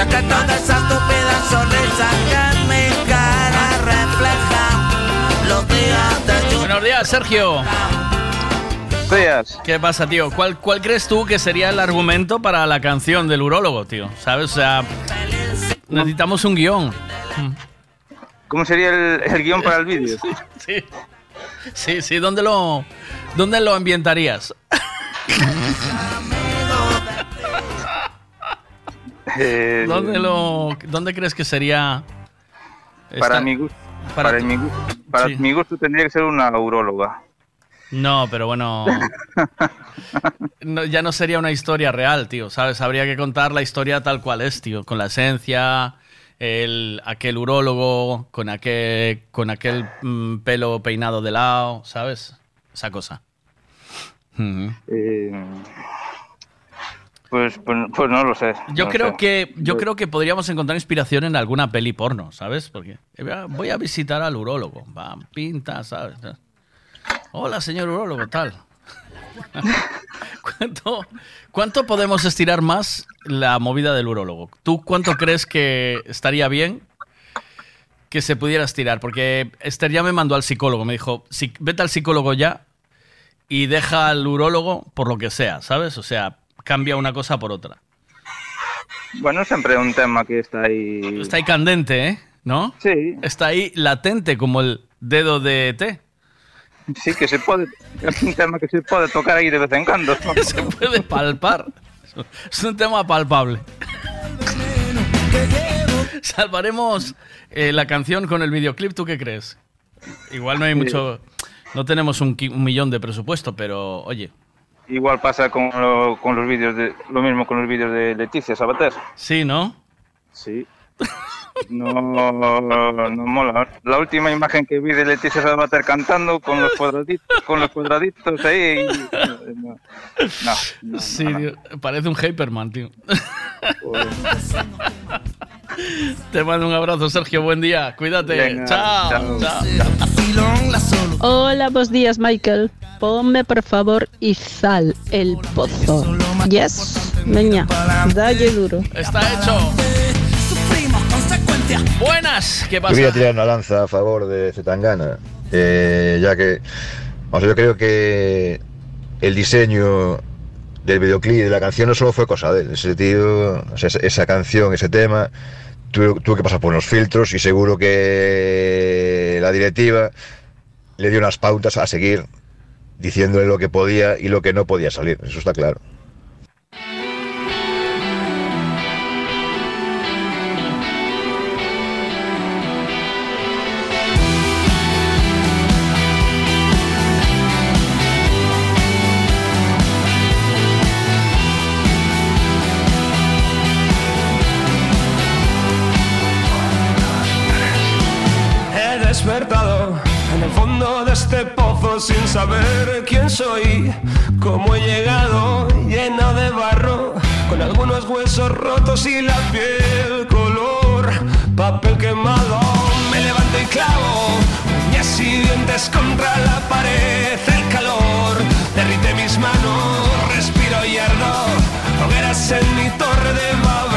Que toda esa estúpida sonrisa que en mi cara refleja Los días de lluvia Buenos días, Sergio. Días. ¿Qué pasa, tío? ¿Cuál, ¿Cuál crees tú que sería el argumento para la canción del urólogo, tío? ¿Sabes? O sea, necesitamos un guion. ¿Cómo sería el, el guion para el vídeo? Sí. Sí, sí, ¿dónde lo, dónde lo ambientarías? Eh, ¿Dónde, lo, ¿Dónde crees que sería? Para esta- mi gusto, para para, mi, gu- para Sí. mi gusto tendría que ser una uróloga. No, pero bueno. no, ya no sería una historia real, tío, ¿sabes? Habría que contar la historia tal cual es, tío. Con la esencia, el, aquel urólogo, con aquel, con aquel mm, pelo peinado de lado, ¿sabes? Esa cosa. Eh, pues, pues, pues no lo sé. Yo no creo sé. que yo creo que podríamos encontrar inspiración en alguna peli porno, ¿sabes? Porque eh, voy a visitar al urólogo, va, pinta, ¿sabes? Hola, señor urólogo, tal. ¿Cuánto, ¿Cuánto podemos estirar más la movida del urólogo? ¿Tú cuánto crees que estaría bien que se pudiera estirar? Porque Esther ya me mandó al psicólogo, me dijo, "Si- vete al psicólogo ya y deja al urólogo por lo que sea, ¿sabes? O sea, cambia una cosa por otra. Bueno, siempre es un tema que está ahí. Está ahí candente, ¿eh? ¿No? Sí. Está ahí latente como el dedo de té. Sí, que se puede. Es un tema que se puede tocar ahí de vez en cuando. se puede palpar. Es un tema palpable. Salvaremos eh, la canción con el videoclip, ¿tú qué crees? Igual no hay mucho... No tenemos un millón de presupuesto, pero oye, Igual pasa con, lo- con los vídeos de. Lo mismo con los vídeos de Leticia Sabater. sí, ¿no? Sí. No, no mola. La última imagen que vi de Leticia Sabater cantando con los cuadraditos, con los cuadraditos ahí. y- no, no, no, sí, no, no. tío, parece un Hyperman, tío. Te mando un abrazo, Sergio, buen día, cuídate. Venga, chao, chao. chao. Hola, buenos días, Michael. Ponme, por favor, Izal, el pozo. Yes, veña, dalle duro. Está hecho. Buenas, ¿qué Yo quería pasa? tirar una lanza a favor de Zetangana, eh, ya que, vamos, yo creo que el diseño del videoclip de la canción no solo fue cosa de él, ese tío, o sea, esa canción, ese tema, tuvo, tuvo que pasar por unos filtros y seguro que la directiva le dio unas pautas a seguir diciéndole lo que podía y lo que no podía salir, eso está claro. Saber quién soy, cómo he llegado lleno de barro, con algunos huesos rotos y la piel color papel quemado. Me levanto y clavo uñas y dientes contra la pared, el calor derrite mis manos, respiro y ardo, hogueras en mi torre de Babel,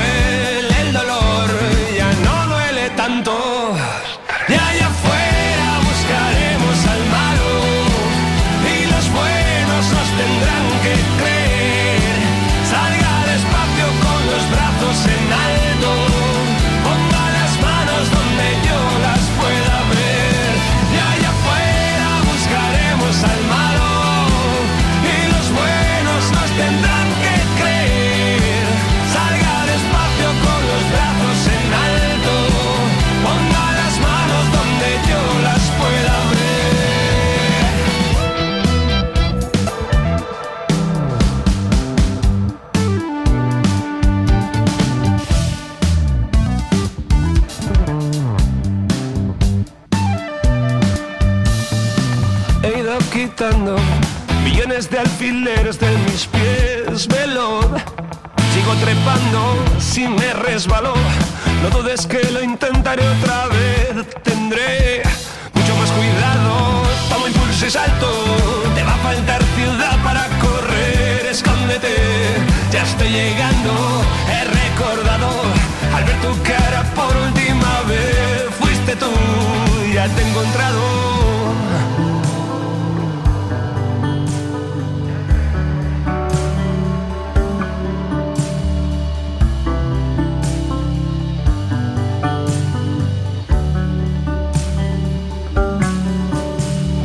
millones de alfileres de mis pies, veloz. Sigo trepando si me resbaló. No dudes que lo intentaré otra vez. Tendré mucho más cuidado. Tomo impulso y salto. Te va a faltar ciudad para correr. Escóndete, ya estoy llegando. He recordado al ver tu cara por última vez. Fuiste tú, ya te he encontrado.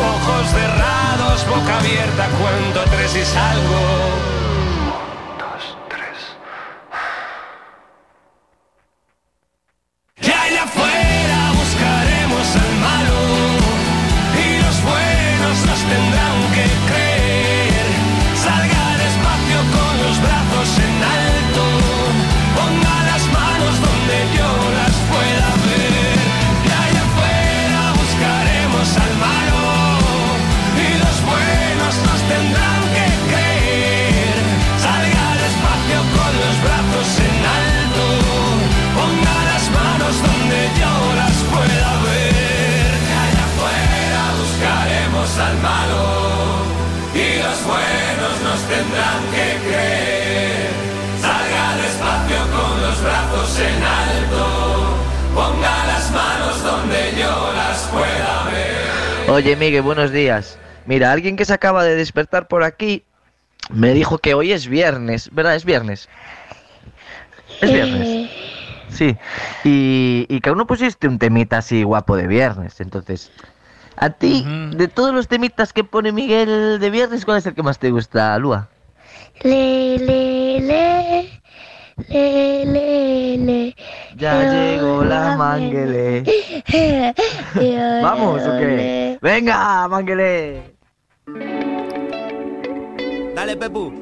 Ojos cerrados, boca abierta, cuento tres y salgo. Oye, Miguel, buenos días. Mira, alguien que se acaba de despertar por aquí me dijo que hoy es viernes, ¿verdad? Es viernes. Es viernes. Sí. Y, y que aún no pusiste un temita así guapo de viernes. Entonces, a ti, de todos los temitas que pone Miguel de viernes, ¿cuál es el que más te gusta, Lua? Le, le, le, le, le, le. Ya llegó la manguele. ¿Vamos o qué? Venga, manguele. Dale, Pepu.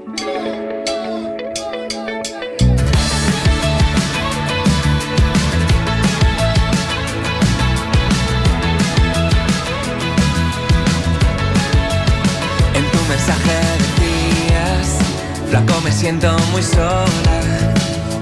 En tu mensaje decías, flaco me siento muy sola,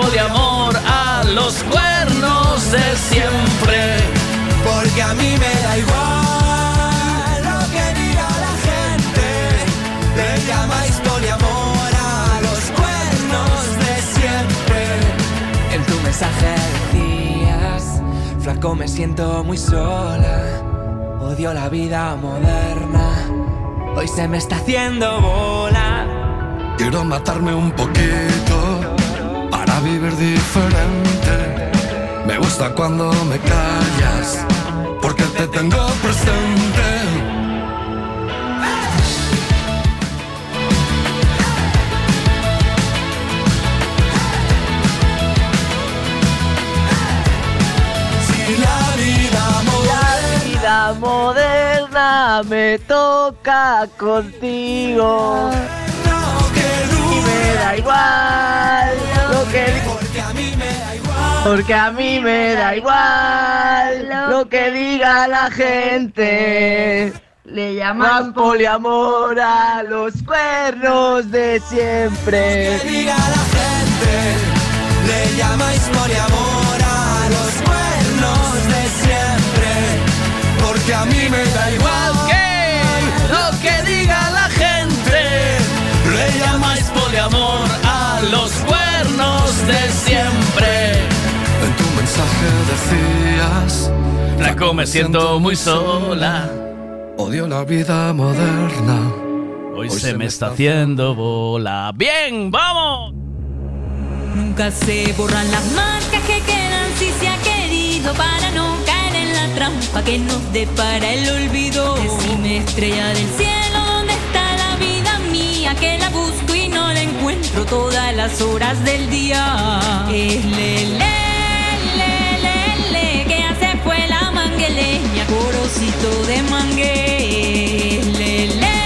poliamor a los cuernos de siempre, porque a mí me da igual lo que diga la gente. Le llamáis poliamor a los cuernos de siempre. En tu mensaje decías, flaco me siento muy sola, odio la vida moderna, hoy se me está haciendo bola. Quiero matarme un poquito vivir diferente. Me gusta cuando me callas porque te tengo presente. Si la vida La vida moderna me toca contigo. Da igual lo que Porque a mí me da igual. Porque a mí me da igual lo que diga la gente. Le llaman poliamor a los cuernos de siempre. Que diga la gente, le llamáis poliamor a los cuernos de siempre. Porque a mí me da igual poliamor a los cuernos de siempre. En tu mensaje decías, Flaco, me siento muy sola. odio la vida moderna. Hoy, se, me está haciendo bola. Bien, vamos. Nunca se borran las marcas que quedan si se ha querido para no caer en la trampa que nos depara el olvido. Decime estrella del cielo, ¿dónde está la vida mía? Que la busco todas las horas del día. Es le, le, le, le, le, que hace fue la mangueleña, corocito de mangue. Es le, le,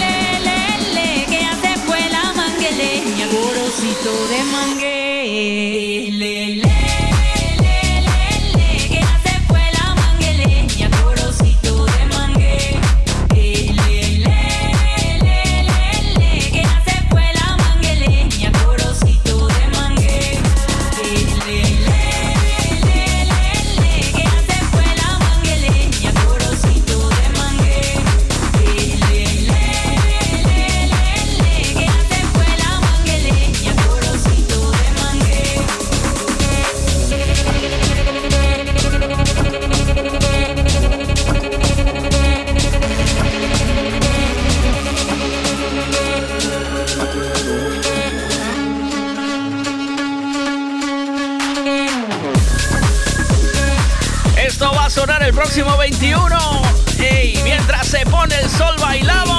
le, le, le, que hace fue la mangueleña, corocito de mangue. Le, le, próximo 21. Ey, mientras se pone el sol, bailamos.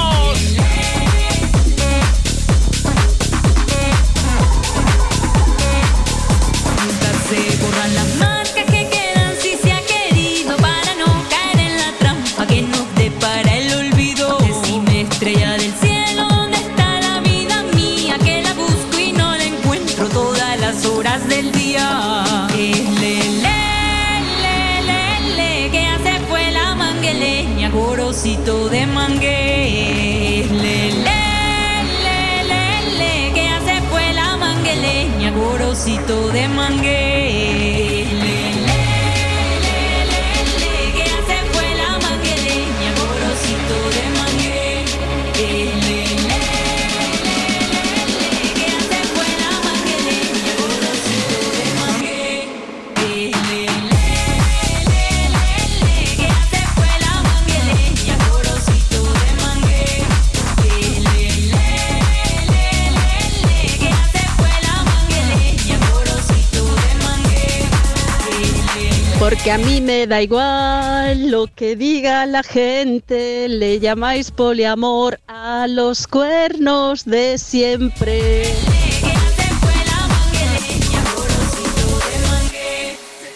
Porque a mí me da igual lo que diga la gente, le llamáis poliamor a los cuernos de siempre.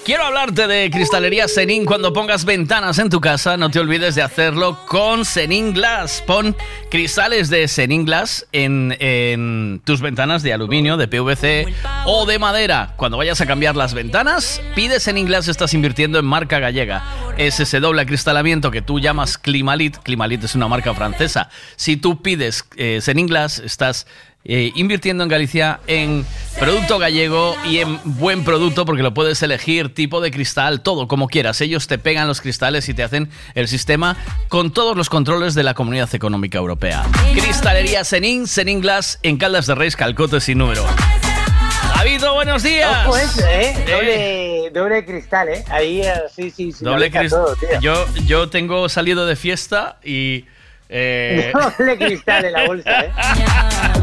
Quiero hablarte de Cristalería Zenin. Cuando pongas ventanas en tu casa, no te olvides de hacerlo con Zenin Glass. Pon cristales de Zenin Glass en, en tus ventanas de aluminio, de PVC o de madera. Cuando vayas a cambiar las ventanas, pide Zenin Glass. Estás invirtiendo en marca gallega. Es ese doble acristalamiento que tú llamas Climalit. Climalit es una marca francesa. Si tú pides eh, Glass, estás eh, invirtiendo en Galicia en producto gallego y en buen producto porque lo puedes elegir, tipo de cristal, todo como quieras. Ellos te pegan los cristales y te hacen el sistema con todos los controles de la Comunidad Económica Europea. Cristalería Senin, Senin Glass en Caldas de Reis, Calcote sin número. Davido, buenos días. Ojo ¿eh? Doble, doble cristal, ¿eh? Ahí, eh, sí, sí, sí. Doble cristal. Yo, yo tengo salido de fiesta y... eh, Doble cristal en la bolsa, ¿eh?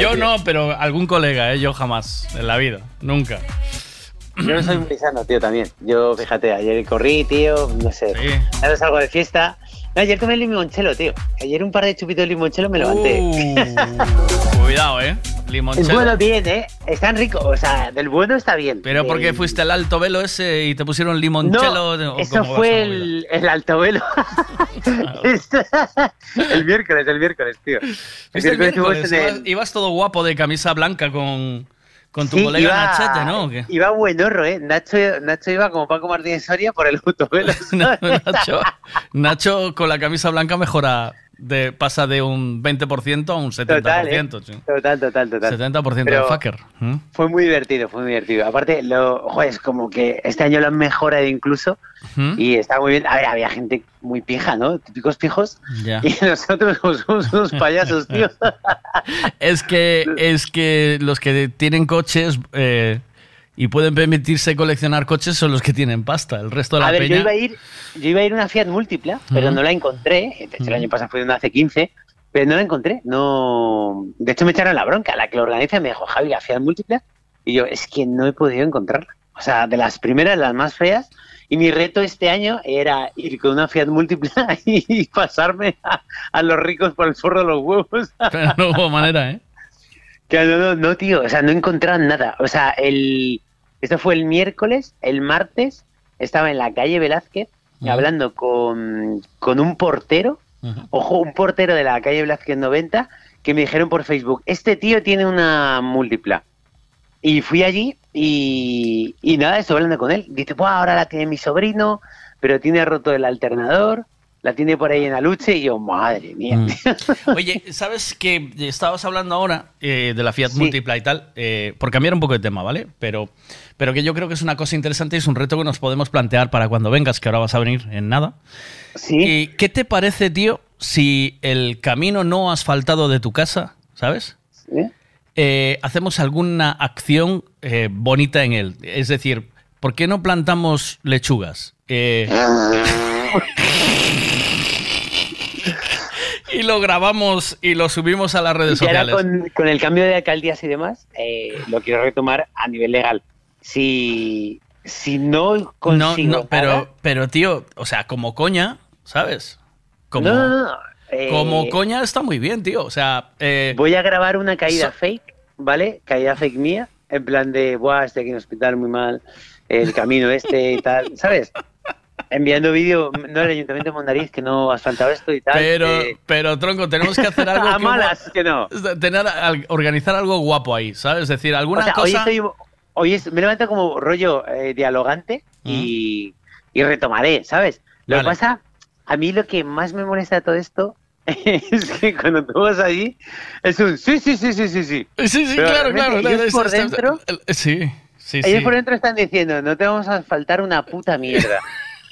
yo no, pero algún colega, ¿eh? yo jamás, en la vida, nunca. Yo no soy muy sano, tío, también. Yo, fíjate, ayer corrí, tío, no sé. Ahora salgo de fiesta. No, ayer tomé limonchelo, tío. Ayer un par de chupitos de limonchelo me levanté. Uh, cuidado, ¿eh? Limonchelo. bueno, bien, ¿eh? Están ricos. O sea, del bueno está bien. Pero ¿por qué Del- fuiste al alto velo ese y te pusieron limonchelo? No, ¿O eso fue el, el alto velo. el miércoles, el miércoles, tío. El ¿Fuiste el miércoles miércoles? el- Ibas, ibas todo guapo de camisa blanca con, con tu Sí, colega iba- Nachete, ¿no? ¿O qué? Iba buenorro, ¿eh? Nacho, Nacho iba como Paco Martínez Soria por el autovelo. Nacho, Nacho con la camisa blanca mejora, de, pasa de un 20% a un 70%. Total, ¿eh? sí. Total, total, total. 70% de fucker. ¿Mm? Fue muy divertido, fue muy divertido. Aparte, lo, joder, es como que este año lo han mejorado incluso ¿Mm? y está muy bien. A ver, había gente muy pija, ¿no? Típicos pijos. Y nosotros somos unos payasos, tío. Es que, es que los que tienen coches eh, y pueden permitirse coleccionar coches son los que tienen pasta. El resto de la A ver, yo iba a ir, yo iba a ir una Fiat Múltipla, pero no la encontré. De hecho, el año pasado fue una hace 15, pero no la encontré. No, de hecho me echaron la bronca. La que lo organiza me dijo, Javi, la Fiat Múltipla. Y yo, es que no he podido encontrarla. O sea, de las primeras, las más feas. Y mi reto este año era ir con una Fiat Múltipla y pasarme a, a los ricos por el forro de los huevos. Pero no hubo manera, ¿eh? Que no, no, no, tío, o sea, no encontraron nada. O sea, el esto fue el miércoles, el martes estaba en la calle Velázquez hablando con, con un portero, ojo, un portero de la calle Velázquez 90, que me dijeron por Facebook, este tío tiene una múltipla. Y fui allí y, y nada, estoy hablando con él. Dice, pues ahora la tiene mi sobrino, pero tiene roto el alternador, la tiene por ahí en Aluche y yo, madre mía. Mm. Oye, ¿sabes que estabas hablando ahora eh, de la Fiat Múltipla y tal? Eh, por cambiar un poco de tema, ¿vale? Pero, pero que yo creo que es una cosa interesante y es un reto que nos podemos plantear para cuando vengas, que ahora vas a venir en nada. Sí. ¿Qué te parece, tío, si el camino no asfaltado de tu casa, ¿sabes? Eh, hacemos alguna acción eh, bonita en él. Es decir, ¿por qué no plantamos lechugas? Eh, y lo grabamos y lo subimos a las redes Y ahora sociales. con, con el cambio de alcaldías y demás, eh, lo quiero retomar a nivel legal. Si, si no No, consigo no, pero, nada- pero tío, o sea, como coña, ¿sabes? Como, No, no, no, no, eh, como coña está muy bien, tío. O sea, eh, voy a grabar una caída fake, ¿vale? Caída fake mía, en plan de, buah, estoy aquí en el hospital muy mal, el camino este y tal, ¿sabes? Enviando vídeo, no al Ayuntamiento de Mondariz, que no has faltado esto y tal. pero, eh, pero tronco, tenemos que hacer algo. a que- malas, que no. Tener, organizar algo guapo ahí, ¿sabes? Es decir, alguna O sea, hoy, cosa. estoy, hoy es- me levanto como rollo eh, dialogante y, y retomaré, ¿sabes? Lo Vale. que pasa, a mí lo que más me molesta de todo esto es que cuando tú vas allí es un sí, sí, sí, sí, sí, sí. Sí, sí, Pero claro, claro. ellos Es- por dentro, Sí, sí, ellos sí. por dentro están diciendo, no te vamos a faltar una puta mierda.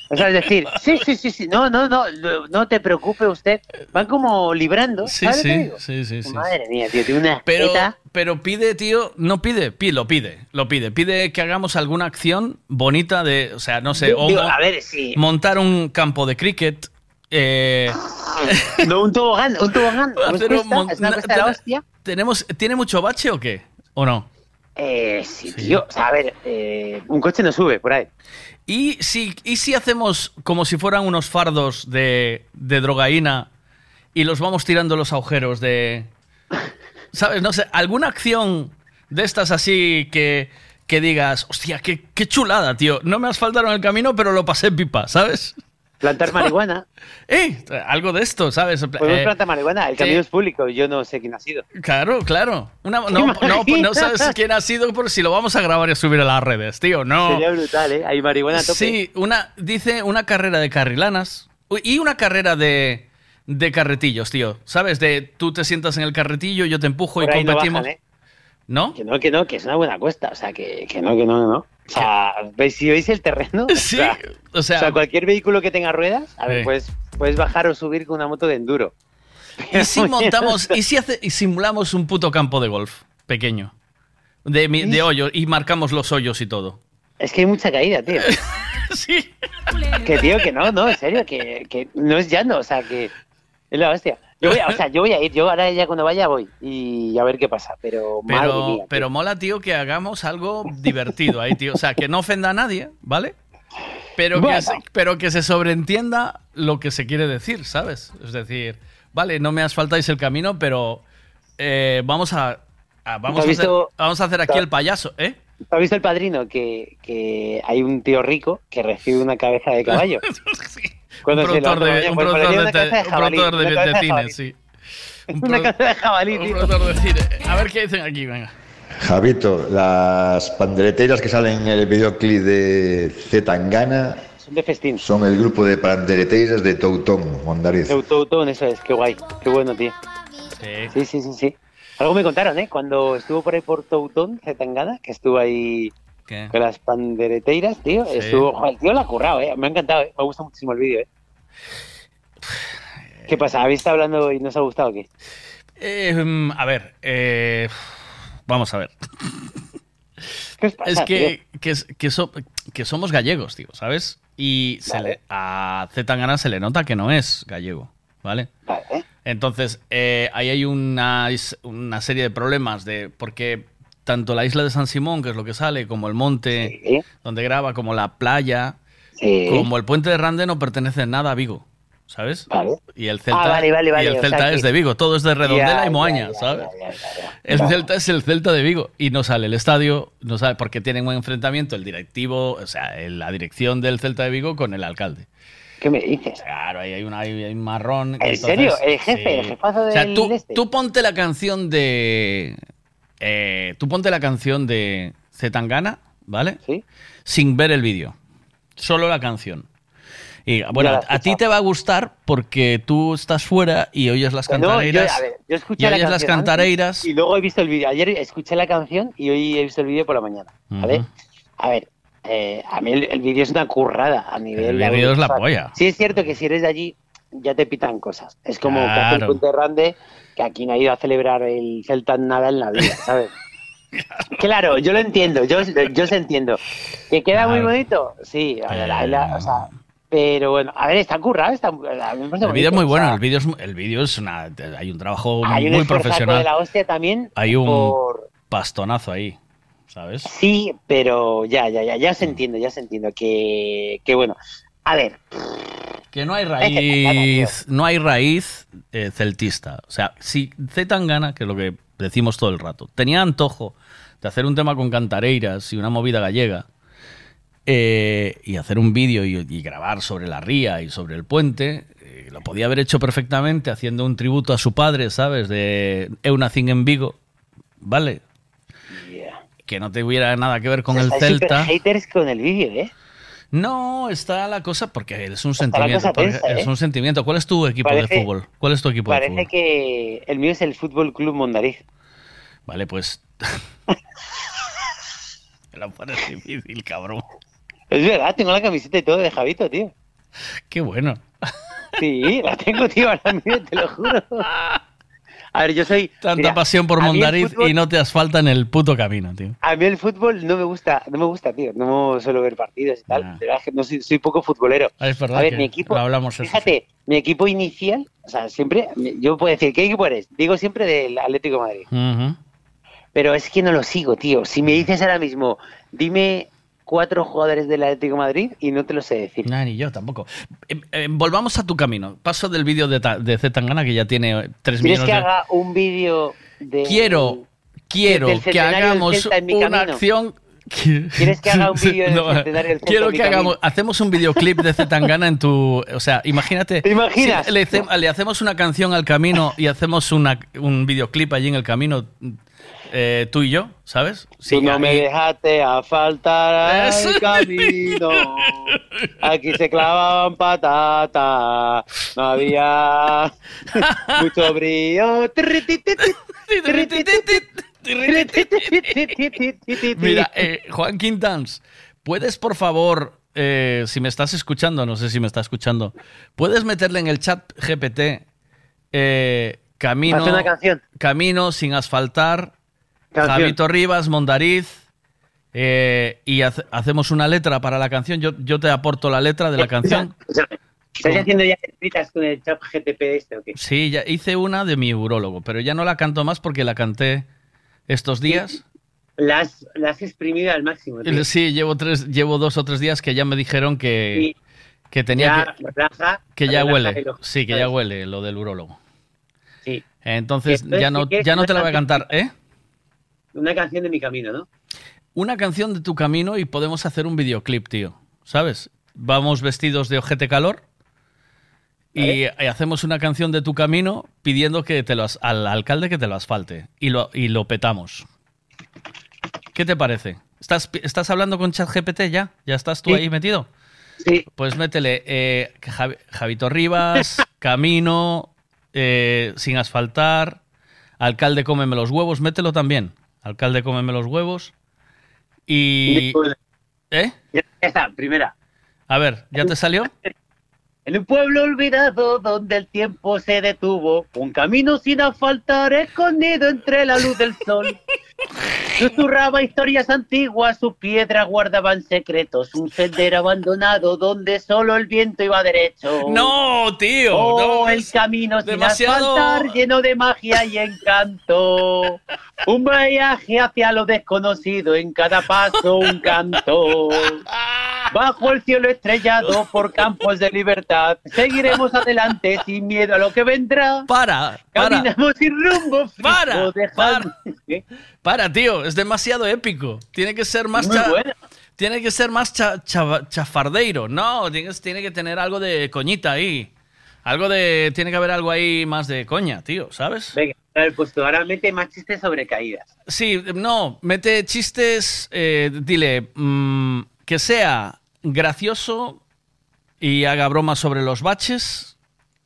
O sea, es decir, sí, sí, sí, sí, no, no, no, no, te preocupe usted. Van como librando, Sí, ¿sabes lo que sí, digo? sí, sí, sí. Madre mía, tío, tiene una Pero, pero pide, tío, no pide, pide, lo pide, lo pide. Pide que hagamos alguna acción bonita de, o sea, no sé, o Digo, mo- a ver, sí. montar un campo de cricket. Eh, no, un tobogán, un tobogán. ¿Os hacer cuesta? mon- ¿Es una cuesta de la ten- hostia? ¿Tenemos, ¿Tiene mucho bache o qué? ¿O no? Eh, sí, tío. O sea, a ver, eh, un coche no sube por ahí. ¿Y si, ¿Y si hacemos como si fueran unos fardos de, de drogaína y los vamos tirando los agujeros de... ¿Sabes? No sé, alguna acción de estas así que, que digas, hostia, qué, qué chulada, tío. No me asfaltaron el camino, pero lo pasé pipa, ¿sabes? Plantar marihuana. ¡Eh! Algo de esto, ¿sabes? Podemos Eh, plantar marihuana. El camino es público. Yo no sé quién ha sido. Claro, claro. Una- ¿Te no, no, no imaginas? sabes quién ha sido por si lo vamos a grabar y a subir a las redes, tío. No. Sería brutal, ¿eh? Hay marihuana a tope. Sí, una, dice una carrera de carrilanas y una carrera de, de carretillos, tío. ¿Sabes? De tú te sientas en el carretillo, yo te empujo y no competimos. bajan, ¿eh? ¿No? Que no, que no, que es una buena cuesta. O sea, que, que no, que no, que no. O sea, ¿veis, si veis el terreno, Sí, o sea, cualquier vehículo que tenga ruedas, a ver, Sí. pues puedes bajar o subir con una moto de enduro. ¿Y si montamos, y si hace, y simulamos un puto campo de golf pequeño? De, de hoyo y marcamos los hoyos y todo. Es que hay mucha caída, tío. sí. Que tío, que no, no, en serio, que, que no es llano, o sea, que es la hostia. Yo voy, a- o sea, yo voy a ir, yo ahora ya cuando vaya voy y a ver qué pasa, pero, madre Pero, mía. pero mola, tío, que hagamos algo divertido ahí, tío. O sea, que no ofenda a nadie, ¿vale? Pero, Bueno. que, se, pero que se sobreentienda lo que se quiere decir, ¿sabes? Es decir, vale, no me asfaltáis el camino, pero eh, vamos a, a- vamos, ¿Has a hacer, visto- vamos a hacer aquí el payaso, ¿eh? ¿Has visto el padrino? Que, que hay un tío rico que recibe una cabeza de caballo. Cuando un productor de, un productor de, cine, sí. Una cabeza de jabalí, Un productor de cine. A ver qué dicen aquí, venga. Javito, las pandereteras que salen en el videoclip de Zetangana Son de festín. son el grupo de pandereteiras de Toutón, Mondariz. Teutón, eso es, qué guay, qué bueno, tío. Sí, sí, sí, sí. Algo me contaron, ¿eh? Cuando estuvo por ahí por Toutón, Zetangana, que estuvo ahí ¿Qué? con las pandereteiras, tío. Sí. Estuvo, joder, el tío lo ha currado, ¿eh? Me ha encantado, ¿eh? Me gusta muchísimo el vídeo, ¿eh? ¿Qué pasa? ¿Habéis estado hablando y no os ha gustado o qué? Eh, mm, a ver, eh, vamos a ver. pasa, es que, que, es- que, so- que somos gallegos, tío, ¿sabes? Y se le- a Zetangana se le nota que no es gallego, ¿vale? Entonces, eh, ahí hay una, una serie de problemas de porque tanto la isla de San Simón, que es lo que sale, como el monte donde graba, como la playa, Sí. como el puente de Rande no pertenece en nada a Vigo, ¿sabes? Y el Celta, Ah, vale, vale, vale, y el o Celta sea es de Vigo, todo es de Redondela Ya, y Moaña, ya, ya, ¿sabes? El. Celta es el Celta de Vigo y no sale el estadio, no sale porque tienen un enfrentamiento el directivo, o sea, la dirección del Celta de Vigo con el alcalde. ¿Qué me dices? Claro, ahí hay, una, hay hay un marrón. ¿En entonces, serio? ¿El jefe? ¿El jefazo O sea, del tú, este? tú ponte la canción de... eh, tú ponte la canción de Zetangana, ¿vale? Sí. Sin ver el vídeo. Solo la canción. Y bueno, a ti te va a gustar porque tú estás fuera y oyes las yo, cantareiras. a ver, yo escuché y la oyes las cantareiras. Y luego he visto el vídeo. Ayer escuché la canción y hoy he visto el vídeo por la mañana. ¿Vale? Ujú. A ver, eh, a mí el, el vídeo es una currada a nivel. El vídeo es la polla. Sí, es cierto que si eres de allí ya te pitan cosas. Es como que hace el Claro. Puente Rande que aquí no ha ido a celebrar el Celta nada en la vida, ¿sabes? Claro, yo lo entiendo, yo, yo se entiendo. ¿Que queda muy Claro. bonito? Sí, a ver, la- la- o sea, pero bueno, a ver, está currado, está, El vídeo es muy o bueno, sea, el vídeo es, el vídeo es una... Hay un trabajo hay un muy profesional. de la hostia también Hay un por- pastonazo ahí, ¿sabes? Sí, pero ya, ya, ya, ya se entiende, ya se entiende que, que bueno. A ver, Que no hay raíz, no hay raíz eh, celtista. O sea, si Z Tangana, que es lo que decimos todo el rato, tenía antojo de hacer un tema con cantareiras y una movida gallega, eh, y hacer un vídeo y, y grabar sobre la ría y sobre el puente, eh, lo podía haber hecho perfectamente haciendo un tributo a su padre, ¿sabes? De Eunacin en Vigo, ¿vale? Que no tuviera nada que ver con el Celta. haters con el vídeo, ¿eh? No, está la cosa porque es un sentimiento. tensa, es ¿eh? un sentimiento. ¿Cuál es tu equipo Parece- de fútbol? ¿Cuál es tu equipo de Parece fútbol? que el mío es el Fútbol Club Mondariz. Vale, pues. Me la pones difícil, cabrón. Es verdad, tengo la camiseta y todo de Javito, tío. Qué bueno. Sí, la tengo, tío, ahora mismo, te lo juro. A ver, yo soy... Tanta mira, pasión por Mondariz fútbol- y no te asfalta en el puto camino, tío. A mí el fútbol no me gusta, no me gusta, tío. No suelo ver partidos y tal. De verdad que no soy, soy poco futbolero. Ah, es verdad A ver, que mi equipo, lo hablamos eso, fíjate, mi equipo inicial, o sea, siempre, yo puedo decir, ¿qué equipo eres? Digo siempre del Atlético de Madrid. Pero es que no lo sigo, tío. Si me dices ahora mismo, dime cuatro jugadores del Atlético de Madrid y no te lo sé decir. Nah, ni yo tampoco. Eh, eh, volvamos a tu camino. Paso del vídeo de, de Zetangana que ya tiene eh, 3 ¿Quieres millones que de... haga un vídeo de... Quiero, quiero que hagamos una camino? acción ¿Quieres que haga un vídeo No, del Quiero que Camino? hagamos, hacemos un videoclip de Zetangana en tu, o sea, imagínate. ¿Te imaginas? si le, hace- le hacemos una canción al camino y hacemos una, un videoclip allí en el camino, eh, tú y yo, ¿sabes? Tú no me dejaste a faltar Eso. al camino. Aquí se clavaban patatas. No había mucho brío. Mira, eh, Juan Quintans, ¿puedes por favor, eh, si me estás escuchando, no sé si me está escuchando, ¿puedes meterle en el chat GPT eh, Camino. Camino sin asfaltar. Javito Rivas, Mondariz, eh, y hace- hacemos una letra para la canción? Yo, yo te aporto la letra de la canción. ¿Estás haciendo ya escritas con el chat GTP este o qué? Sí, ya hice una de mi urólogo, pero ya no la canto más porque la canté estos días. La has, la has exprimido al máximo. tío. Sí, llevo tres, llevo dos o tres días que ya me dijeron que, que tenía Ya, relaja, que, que ya huele. el ojo, Sí, que ¿sabes? ya huele lo del urólogo. Sí. Entonces Entonces, ya no, si ya no te la voy a cantar, ¿eh? Una canción de mi camino, ¿no? Una canción de tu camino y podemos hacer un videoclip, tío. ¿Sabes? Vamos vestidos de ojete calor y, y hacemos una canción de tu camino pidiendo que te lo as- al alcalde que te lo asfalte y lo, y lo petamos. ¿Qué te parece? ¿Estás, ¿Estás hablando con ChatGPT ya? ¿Ya estás tú Sí. ahí metido? Sí. Pues métele eh, Javi- Javito Rivas, Camino, eh, sin asfaltar, Alcalde cómeme los huevos, mételo también. Alcalde cómeme los huevos. Y... ¿Eh? Ya está, primera. A ver, ¿ya te salió? En un pueblo olvidado donde el tiempo se detuvo, un camino sin asfaltar escondido entre la luz del sol. Susurraba historias antiguas, sus piedras guardaban secretos, un sendero abandonado donde solo el viento iba derecho. No, tío. Oh, no, el camino sin demasiado- asfaltar, lleno de magia y encanto. Un viaje hacia lo desconocido, en cada paso un canto. Bajo el cielo estrellado por campos de libertad, seguiremos adelante sin miedo a lo que vendrá. Para, para. Caminamos sin rumbo. fijo, Para, dejando- Para, tío, es demasiado épico. Tiene que ser más cha-. Tiene que ser más cha- chafardeiro. No, tiene, que- tiene que tener algo de coñita ahí. Algo de. Tiene que haber algo ahí más de coña, tío, ¿sabes? Venga, el puesto ahora mete más chistes sobre caídas. Sí, no, mete chistes. eh, dile mm, que sea gracioso y haga bromas sobre los baches.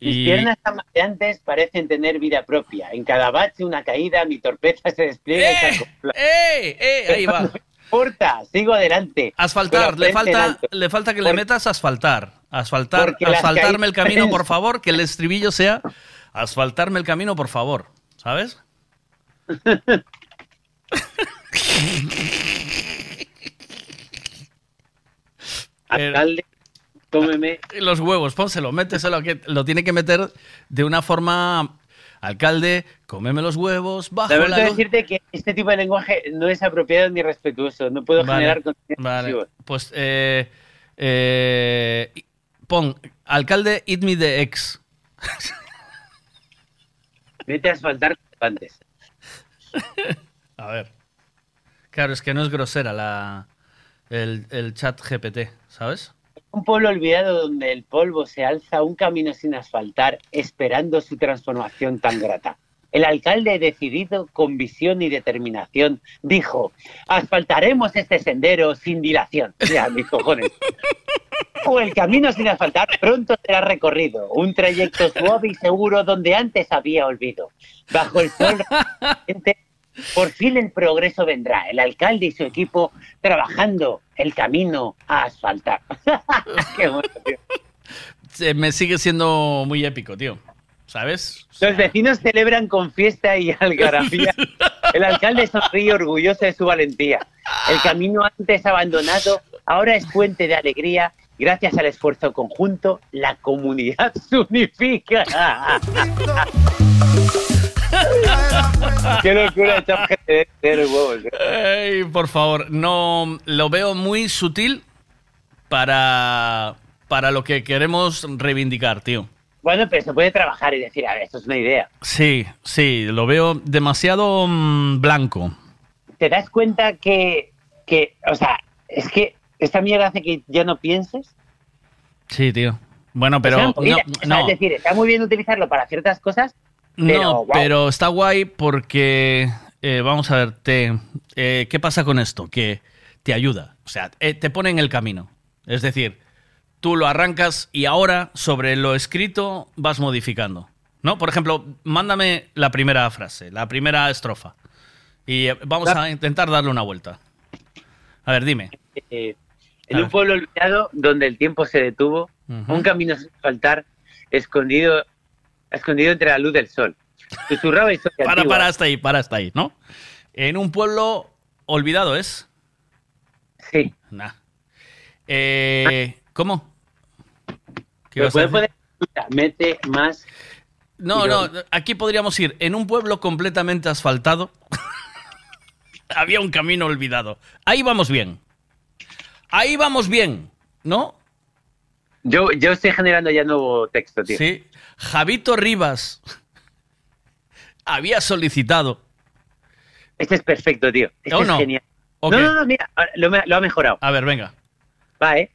Mis Y, piernas tambaleantes parecen tener vida propia. En cada bache una caída, mi torpeza se despliega y se. ¡Eh! ¡Eh! Ahí va. No importa, sigo adelante. Asfaltar, le falta, alto. le falta que le metas asfaltar. Asfaltar, Porque asfaltarme el camino, por favor, que el estribillo sea asfaltarme el camino, por favor. ¿Sabes? Alcalde, cómeme. Los huevos, pónselo, méteselo, que lo tiene que meter de una forma. Alcalde, cómeme los huevos, bajo Lamento la luz. decirte que este tipo de lenguaje no es apropiado ni respetuoso. No puedo Vale, generar contenido Vale, pues eh, eh, pon, alcalde, eat me the ex. Vete a asfaltar antes. A ver. Claro, es que no es grosera la, el, el chat GPT, ¿sabes? Un pueblo olvidado donde el polvo se alza un camino sin asfaltar, esperando su transformación tan grata. El alcalde, decidido, con visión y determinación, dijo: Asfaltaremos este sendero sin dilación. Ya, mis cojones. O el camino sin asfaltar pronto será recorrido, un trayecto suave y seguro donde antes había olvido. Bajo el sol por fin el progreso vendrá. El alcalde y su equipo trabajando el camino a asfaltar. Qué bueno, tío. Se- Me sigue siendo muy épico, tío. ¿Sabes? Los vecinos celebran con fiesta y algarabía. El alcalde sonríe orgulloso de su valentía. El camino antes abandonado ahora es fuente de alegría. Gracias al esfuerzo conjunto, la comunidad se unifica. Qué locura huevos. Ey, por favor, no lo veo muy sutil para, para lo que queremos reivindicar, tío. Bueno, pero se puede trabajar y decir, a ver, esto es una idea. Sí, sí, lo veo demasiado mm, blanco. ¿Te das cuenta que, que, o sea, es que esta mierda hace que ya no pienses. Sí, tío. Bueno, pero. O sea, mira, no, o sea, no. Es decir, está muy bien utilizarlo para ciertas cosas, pero, No, pero está guay porque, eh, vamos a ver, te, eh, ¿qué pasa con esto? Que te ayuda, o sea, eh, te pone en el camino. Es decir, tú lo arrancas y ahora sobre lo escrito vas modificando. ¿No? Por ejemplo, mándame la primera frase, la primera estrofa. Y vamos a intentar darle una vuelta. A ver, dime. Eh, en A un ver. pueblo olvidado donde el tiempo se detuvo, un camino sin faltar, escondido, escondido entre la luz del sol. Susurraba historia Para, antigua. para hasta ahí, para hasta ahí, ¿no? En un pueblo olvidado, ¿es? Sí. Nah. Eh, ¿Cómo? ¿Qué a decir? poner- mete más. No, no, aquí podríamos ir. En un pueblo completamente asfaltado había un camino olvidado. Ahí vamos bien. Ahí vamos bien, ¿no? Yo, yo estoy generando ya nuevo texto, tío. Sí. Javito Rivas había solicitado. Este es perfecto, tío. Este ¿O es no? genial. No, no, no, mira, lo, lo ha mejorado. A ver, venga. Va, ¿eh?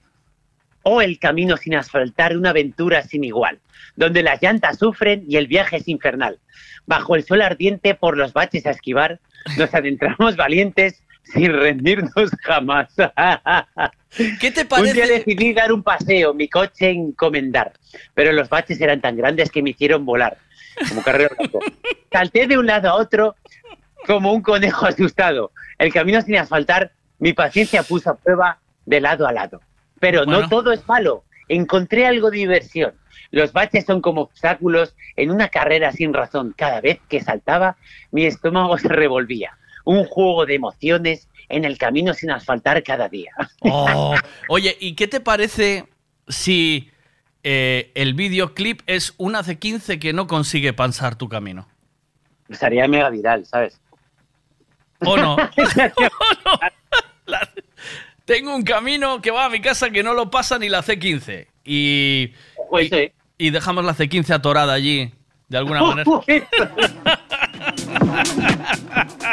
O el camino sin asfaltar, una aventura sin igual, donde las llantas sufren y el viaje es infernal. Bajo el sol ardiente, por los baches a esquivar, nos adentramos valientes sin rendirnos jamás. ¿Qué te Un parece? día decidí dar un paseo, mi coche encomendar, pero los baches eran tan grandes que me hicieron volar, como carrero blanco. Salté de un lado a otro como un conejo asustado. El camino sin asfaltar, mi paciencia puso a prueba de lado a lado. Pero Bueno. no todo es malo. Encontré algo de diversión. Los baches son como obstáculos en una carrera sin razón. Cada vez que saltaba, mi estómago se revolvía. Un juego de emociones en el camino sin asfaltar cada día. Oh. Oye, ¿y qué te parece si eh, el videoclip es una C15 que no consigue pasar tu camino? Sería mega viral, ¿sabes? ¿O no? Tengo un camino que va a mi casa que no lo pasa ni la C15. Y, Pues y, y dejamos la C15 atorada allí, de alguna manera.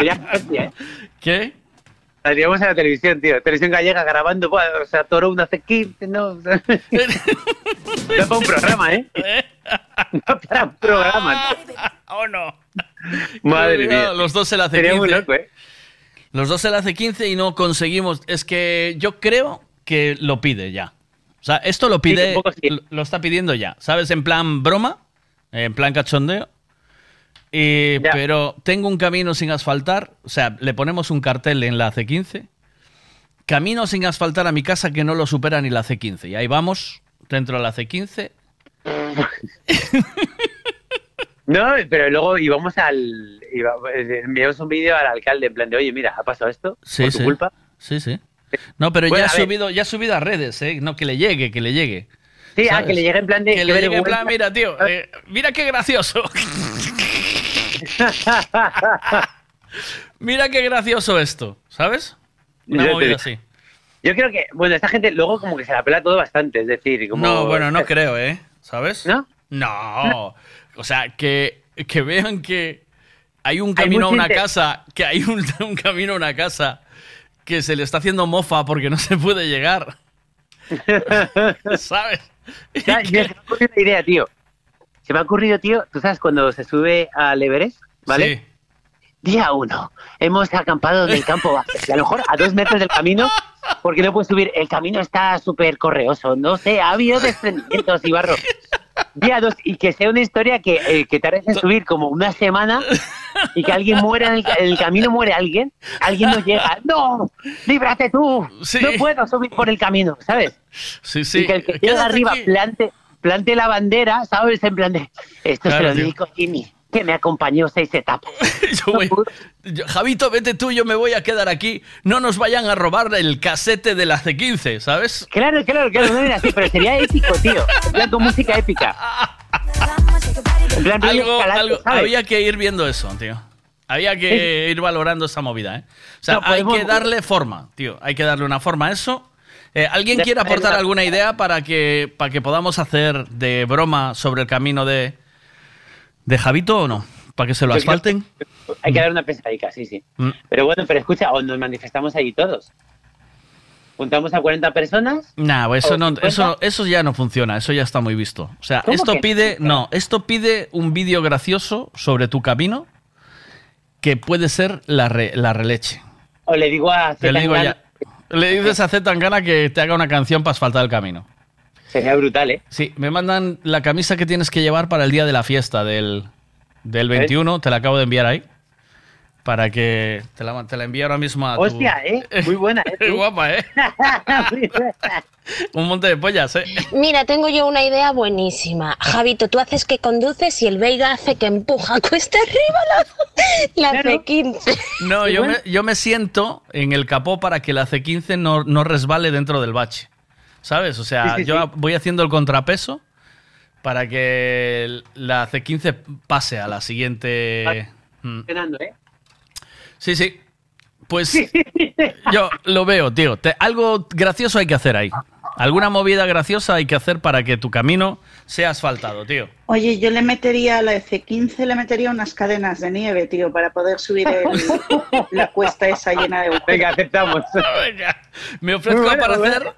¿Eh? ¿Qué? Saldríamos a la televisión, tío. Televisión gallega grabando, o sea, Toro una C15, no. o sea. no para un programa, ¿eh? No para un programa. tío. ¿O no? Madre mía. Los dos se la C15. Sería muy loco, ¿eh? Los dos se la C15 y no conseguimos. Es que yo creo que lo pide ya. O sea, esto lo pide, sí. lo está pidiendo ya. ¿Sabes? En plan broma, en plan cachondeo. Y- pero tengo un camino sin asfaltar. O sea, le ponemos un cartel en la C15. Camino sin asfaltar a mi casa que no lo supera ni la C15. Y ahí vamos, dentro de la C15. No, pero luego íbamos al. iba- enviamos un vídeo al alcalde en plan de, oye, mira, ha pasado esto Sí, por tu sí. culpa. Sí, sí. No, pero Bueno, ya, ha subido, ya ha subido a redes, ¿eh? No, que le llegue, que le llegue. Sí, ah, ¿Sabes? que le llegue en plan de. Que le llegue en plan, mira, tío, eh, mira qué gracioso. mira qué gracioso esto, ¿sabes? Una Yo movida así. Yo creo que, bueno, esta gente luego como que se la pela todo bastante, es decir, como... No, bueno, no creo, ¿eh? ¿Sabes? ¿No? No. O sea, que, que vean que hay un Hay camino a una casa, que hay un, un camino a una casa que se le está haciendo mofa porque no se puede llegar. ¿Sabes? Ya, ya se me una idea, tío. Se me ha ocurrido, tío, tú sabes cuando se sube al Everest, ¿vale? Sí. Día uno, hemos acampado en el campo base, y a lo mejor a dos metros del camino, porque no puedes subir, el camino está súper correoso, no sé, ha habido desprendimientos y barro. Día dos, y que sea una historia que, eh, que tardes en subir como una semana y que alguien muera en el, en el camino, muere alguien, alguien no llega, ¡no! ¡Líbrate tú! No puedo subir por el camino, ¿sabes? Sí, sí. y que el que llega arriba aquí. plante, plante la bandera, ¿sabes? En plan de, esto Claro, se lo tío. dedico a Jimmy, que me acompañó seis etapas. Yo voy- yo- Javito, vete tú, yo me voy a quedar aquí. No nos vayan a robar el casete de la C15, ¿sabes? Claro, claro, claro, no era así, pero sería épico, tío. En plan con música épica. En plan Algo, Escalante, algo- ¿sabes? había que ir viendo eso, tío. Había que ir valorando esa movida, ¿eh? O sea, No, hay podemos- que darle forma, tío. Hay que darle una forma a eso. Eh, ¿Alguien quiere aportar alguna idea para que, para que podamos hacer de broma sobre el camino de, de Javito o no? ¿Para que se lo Pues asfalten? Hay que dar una pensadica, sí, sí. Mm. Pero bueno, pero escucha, o nos manifestamos allí todos. juntamos a 40 personas. Nah, eso, ¿O no, 50? eso, eso ya no funciona, eso ya está muy visto. O sea, ¿Cómo esto pide, no, esto pide un vídeo gracioso sobre tu camino que puede ser la, re- la releche. O le digo a Te le digo Zetangana- ya. Le dices a Z Tangana que te haga una canción para asfaltar el camino. Sería brutal, ¿eh? Sí, me mandan la camisa que tienes que llevar para el día de la fiesta del, del 21, te la acabo de enviar ahí. Para que te la, te la envío ahora mismo a tu... Hostia, ¿eh? Muy buena, ¿eh? Guapa, ¿eh? Un monte de pollas, ¿eh? Mira, tengo yo una idea buenísima. Javito, tú haces que conduces y el Veiga hace que empuja cuesta arriba la, la C15. No, yo me, yo me siento en el capó para que la C15 no, no resbale dentro del bache. ¿Sabes? O sea, Sí, sí, yo sí. voy haciendo el contrapeso para que la C15 pase a la siguiente. Mm. Fernando, ¿eh? Sí, sí. Pues yo lo veo, tío. Te- algo gracioso hay que hacer ahí. Alguna movida graciosa hay que hacer para que tu camino sea asfaltado, tío. Oye, yo le metería a la F15, le metería unas cadenas de nieve, tío, para poder subir el- la cuesta esa llena de Venga, aceptamos. Me ofrezco para hacer.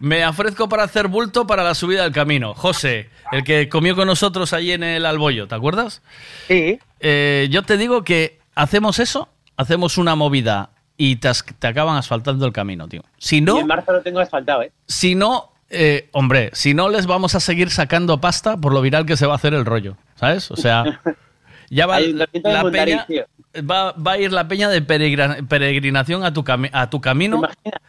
Me ofrezco para hacer bulto para la subida del camino. José, el que comió con nosotros allí en el Albollo, ¿te acuerdas? Sí. yo te digo que hacemos eso, hacemos una movida y te, te acaban asfaltando el camino, tío. Si Y no, en marzo lo tengo asfaltado, ¿eh? si no, eh, hombre, si no les vamos a seguir sacando pasta por lo viral que se va a hacer el rollo, ¿sabes? O sea, ya va la peña, tío. va, va a ir la peña de peregrina- peregrinación a tu, cami- a tu camino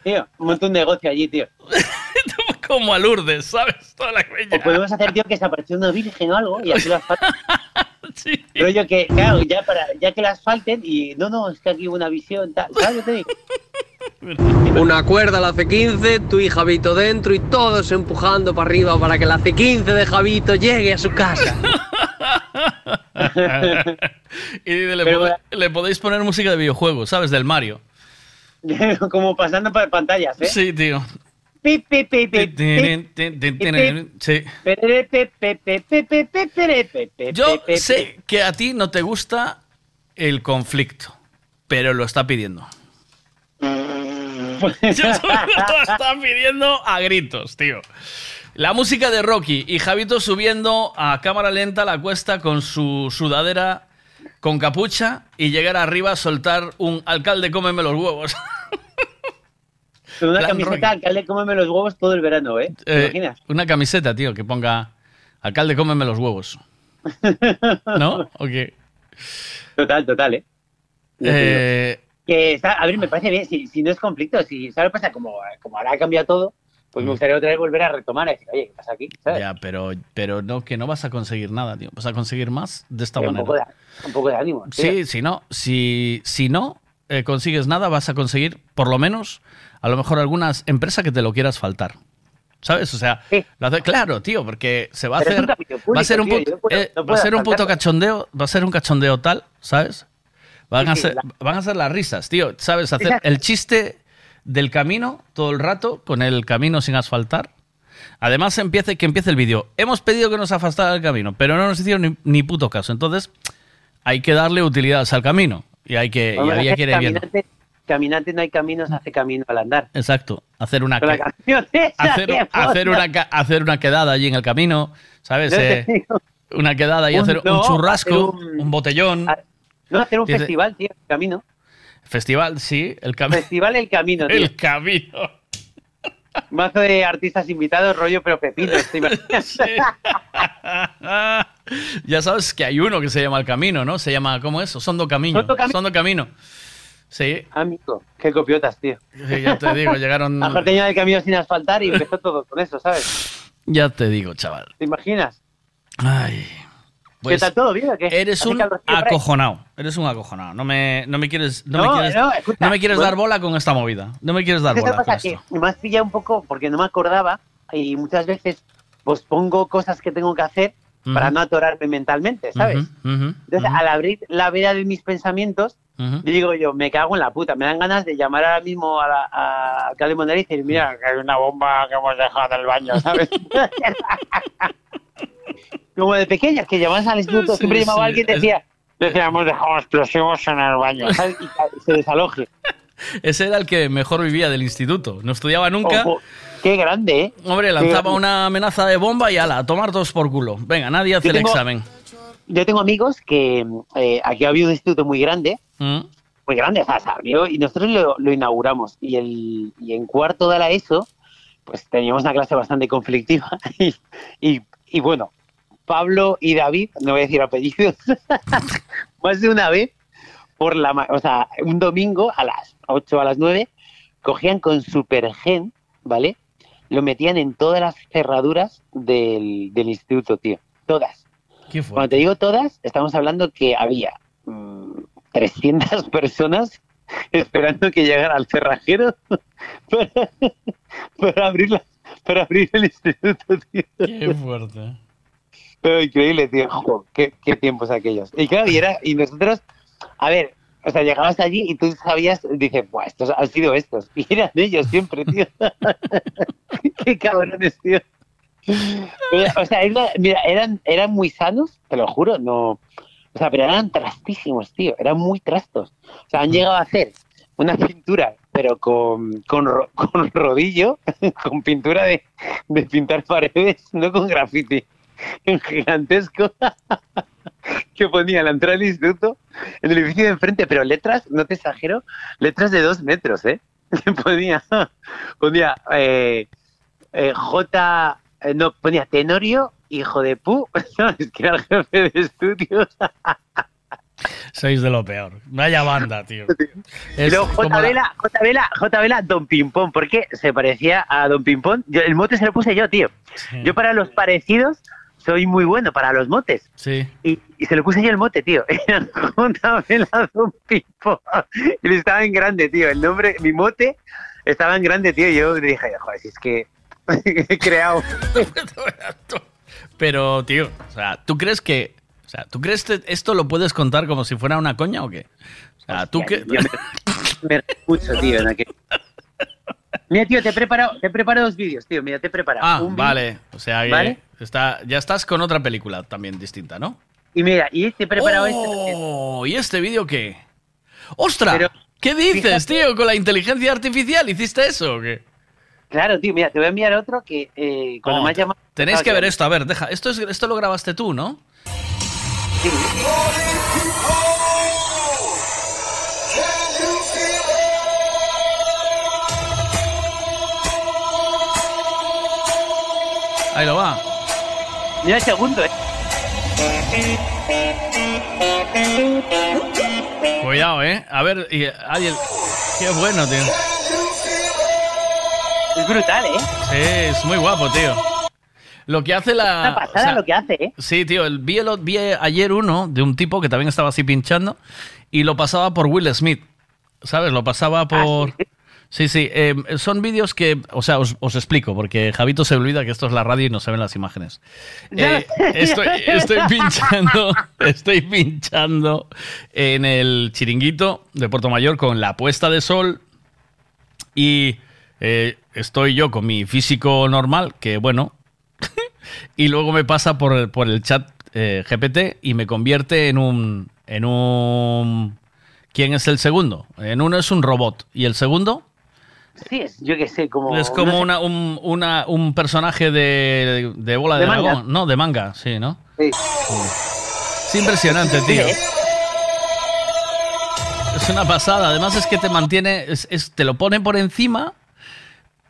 Tío, un montón de negocio allí, tío. como a Lourdes, ¿sabes? Toda la peña. O podemos hacer, tío, que se apareció una virgen o algo y así lo asfaltan. Rollo que, claro, ya, para, ya que la asfalten y no, no, es que aquí hubo una visión, tal, ¿sabes? Yo te digo. Una cuerda a la C15, tú y Javito dentro y todos empujando para arriba para que la C15 de Javito llegue a su casa. y le, Pero- le podéis poner música de videojuegos, ¿sabes? Del Mario. Como pasando por pantallas, ¿eh? Sí, tío. Sí. Yo sé que a ti no te gusta el conflicto, pero lo está pidiendo. lo está pidiendo a gritos, tío. La música de Rocky y Javito subiendo a cámara lenta la cuesta con su sudadera con capucha y llegar arriba a soltar un alcalde cómeme los huevos. Con una camiseta, alcalde, cómeme los huevos todo el verano, ¿eh? ¿Te Eh, imaginas? una camiseta, tío, que ponga alcalde cómeme los huevos. ¿No? ¿O qué? Total, total, ¿eh? Eh, Que está, a ver, me parece bien, si, si no es conflicto, si, ¿sabes pasa? Como, como ahora ha cambiado todo, pues Mm. me gustaría otra vez volver a retomar y decir, oye, ¿qué pasa aquí? ¿Sabes? Ya, pero, pero no, que no vas a conseguir nada, tío. Vas a conseguir más de esta Pero un, manera. poco de, un poco de ánimo. tío. Sí, si no, si, si no eh, consigues nada, vas a conseguir, por lo menos, a lo mejor alguna empresa que te lo quieras faltar. ¿Sabes? O sea, lo hace- claro, tío, porque se va a Pero hacer. va a ser un, tío, pu- yo no puedo- eh, no va a ser un puto cachondeo, va a ser un cachondeo tal, ¿sabes? Van, Sí, a sí, ser, la- van a ser las risas, tío. ¿Sabes? Hacer Exacto. el chiste del camino todo el rato, con el camino sin asfaltar. Además, empiece, que empiece el vídeo. Hemos pedido que nos asfaltara el camino, pero no nos hicieron ni, ni puto caso. Entonces, hay que darle utilidades al camino. Y hay que, y había que ir viendo. Caminante, no hay caminos, hace camino al andar. Exacto. Hacer una, que- esa, hacer, hacer, una, hacer una quedada allí en el camino, ¿sabes? Eh, una quedada y Un- hacer un churrasco, hacer un, un- botellón. No, hacer un Dice- festival, tío, camino. Festival, sí, el camino. Festival El Camino, tío. El camino. Mazo de artistas invitados, rollo pero pepino, ¿te imaginas? ya sabes que hay uno que se llama El Camino, ¿no? Se llama, ¿cómo es? Sondo Camino. Sondo Camino. Sondo Camino. Sí. Amigo, qué copiotas, tío. Sí, ya te digo, llegaron. Mejor tenía el camino sin asfaltar y empezó todo con eso, ¿sabes? Ya te digo, chaval. ¿Te imaginas? Ay. ¿Qué tal todo bien o qué? Eres ¿Hace un acojonado. Eres un acojonado. No me, no me quieres, no, No, me quieres, no, escucha, no me quieres bueno. dar bola con esta movida. No me quieres dar ¿Qué bola con pasa? esto. Que me has pillado un poco porque no me acordaba y muchas veces pues pongo cosas que tengo que hacer para Ujú. no atorarme mentalmente, ¿sabes? Ujú, ujú, Entonces, ujú, al abrir la veda de mis pensamientos, ujú. digo yo, me cago en la puta. Me dan ganas de llamar ahora mismo a, la, a alcalde y decir, mira, que hay una bomba que hemos dejado en el baño, ¿sabes? Como de pequeñas, que llamabas al instituto, Sí, siempre llamaba a sí, alguien y decía, decía, hemos dejado explosivos en el baño, ¿sabes? Y se desaloje. Ese era el que mejor vivía del instituto. No estudiaba nunca. Ojo, qué grande, ¿eh? Hombre, lanzaba grande. una amenaza de bomba y ala, a tomar todos por culo. Venga, nadie hace Yo el tengo- examen. Yo tengo amigos que eh, aquí había un instituto muy grande, ¿Mm? muy grande, o sea, se abrió y nosotros lo, lo inauguramos. Y, el, y en cuarto de la ESO, pues teníamos una clase bastante conflictiva. Y, y, y bueno, Pablo y David, no voy a decir apellidos, más de una vez, por la, o sea, un domingo a las 8 o a las 9, cogían con Supergen, ¿vale? Lo metían en todas las cerraduras del, del instituto, tío. Todas. ¿Qué Cuando te digo todas, estamos hablando que había mm, 300 personas esperando que llegara al cerrajero para, para abrir, la- para abrir el instituto, tío. Qué fuerte. Pero increíble, tío. Qué, qué tiempos aquellos. Y claro, y, era, y nosotros, a ver, o sea, llegabas allí y tú sabías, dices, Buah, estos han sido estos. Y eran ellos siempre, tío. qué cabrones, tío. O sea, mira, eran, eran muy sanos, te lo juro, no. O sea, pero eran trastísimos, tío. Eran muy trastos. O sea, han llegado a hacer una pintura, pero con, con, con rodillo, con pintura de, de pintar paredes, no con graffiti. En gigantesco. que ponía la entrada del instituto en el edificio de enfrente, pero letras, no te exagero, letras de dos metros, ¿eh? ponía, ponía eh, eh, J, no, ponía Tenorio, hijo de pu, ¿sabes? Que era el jefe de estudios. Sois de lo peor. Vaya banda, tío. Es luego J. la- Vela, J. Vela, J. Vela, Don Pimpón, porque se parecía a Don Pimpón. Yo- el mote se lo puse yo, tío. Yo para los parecidos soy muy bueno, para los motes. Sí. Y, y se lo puse yo el mote, tío. Era J. Vela, Don Pimpón. Y estaba en grande, tío. El nombre, mi mote estaba en grande, tío. Y yo dije, joder, si es que he creado... Pero, tío, o sea, ¿tú crees que. O sea, ¿tú crees que esto lo puedes contar como si fuera una coña o qué? O sea, tú que. Yo me, me mucho, tío. en aquel- Mira, tío, te he preparado, te he preparado dos vídeos, tío. Mira, te he preparado. Ah, un vale. O sea, que ¿Vale? está, ya estás con otra película también distinta, ¿no? Y mira, y te he preparado este. Oh, ¿y este vídeo qué? ¡Ostras! ¿Qué dices, tío? ¿Con la inteligencia artificial hiciste eso o qué? Claro, tío, mira, te voy a enviar otro que eh, cuando Oh, me has llamado... Tenéis que ver esto. A ver, deja. Esto, es, esto lo grabaste tú, ¿no? Ahí lo va. Mira el segundo, eh. Cuidado, ¿eh? A ver, y, ay, el- qué bueno, tío. Es brutal, ¿eh? Sí, es muy guapo, tío. Lo que hace la... Una pasada lo que hace, ¿eh? Sí, tío, el, vi, el- vi ayer uno de un tipo que también estaba así pinchando y lo pasaba por Will Smith, ¿sabes? Lo pasaba por... Sí, sí, eh, son vídeos que, o sea, os, os explico, porque Javito se olvida que esto es la radio y no se ven las imágenes. Eh, estoy, estoy pinchando, estoy pinchando en el chiringuito de Puerto Mayor con la puesta de sol y eh, estoy yo con mi físico normal, que bueno, y luego me pasa por el, por el chat eh, GPT y me convierte en un, en un... ¿Quién es el segundo? En uno es un robot y el segundo Sí, es, yo qué sé, como... es como no sé. una, un, una- un personaje de, de bola de, De dragón. No, de manga, sí, ¿no? Sí. Es impresionante, tío. ¿eh? Es una pasada. Además es que te mantiene, es, es- te lo pone por encima,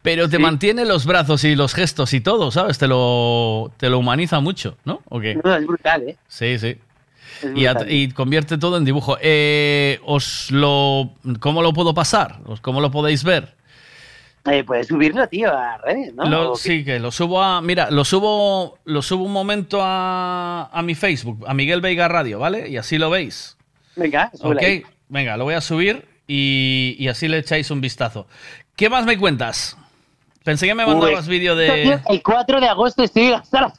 pero te mantiene los brazos y los gestos y todo, ¿sabes? Te lo, te lo humaniza mucho, ¿no? ¿O qué? No, es brutal, ¿eh? Sí, sí. Y, convierte todo en dibujo. Eh, os lo, ¿Cómo lo puedo pasar? ¿Os- ¿Cómo lo podéis ver? Eh, puedes subirlo, tío, a redes, ¿no? Lo- sí, que lo subo a. Mira, lo subo, lo subo un momento a, a mi Facebook, a Miguel Veiga Radio, ¿vale? Y así lo veis. Venga, Ok, ahí. venga, lo voy a subir y, y así le echáis un vistazo. ¿Qué más me cuentas? Pensé que me mandabas vídeo de. El 4 de agosto estoy hasta la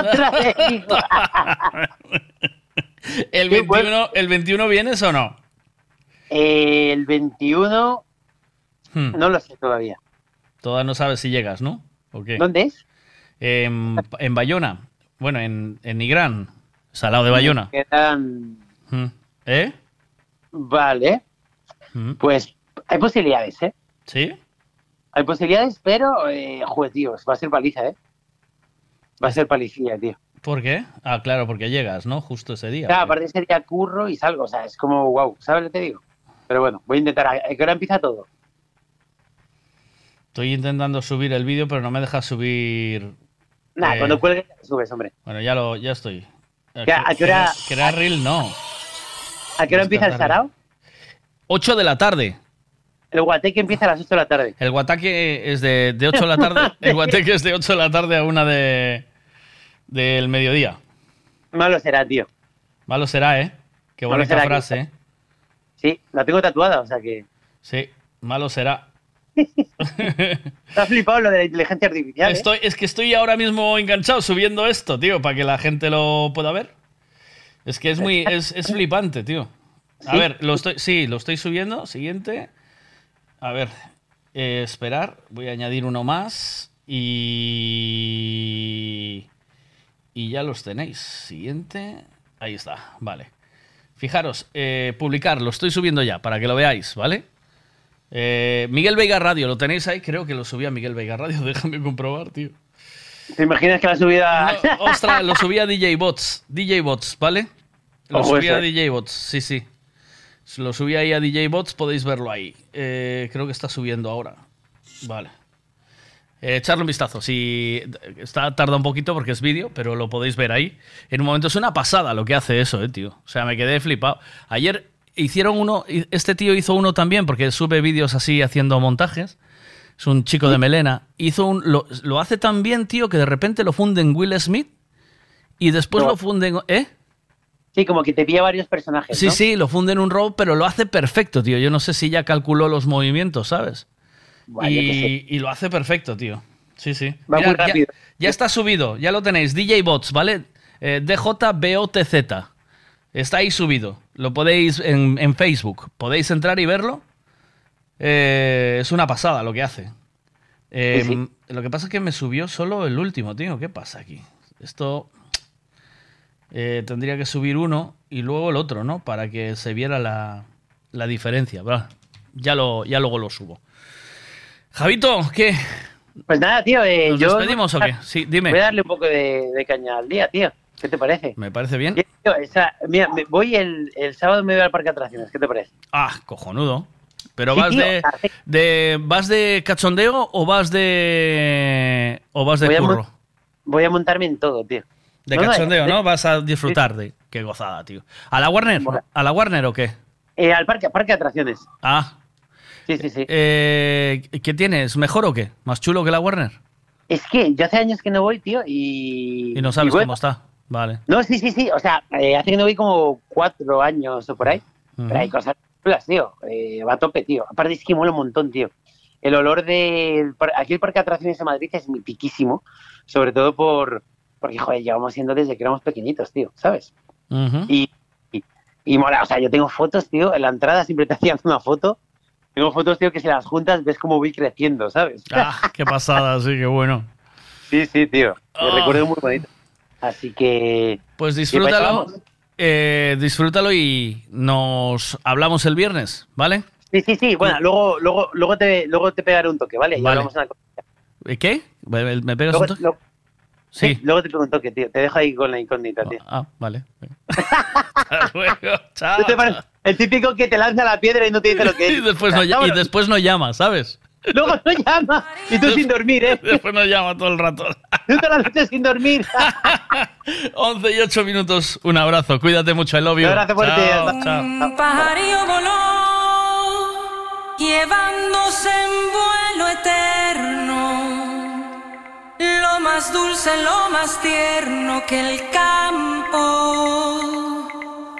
otra vez. ¿El 21, ¿El 21 vienes o no? Eh, el 21, Hmm. no lo sé todavía. Todavía no sabes si llegas, ¿no? ¿O qué? ¿Dónde es? En, en Bayona. Bueno, en, en Nigrán. Salado de Bayona. Hmm. ¿Eh? Vale. Pues Hay posibilidades, ¿eh? ¿Sí? Hay posibilidades, pero, eh, joder, tío, va a ser paliza, ¿eh? Va a ser palicilla, tío. ¿Por qué? Ah, claro, porque llegas, ¿no? Justo ese día. Claro, aparte ese día curro y salgo, o sea, es como, wow, ¿sabes lo que te digo? Pero bueno, voy a intentar. ¿A qué hora empieza todo? Estoy intentando subir el vídeo, pero no me deja subir. Nada, eh, cuando cuelgue subes, hombre. Bueno, ya lo, ya estoy. ¿Qué- a qué hora- Crear reel, no. ¿A qué hora empieza el sarao? 8 de la tarde. El guateque empieza a las 8 de la tarde. El guataque es de, de 8 de la tarde. El guateque es de 8 de la tarde a 1 de, del mediodía. Malo será, tío. Malo será, ¿eh? Qué que- frase, ¿eh? Sí, la tengo tatuada, o sea que. Sí, malo será. Has flipado lo de la inteligencia artificial. ¿eh? Estoy, es que estoy ahora mismo enganchado subiendo esto, tío, para que la gente lo pueda ver. Es que es muy, es, es flipante, tío. A ¿Sí? ver, lo estoy, sí, lo estoy subiendo. Siguiente. A ver, eh, esperar. Voy a añadir uno más y y ya los tenéis. Siguiente. Ahí está, vale. Fijaros, eh, publicar, lo estoy subiendo ya para que lo veáis, ¿vale? Eh, Miguel Veiga Radio, ¿lo tenéis ahí? Creo que lo subí a Miguel Veiga Radio, déjame comprobar, tío. ¿Te imaginas que la subida. No, ostras, lo subí a DJ Bots, DJ Bots, ¿vale? Lo Ojo subí a. DJ Bots, sí, sí. Lo subí ahí a DJ Bots, podéis verlo ahí. Eh, creo que está subiendo ahora. Vale. Eh, echarle un vistazo. Si está tarda un poquito porque es vídeo, pero lo podéis ver ahí. En un momento es una pasada lo que hace eso, eh, tío. O sea, me quedé flipado. Ayer hicieron uno, este tío hizo uno también porque sube vídeos así haciendo montajes. Es un chico de melena. Hizo un, lo, lo hace tan bien, tío, que de repente lo funde en Will Smith y después No. lo funde en, ¿eh? Sí, como que te pilla varios personajes. Sí, ¿no? sí, lo funde en un robo, pero lo hace perfecto, tío. Yo no sé si ya calculó los movimientos, ¿sabes? Buah, y, y lo hace perfecto, tío. Sí, sí. Va muy ya- rápido. Ya, está subido, ya lo tenéis. DJ Bots, ¿vale? Eh, DJBOTZ. Está ahí subido. Lo podéis en, en Facebook. Podéis entrar y verlo. Eh, es una pasada lo que hace. Eh, Sí, sí. Lo que pasa es que me subió solo el último, tío. ¿Qué pasa aquí? Esto eh, tendría que subir uno y luego el otro, ¿no? Para que se viera la, la diferencia. Va, Ya, lo, ya luego lo subo. Javito, ¿qué? Pues nada, tío. Eh, ¿Nos yo despedimos o qué? Sí, dime. Voy a darle un poco de, de caña al día, tío. ¿Qué te parece? Me parece bien. Tío, esa- mira, me- voy el, el sábado me voy al parque de atracciones. ¿Qué te parece? Ah, cojonudo. Pero Sí, vas tío, de, de vas de cachondeo o vas de o vas de Voy a curro. Voy a montarme en todo, tío. De No, no, cachondeo, de- ¿no? Vas a disfrutar de qué gozada, tío. ¿A la Warner? ¿A la Warner o qué? Eh, al parque, parque de atracciones. Ah. Sí, sí, sí. Eh, ¿Qué tienes? ¿Mejor o qué? ¿Más chulo que la Warner? Es que yo hace años que no voy, tío, y... Y no sabes cómo está. Vale. No, sí, sí, sí. O sea, eh, hace que no voy como cuatro años o por ahí. Pero hay cosas chulas, tío. Va a tope, tío. Aparte es que mola un montón, tío. El olor de... Aquí el parque de atracciones de Madrid es mitiquísimo. Sobre todo por... Porque, joder, llevamos siendo desde que éramos pequeñitos, tío, ¿sabes? Y, y, y mola, o sea, yo tengo fotos, tío, en la entrada siempre te hacían una foto. Tengo fotos, tío, que si las juntas ves cómo voy creciendo, ¿sabes? Ah, qué pasada, sí, qué bueno. Sí, sí, tío. Me Ah. recuerdo muy bonito. Así que... Pues disfrútalo. eh, disfrútalo y nos hablamos el viernes, ¿vale? Sí, sí, sí. Bueno, luego, luego, luego, te, luego te pegaré un toque, ¿vale? Y Vale. hablamos una cosa. ¿Eh, ¿Qué? ¿Me me pegas Luego, un toque? lo- Sí. sí, luego te pego un toque, tío. Te dejo ahí con la incógnita, tío. Ah, vale. Hasta luego, chao. ¿No te? El típico que te lanza la piedra y no te dice lo que es. Y después, no, y después no llama, ¿sabes? Luego no llama. Y tú sin dormir, ¿eh? Después no llama todo el rato. Tú toda la noche sin dormir. 11 y 8 minutos. Un abrazo. Cuídate mucho. Love you. Un abrazo fuerte. Chao. Un pajarillo voló, llevándose en vuelo eterno lo más dulce, lo más tierno que el campo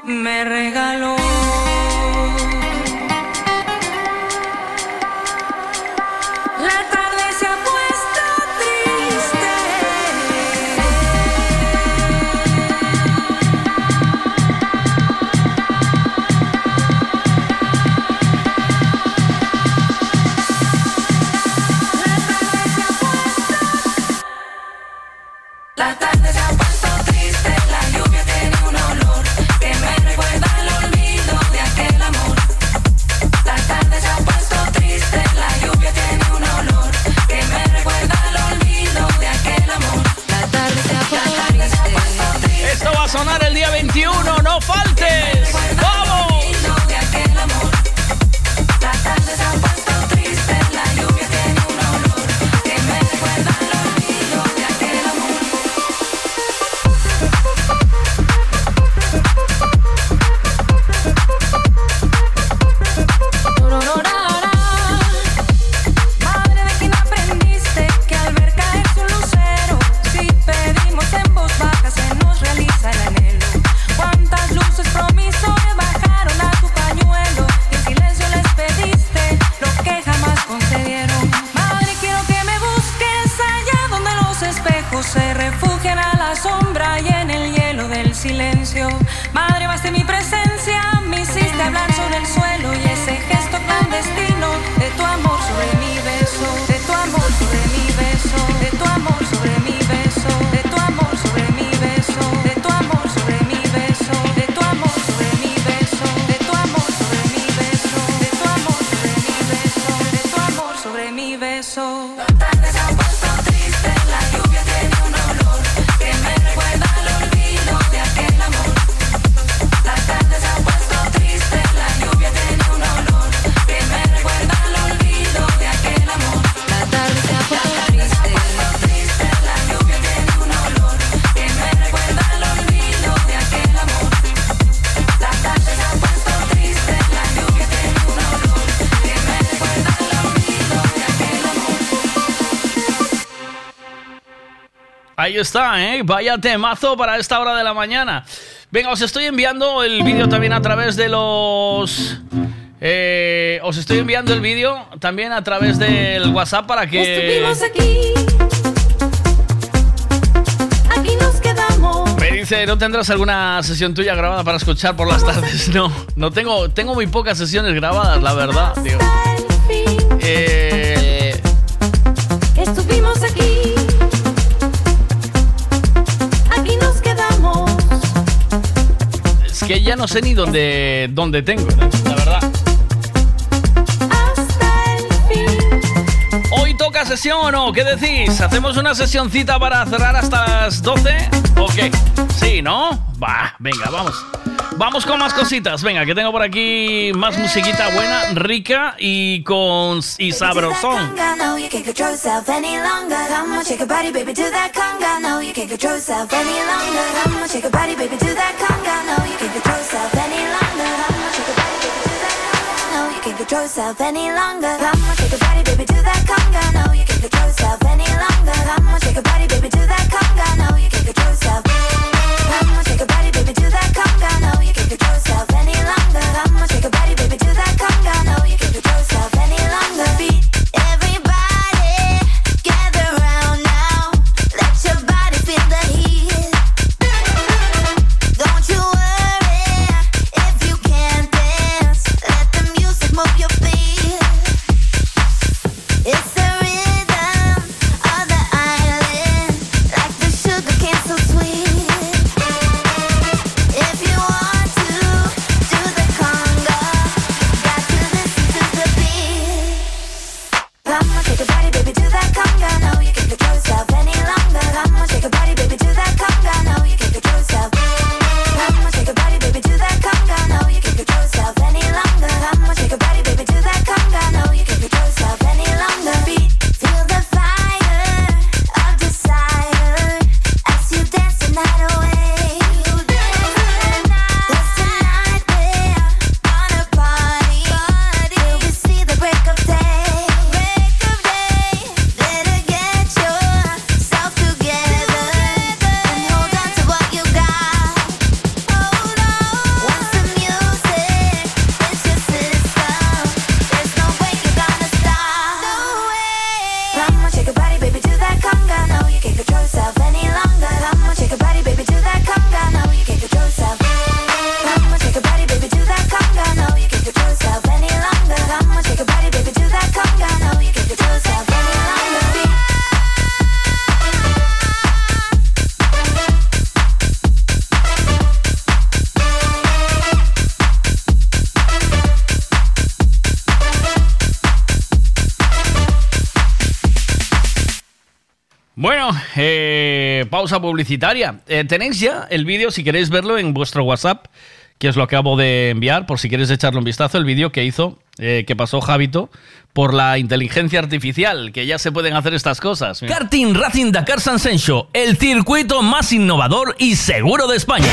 me regaló. La tarde se ha puesto triste, la lluvia tiene un olor Que me recuerda el olvido de aquel amor. La tarde se ha puesto triste, la lluvia tiene un olor Que me recuerda el olvido de aquel amor. La tarde se ha puesto triste. Esto va a sonar el día 21, no faltes. Ahí está, ¿eh? Vaya temazo para esta hora de la mañana. Venga, os estoy enviando el vídeo también a través de los... Eh, os estoy enviando el vídeo también a través del WhatsApp para que... Estuvimos aquí. Aquí nos quedamos. Me dice, ¿no tendrás alguna sesión tuya grabada para escuchar por las tardes? No, no tengo, tengo muy pocas sesiones grabadas, la verdad. Digo. Eh, que ya no sé ni dónde, dónde tengo, la verdad. ¿Hoy toca sesión o no? ¿Qué decís? ¿Hacemos una sesioncita para cerrar hasta las 12? ¿O qué? Sí, ¿no? Va, venga, vamos. Vamos con más cositas. Venga, que tengo por aquí más musiquita buena, rica y con y sabrosón. Come on, shake your body, baby, do that come conga. No, you can't control yourself any longer. Come on, shake your body, baby, do that. Pausa publicitaria. Eh, tenéis ya el vídeo, si queréis verlo, en vuestro WhatsApp, que os lo acabo de enviar, por si queréis echarle un vistazo, el vídeo que hizo, eh, que pasó Javito, por la inteligencia artificial, que ya se pueden hacer estas cosas. Mira. Karting Racing Dakar Sansenso, el circuito más innovador y seguro de España.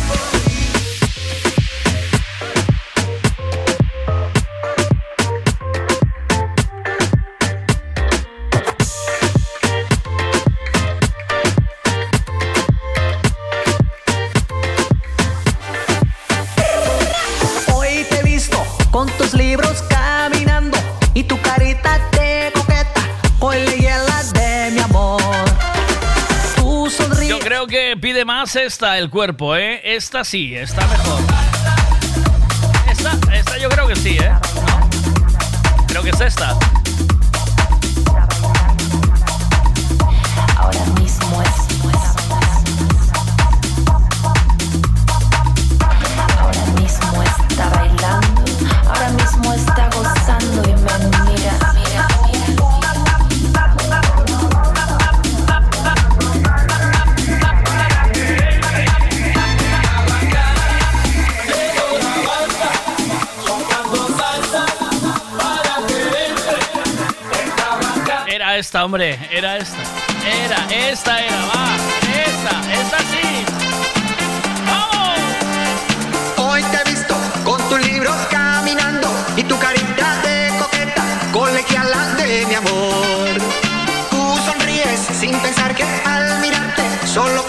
que pide más esta el cuerpo, ¿eh? Esta sí, está mejor. Esta, esta yo creo que sí, ¿eh? Creo que es esta. Esta, hombre, era esta. Era, esta era, va. Esta, esta sí. Hoy te he visto con tus libros caminando y tu carita de coqueta colegiala de mi amor. Tú sonríes sin pensar que al mirarte, solo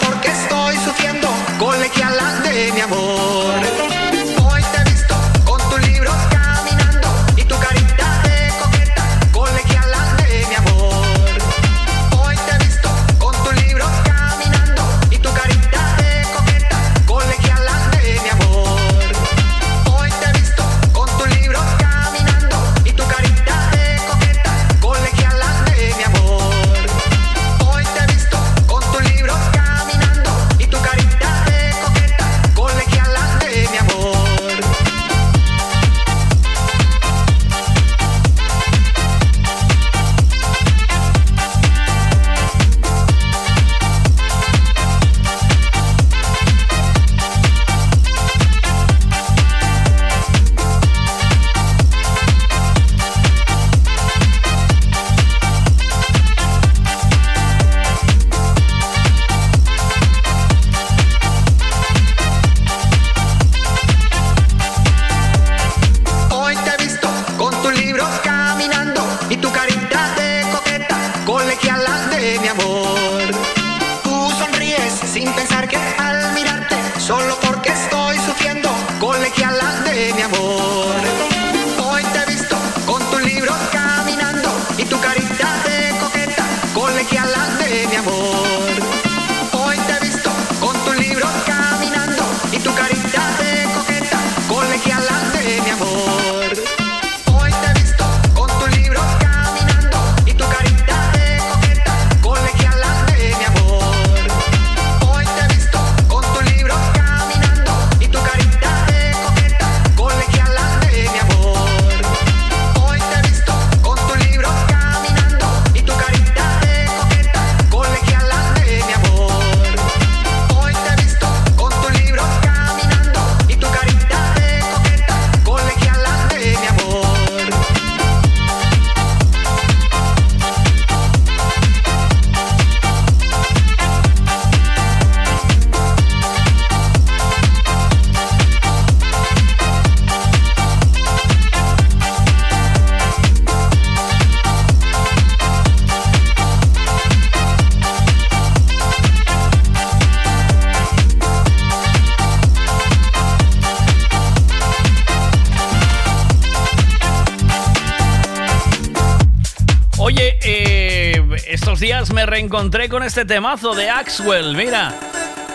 reencontré con este temazo de Axwell. Mira,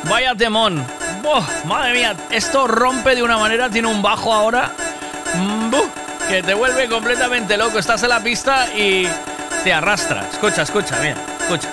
vaya temón. madre mía, esto rompe de una manera, tiene un bajo ahora. Mm, que te vuelve completamente loco. Estás en la pista y te arrastra. Escucha, escucha, mira, escucha.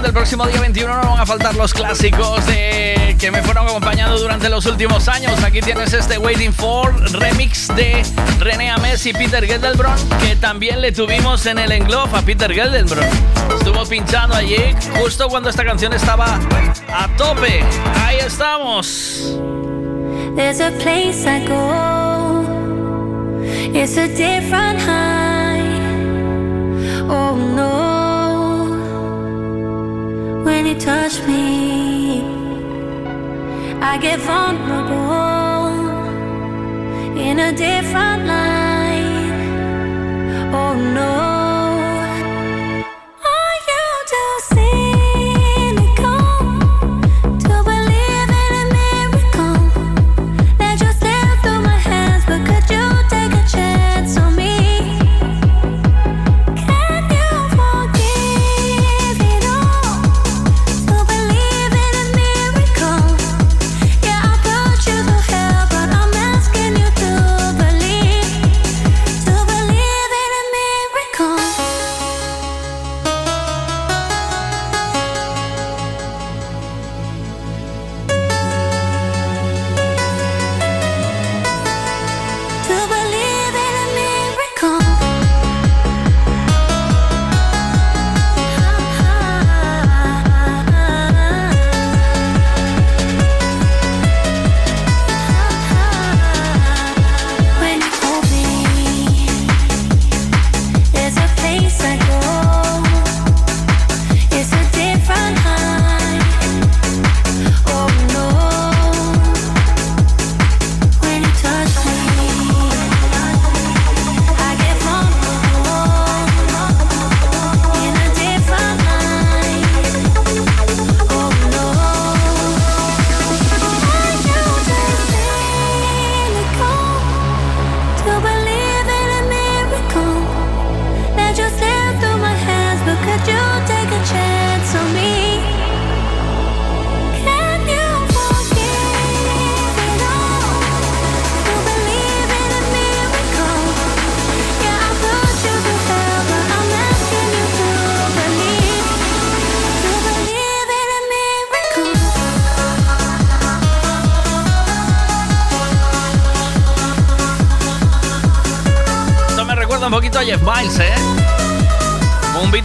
Del próximo día 21 no van a faltar los clásicos de, que me fueron acompañando durante los últimos años. Aquí tienes este Waiting for remix de René Ames y Peter Geldelbron, que también le tuvimos en el englob a Peter Geldelbron. Estuvo pinchando allí justo cuando esta canción estaba a tope. Ahí estamos. There's a place I go. It's a different high. I get vulnerable in a different light. Oh no.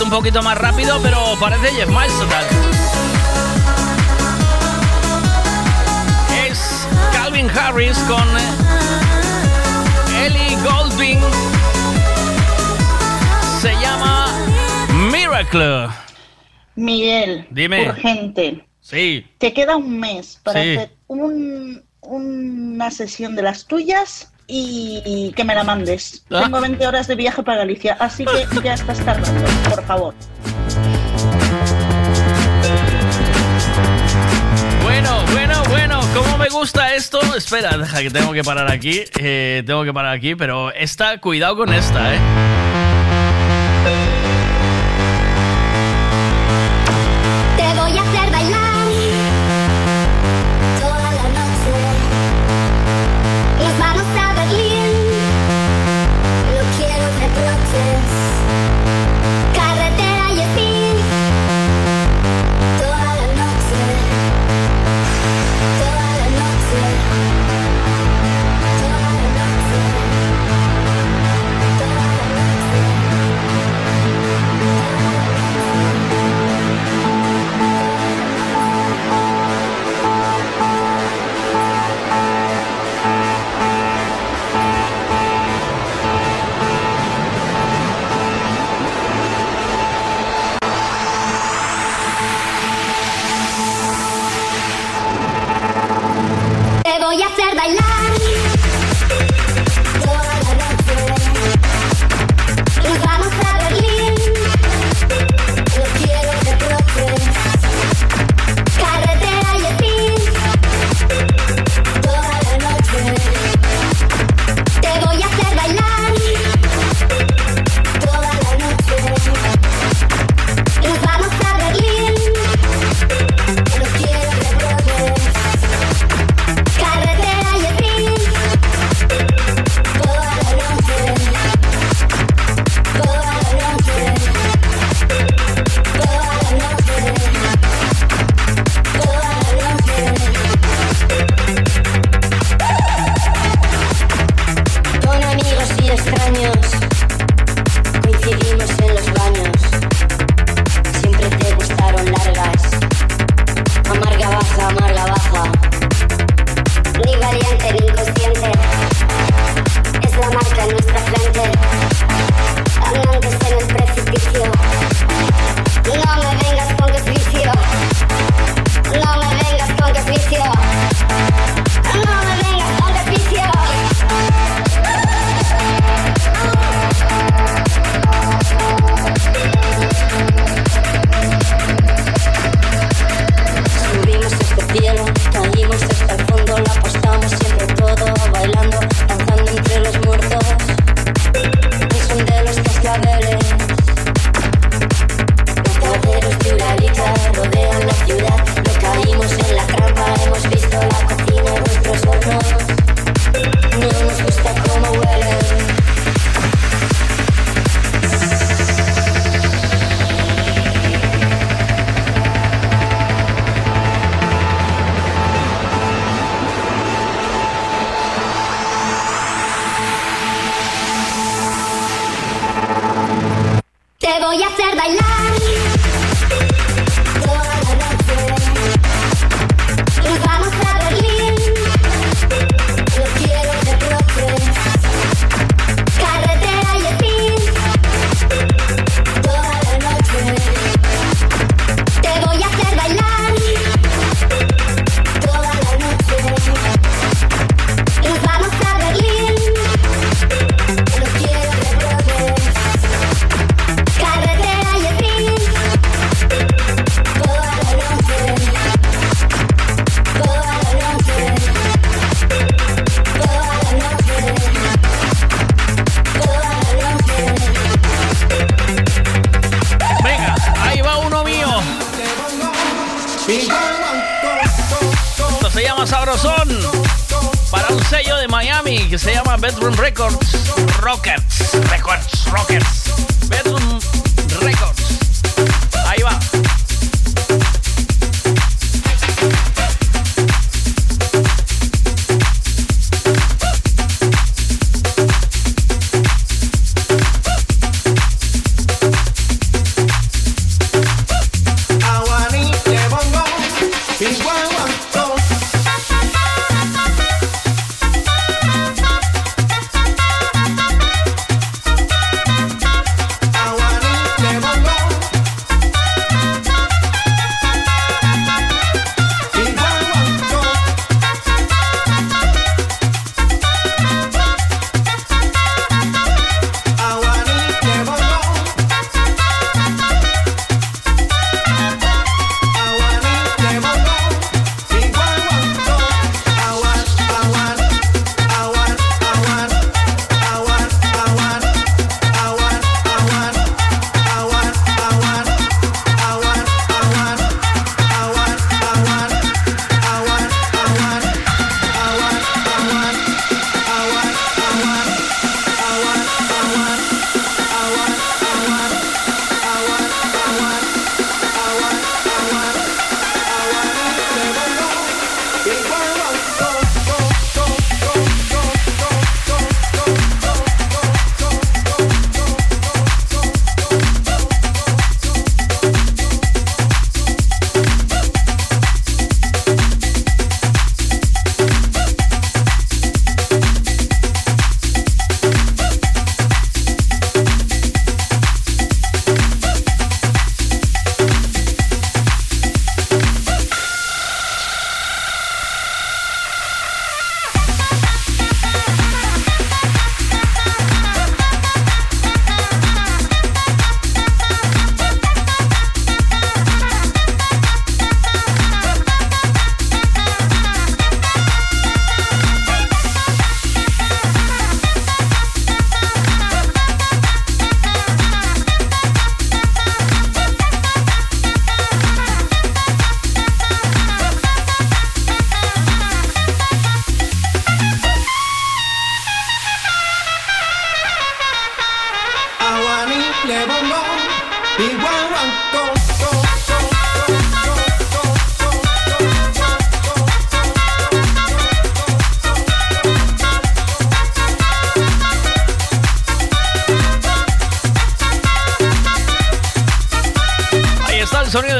Poquito más rápido, pero parece Jeff Miles total. Es Calvin Harris con eh, Ellie Goldwyn. Se llama Miracle. Miguel, Dime. urgente. Sí. Te queda un mes para hacer un, una sesión de las tuyas y que me la mandes. Ah. Tengo 20 horas de viaje para Galicia, así que ya estás tardando, por favor. Bueno, bueno, bueno, ¿cómo me gusta esto? Espera, deja que tengo que parar aquí, eh, tengo que parar aquí, pero esta, cuidado con esta, ¿eh?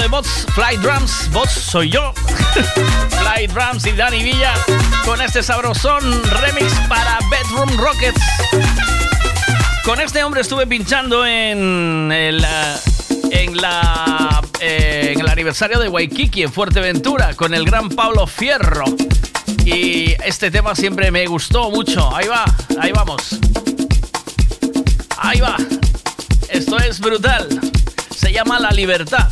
Bots, Fly Drums, Bots soy yo, Fly Drums y Dani Villa con este sabrosón remix para Bedroom Rockets. Con este hombre estuve pinchando en el, en la, eh, en el aniversario de Waikiki en Fuerteventura con el gran Pablo Fierro. Y este tema siempre me gustó mucho. Ahí va, ahí vamos. Ahí va. Esto es brutal. Se llama La Libertad.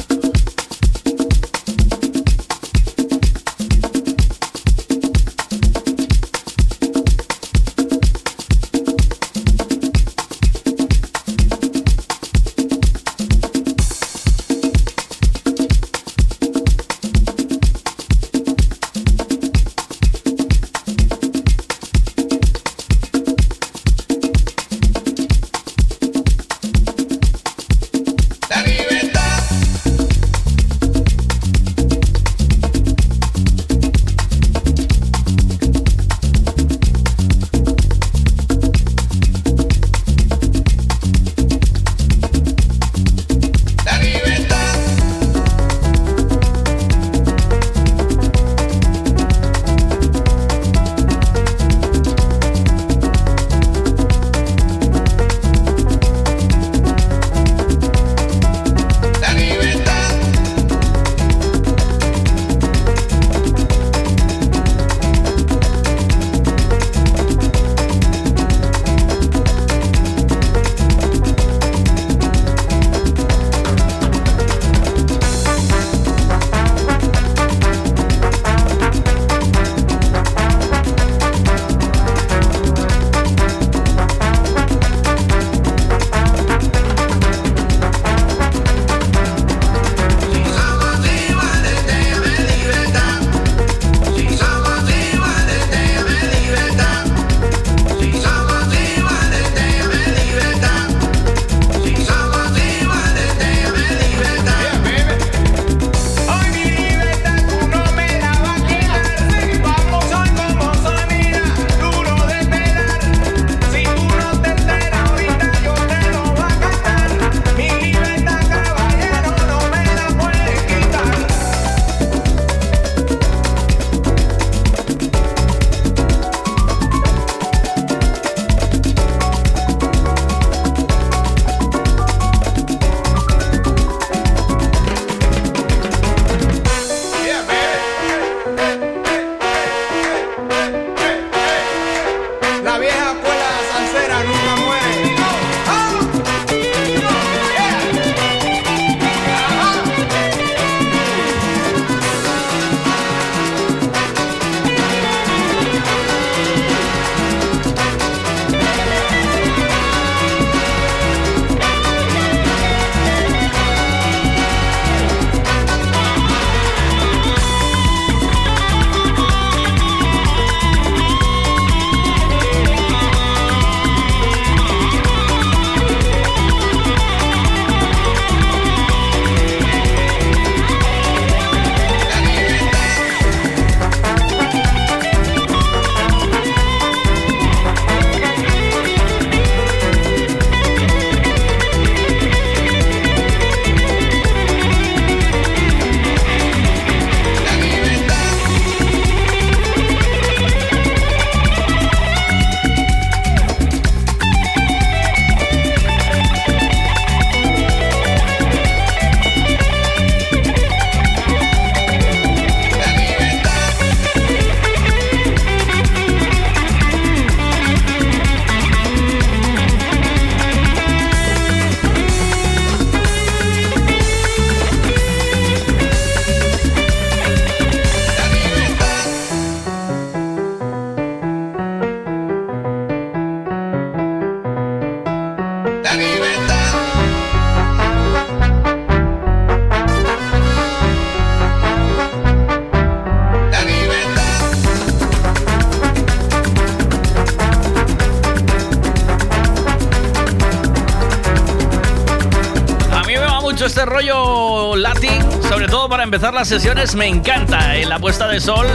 Empezar las sesiones me encanta en la puesta de sol.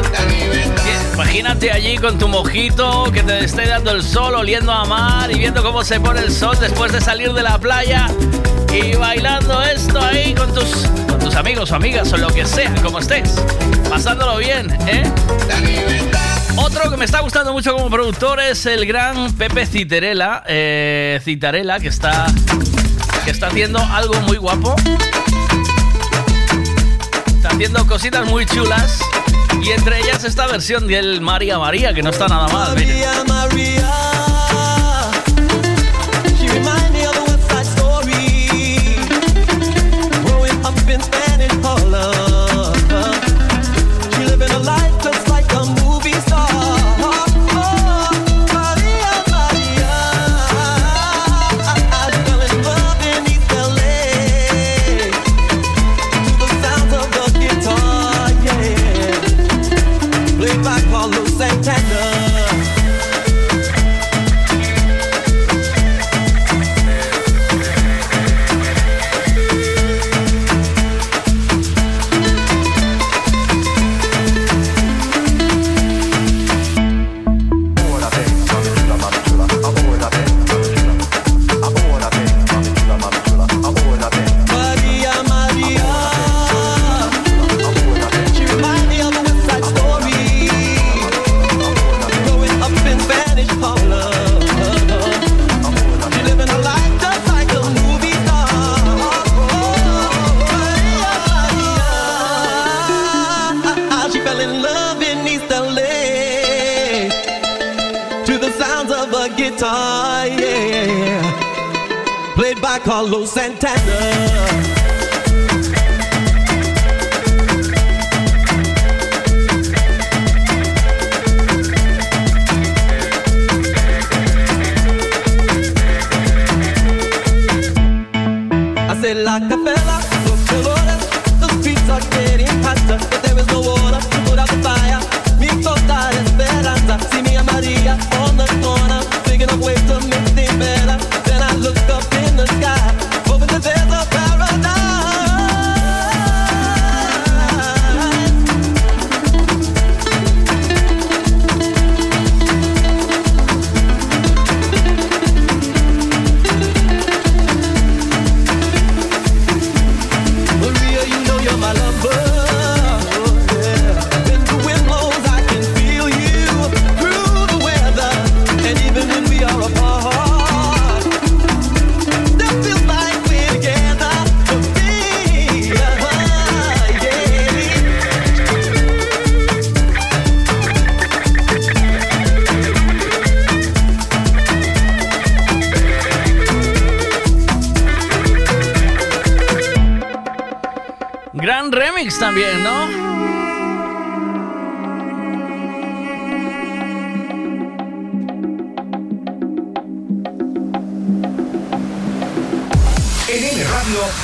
Imagínate allí con tu mojito, que te esté dando el sol, oliendo a mar y viendo cómo se pone el sol después de salir de la playa. y bailando esto ahí con tus, con tus amigos o amigas o lo que sea, como estés, pasándolo bien, ¿eh? Otro que me está gustando mucho como productor es el gran Pepe Citerela, eh, Citarela, que está, que está haciendo algo muy guapo. Haciendo cositas muy chulas. Y entre ellas esta versión del María María, que no está nada mal. sentence. También, ¿no?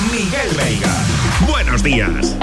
Miguel Veiga. Buenos días.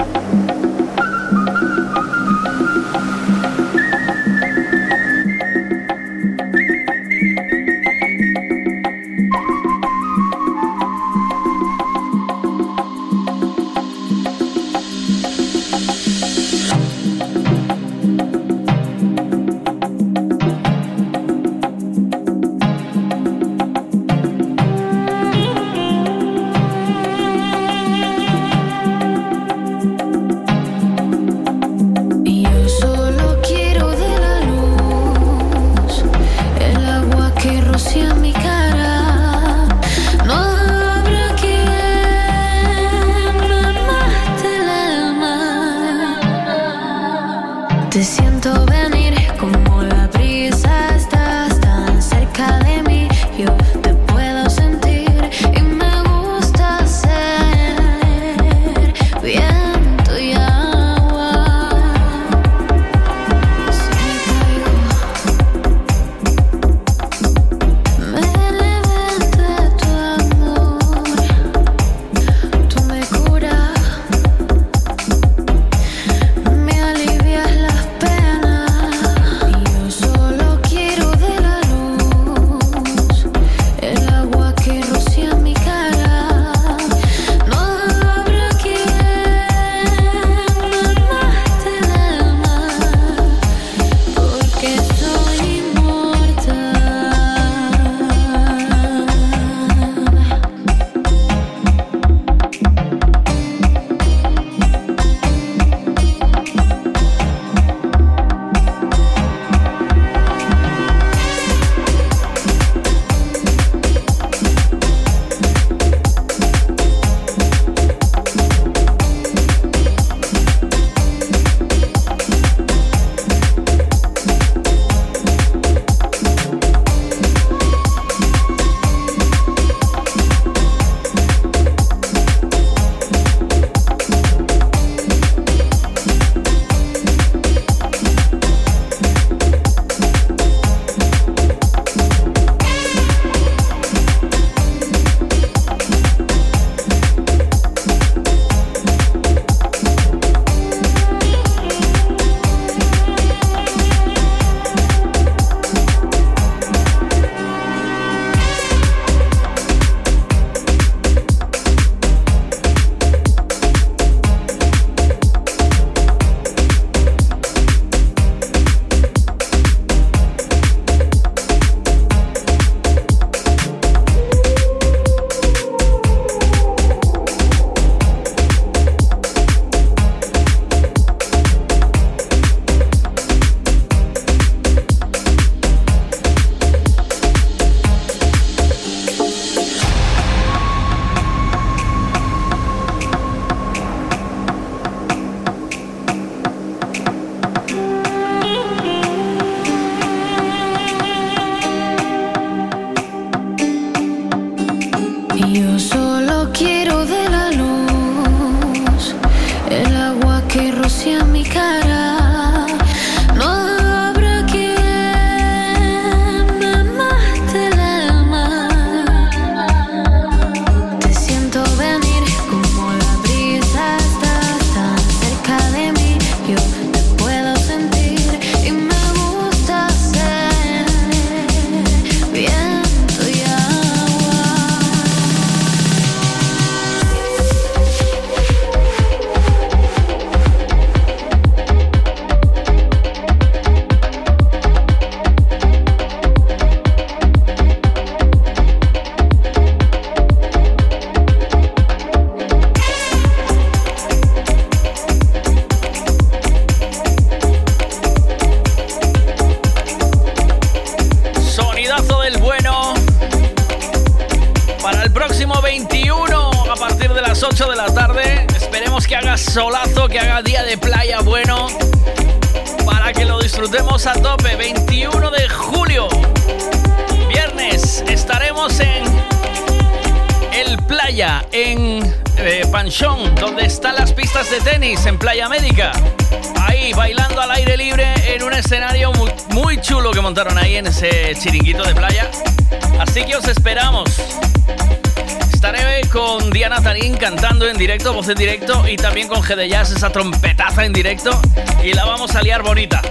Voz en directo, y también con G esa trompetaza en directo, y la vamos a liar bonita.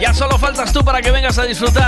Ya solo faltas tú para que vengas a disfrutar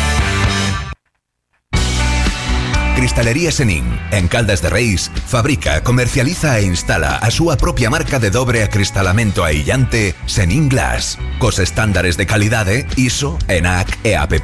Cristalería Senin, en Caldas de Reis, fabrica, comercializa e instala a súa propia marca de dobre acristalamento aillante Senin Glass, cos estándares de calidade ISO, ENAC e AP+.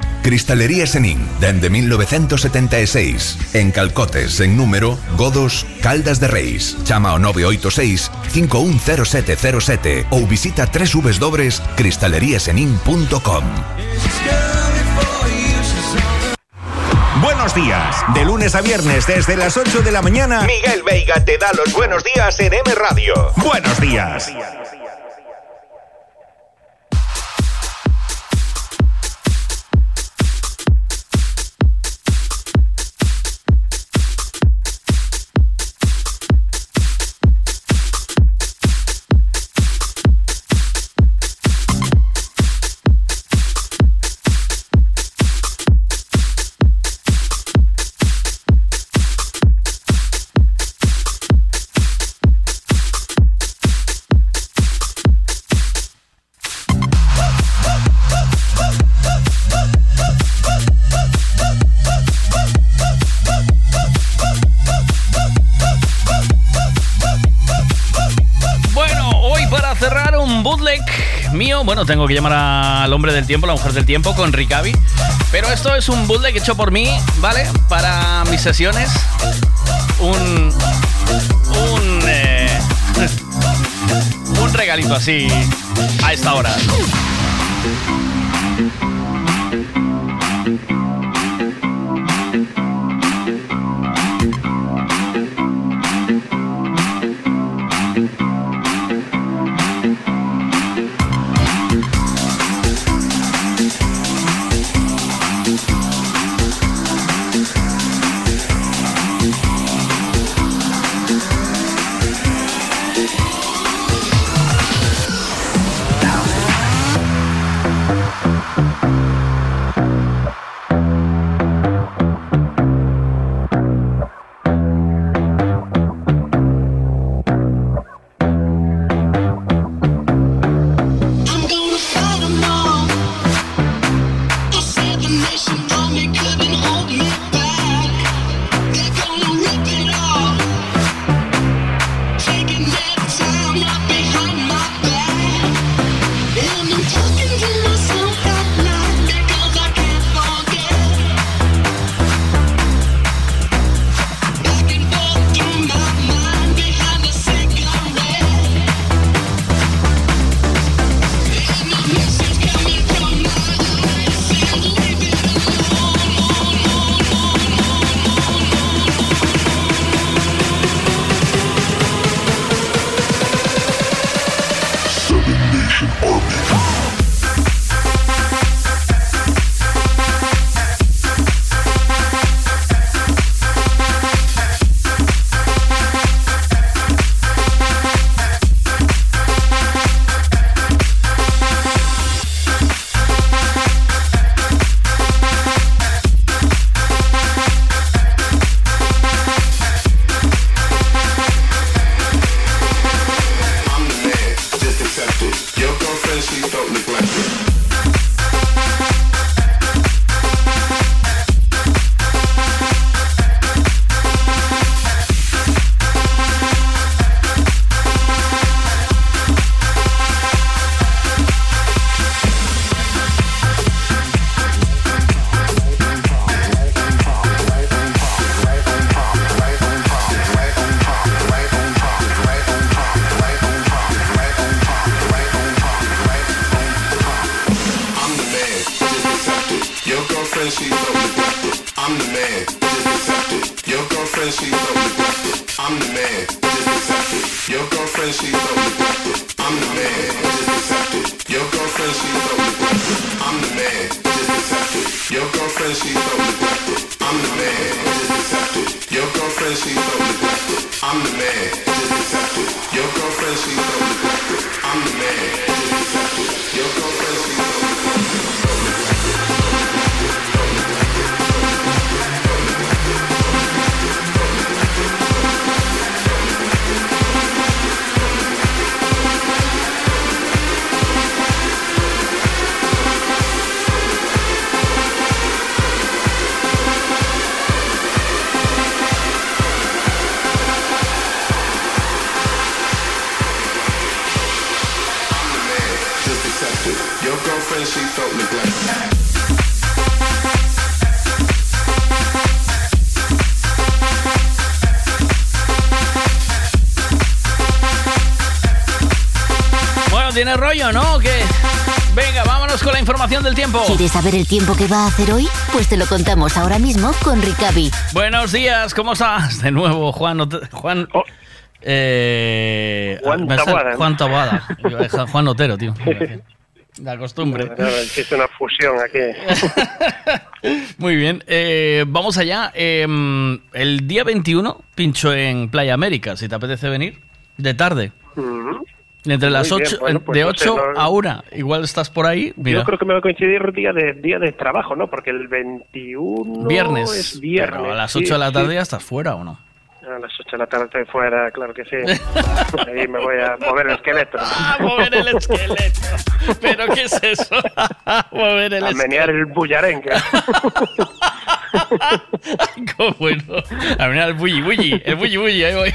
Cristalería Senin, dende 1976, en Calcotes, en número, Godos, Caldas de Reis. Chama ao 986 510707 ou visita www.cristaleriasenin.com. Buenos días. De lunes a viernes desde las 8 de la mañana, Miguel Veiga te da los buenos días en M Radio. Buenos días. Bueno, tengo que llamar al hombre del tiempo, la mujer del tiempo, con Ricavi. Pero esto es un bootleg hecho por mí, ¿vale? Para mis sesiones. Un. Un. eh, un regalito así a esta hora. ¿No? Venga, vámonos con la información del tiempo. ¿Quieres saber el tiempo que va a hacer hoy? Pues te lo contamos ahora mismo con Ricavi. Buenos días, ¿cómo estás? De nuevo, Juan. Juan. eh, Juan Taboada. Juan Taboada. Iba a dejar Juan Otero, tío. La costumbre. Existe una fusión aquí. Muy bien, eh, vamos allá. Eh, el día 21 pincho en Playa América, si te apetece venir, de tarde. Entre las Muy bien, 8, bueno, pues de no sé, 8 no- a 1. Igual estás por ahí. Mira. Yo creo que me va a coincidir día de día de trabajo, ¿no? Porque el 21 Viernes. es viernes. Pero a las sí, 8 de la sí. tarde ya estás fuera, ¿o no? A las 8 de la tarde estoy fuera, claro que sí. Ahí me voy a mover el esqueleto. A mover el esqueleto. ¿Pero qué es eso? mover el a menear el bullarengue. Qué bueno. A menear el bulli bulli. El bulli bulli, ahí voy.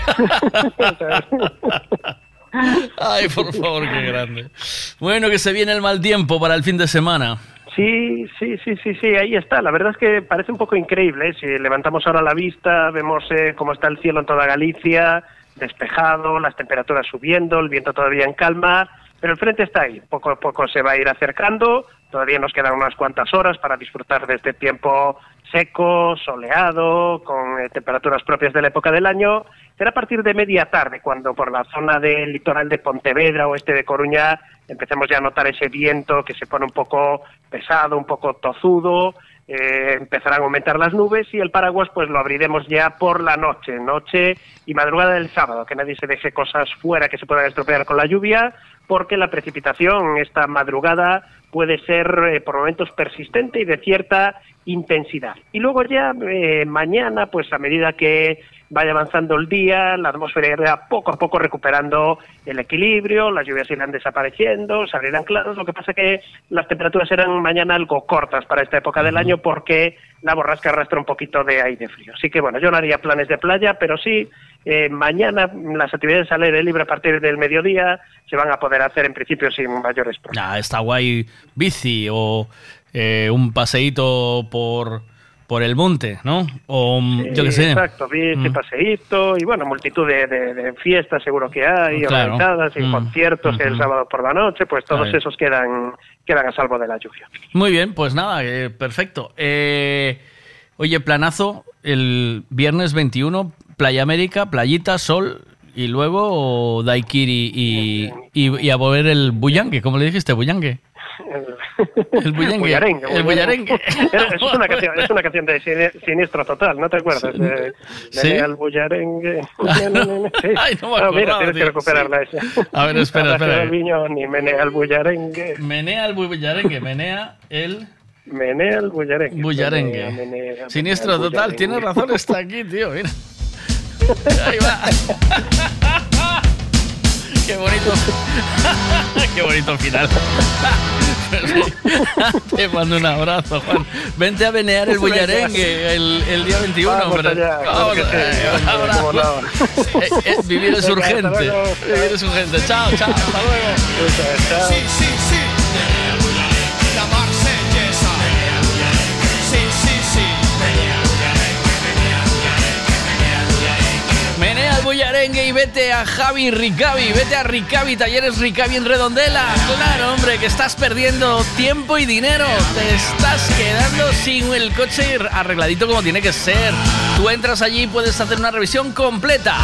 Ay, por favor, qué grande. Bueno, que se viene el mal tiempo para el fin de semana. Sí, sí, sí, sí, sí, ahí está. La verdad es que parece un poco increíble. ¿eh? Si levantamos ahora la vista, vemos eh, cómo está el cielo en toda Galicia, despejado, las temperaturas subiendo, el viento todavía en calma, pero el frente está ahí. Poco a poco se va a ir acercando. Todavía nos quedan unas cuantas horas para disfrutar de este tiempo seco, soleado, con eh, temperaturas propias de la época del año. Será a partir de media tarde, cuando por la zona del litoral de Pontevedra o este de Coruña empecemos ya a notar ese viento que se pone un poco pesado, un poco tozudo, eh, empezarán a aumentar las nubes y el paraguas pues lo abriremos ya por la noche, noche y madrugada del sábado, que nadie se deje cosas fuera que se puedan estropear con la lluvia, porque la precipitación esta madrugada puede ser eh, por momentos persistente y de cierta intensidad. Y luego ya eh, mañana, pues a medida que vaya avanzando el día, la atmósfera irá poco a poco recuperando el equilibrio, las lluvias irán desapareciendo, se abrirán claros, lo que pasa que las temperaturas serán mañana algo cortas para esta época del año porque la borrasca arrastra un poquito de aire frío. Así que bueno, yo no haría planes de playa, pero sí eh, mañana las actividades al aire libre a partir del mediodía se van a poder hacer en principio sin mayores problemas. Ah, está guay bici o eh, un paseíto por, por el monte, ¿no? O mm, yo qué sé. Exacto, Mm. paseíto y bueno, multitud de, de- de fiestas seguro que hay, Claro. organizadas y Mm. conciertos el Ujú. sábado por la noche, pues todos esos quedan, quedan a salvo de la lluvia. Muy bien, pues nada, eh, perfecto. Eh, oye, planazo, el viernes 21, Playa América, playita, sol y luego Daikiri y, y, y a mover el bullangue, ¿cómo le dijiste? Bullangue. El bullangue. Bullarengue, El bullangue. Era- Es una, canción, es una canción de sini- Siniestro Total, ¿no te acuerdas? De, ¿Sí? Menea el bullarengue. Sí. Ay, no me Ah, mira, acordaba, tienes que tío, recuperarla esa. A ver, espera, espera. del Viñón y menea el bullarengue. Menea el bullarengue, menea el Menea el bullarengue. bullarengue. Menea, menea, menea Siniestro el total, tienes razón, está aquí, tío, mira. Ahí va. Qué bonito. Qué bonito final. Te mando un abrazo, Juan. Vente a venear el bullarengue el, el día 21, Vamos hombre. allá, Vamos, eh. Eh, eh, vivir es urgente. Vivir es urgente. Chao, chao, hasta luego. Sí, sí, sí. Bullarengue y vete a Javi Ricavi, vete a Ricavi, talleres Ricavi en Redondela. Claro, hombre, que estás perdiendo tiempo y dinero. Te estás quedando sin el coche arregladito como tiene que ser. Tú entras allí y puedes hacer una revisión completa.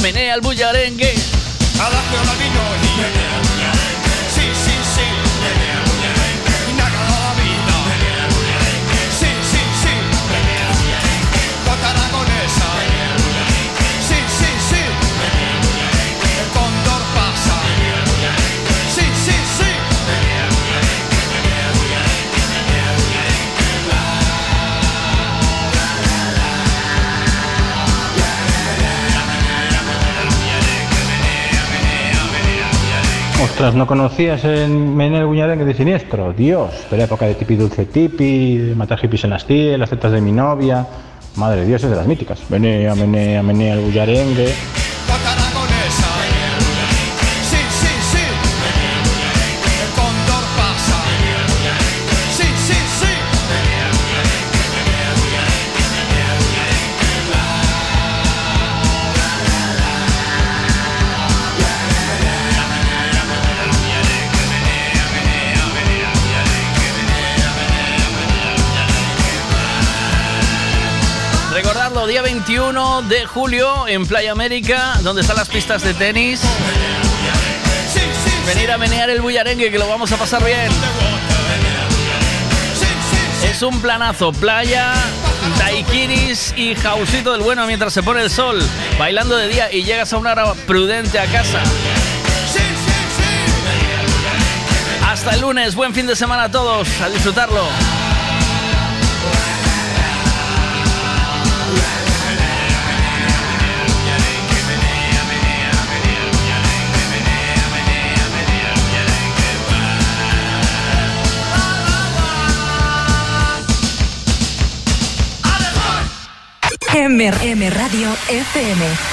Menea el. Ostras, ¿no conocías el Menel Buñarengue de Siniestro? Dios, de la época de Tipi Dulce Tipi, de matar hippies en las tías, las tetas de mi novia. Madre de Dios, es de las míticas. Menea, menea, menea el Bullarengue. 21 de julio en Playa América, donde están las pistas de tenis. Venir a menear el bullarengue, que lo vamos a pasar bien. Es un planazo, playa, daiquiris y jausito del bueno mientras se pone el sol, bailando de día y llegas a una hora prudente a casa. Hasta el lunes, buen fin de semana a todos, a disfrutarlo. M, M Radio FM.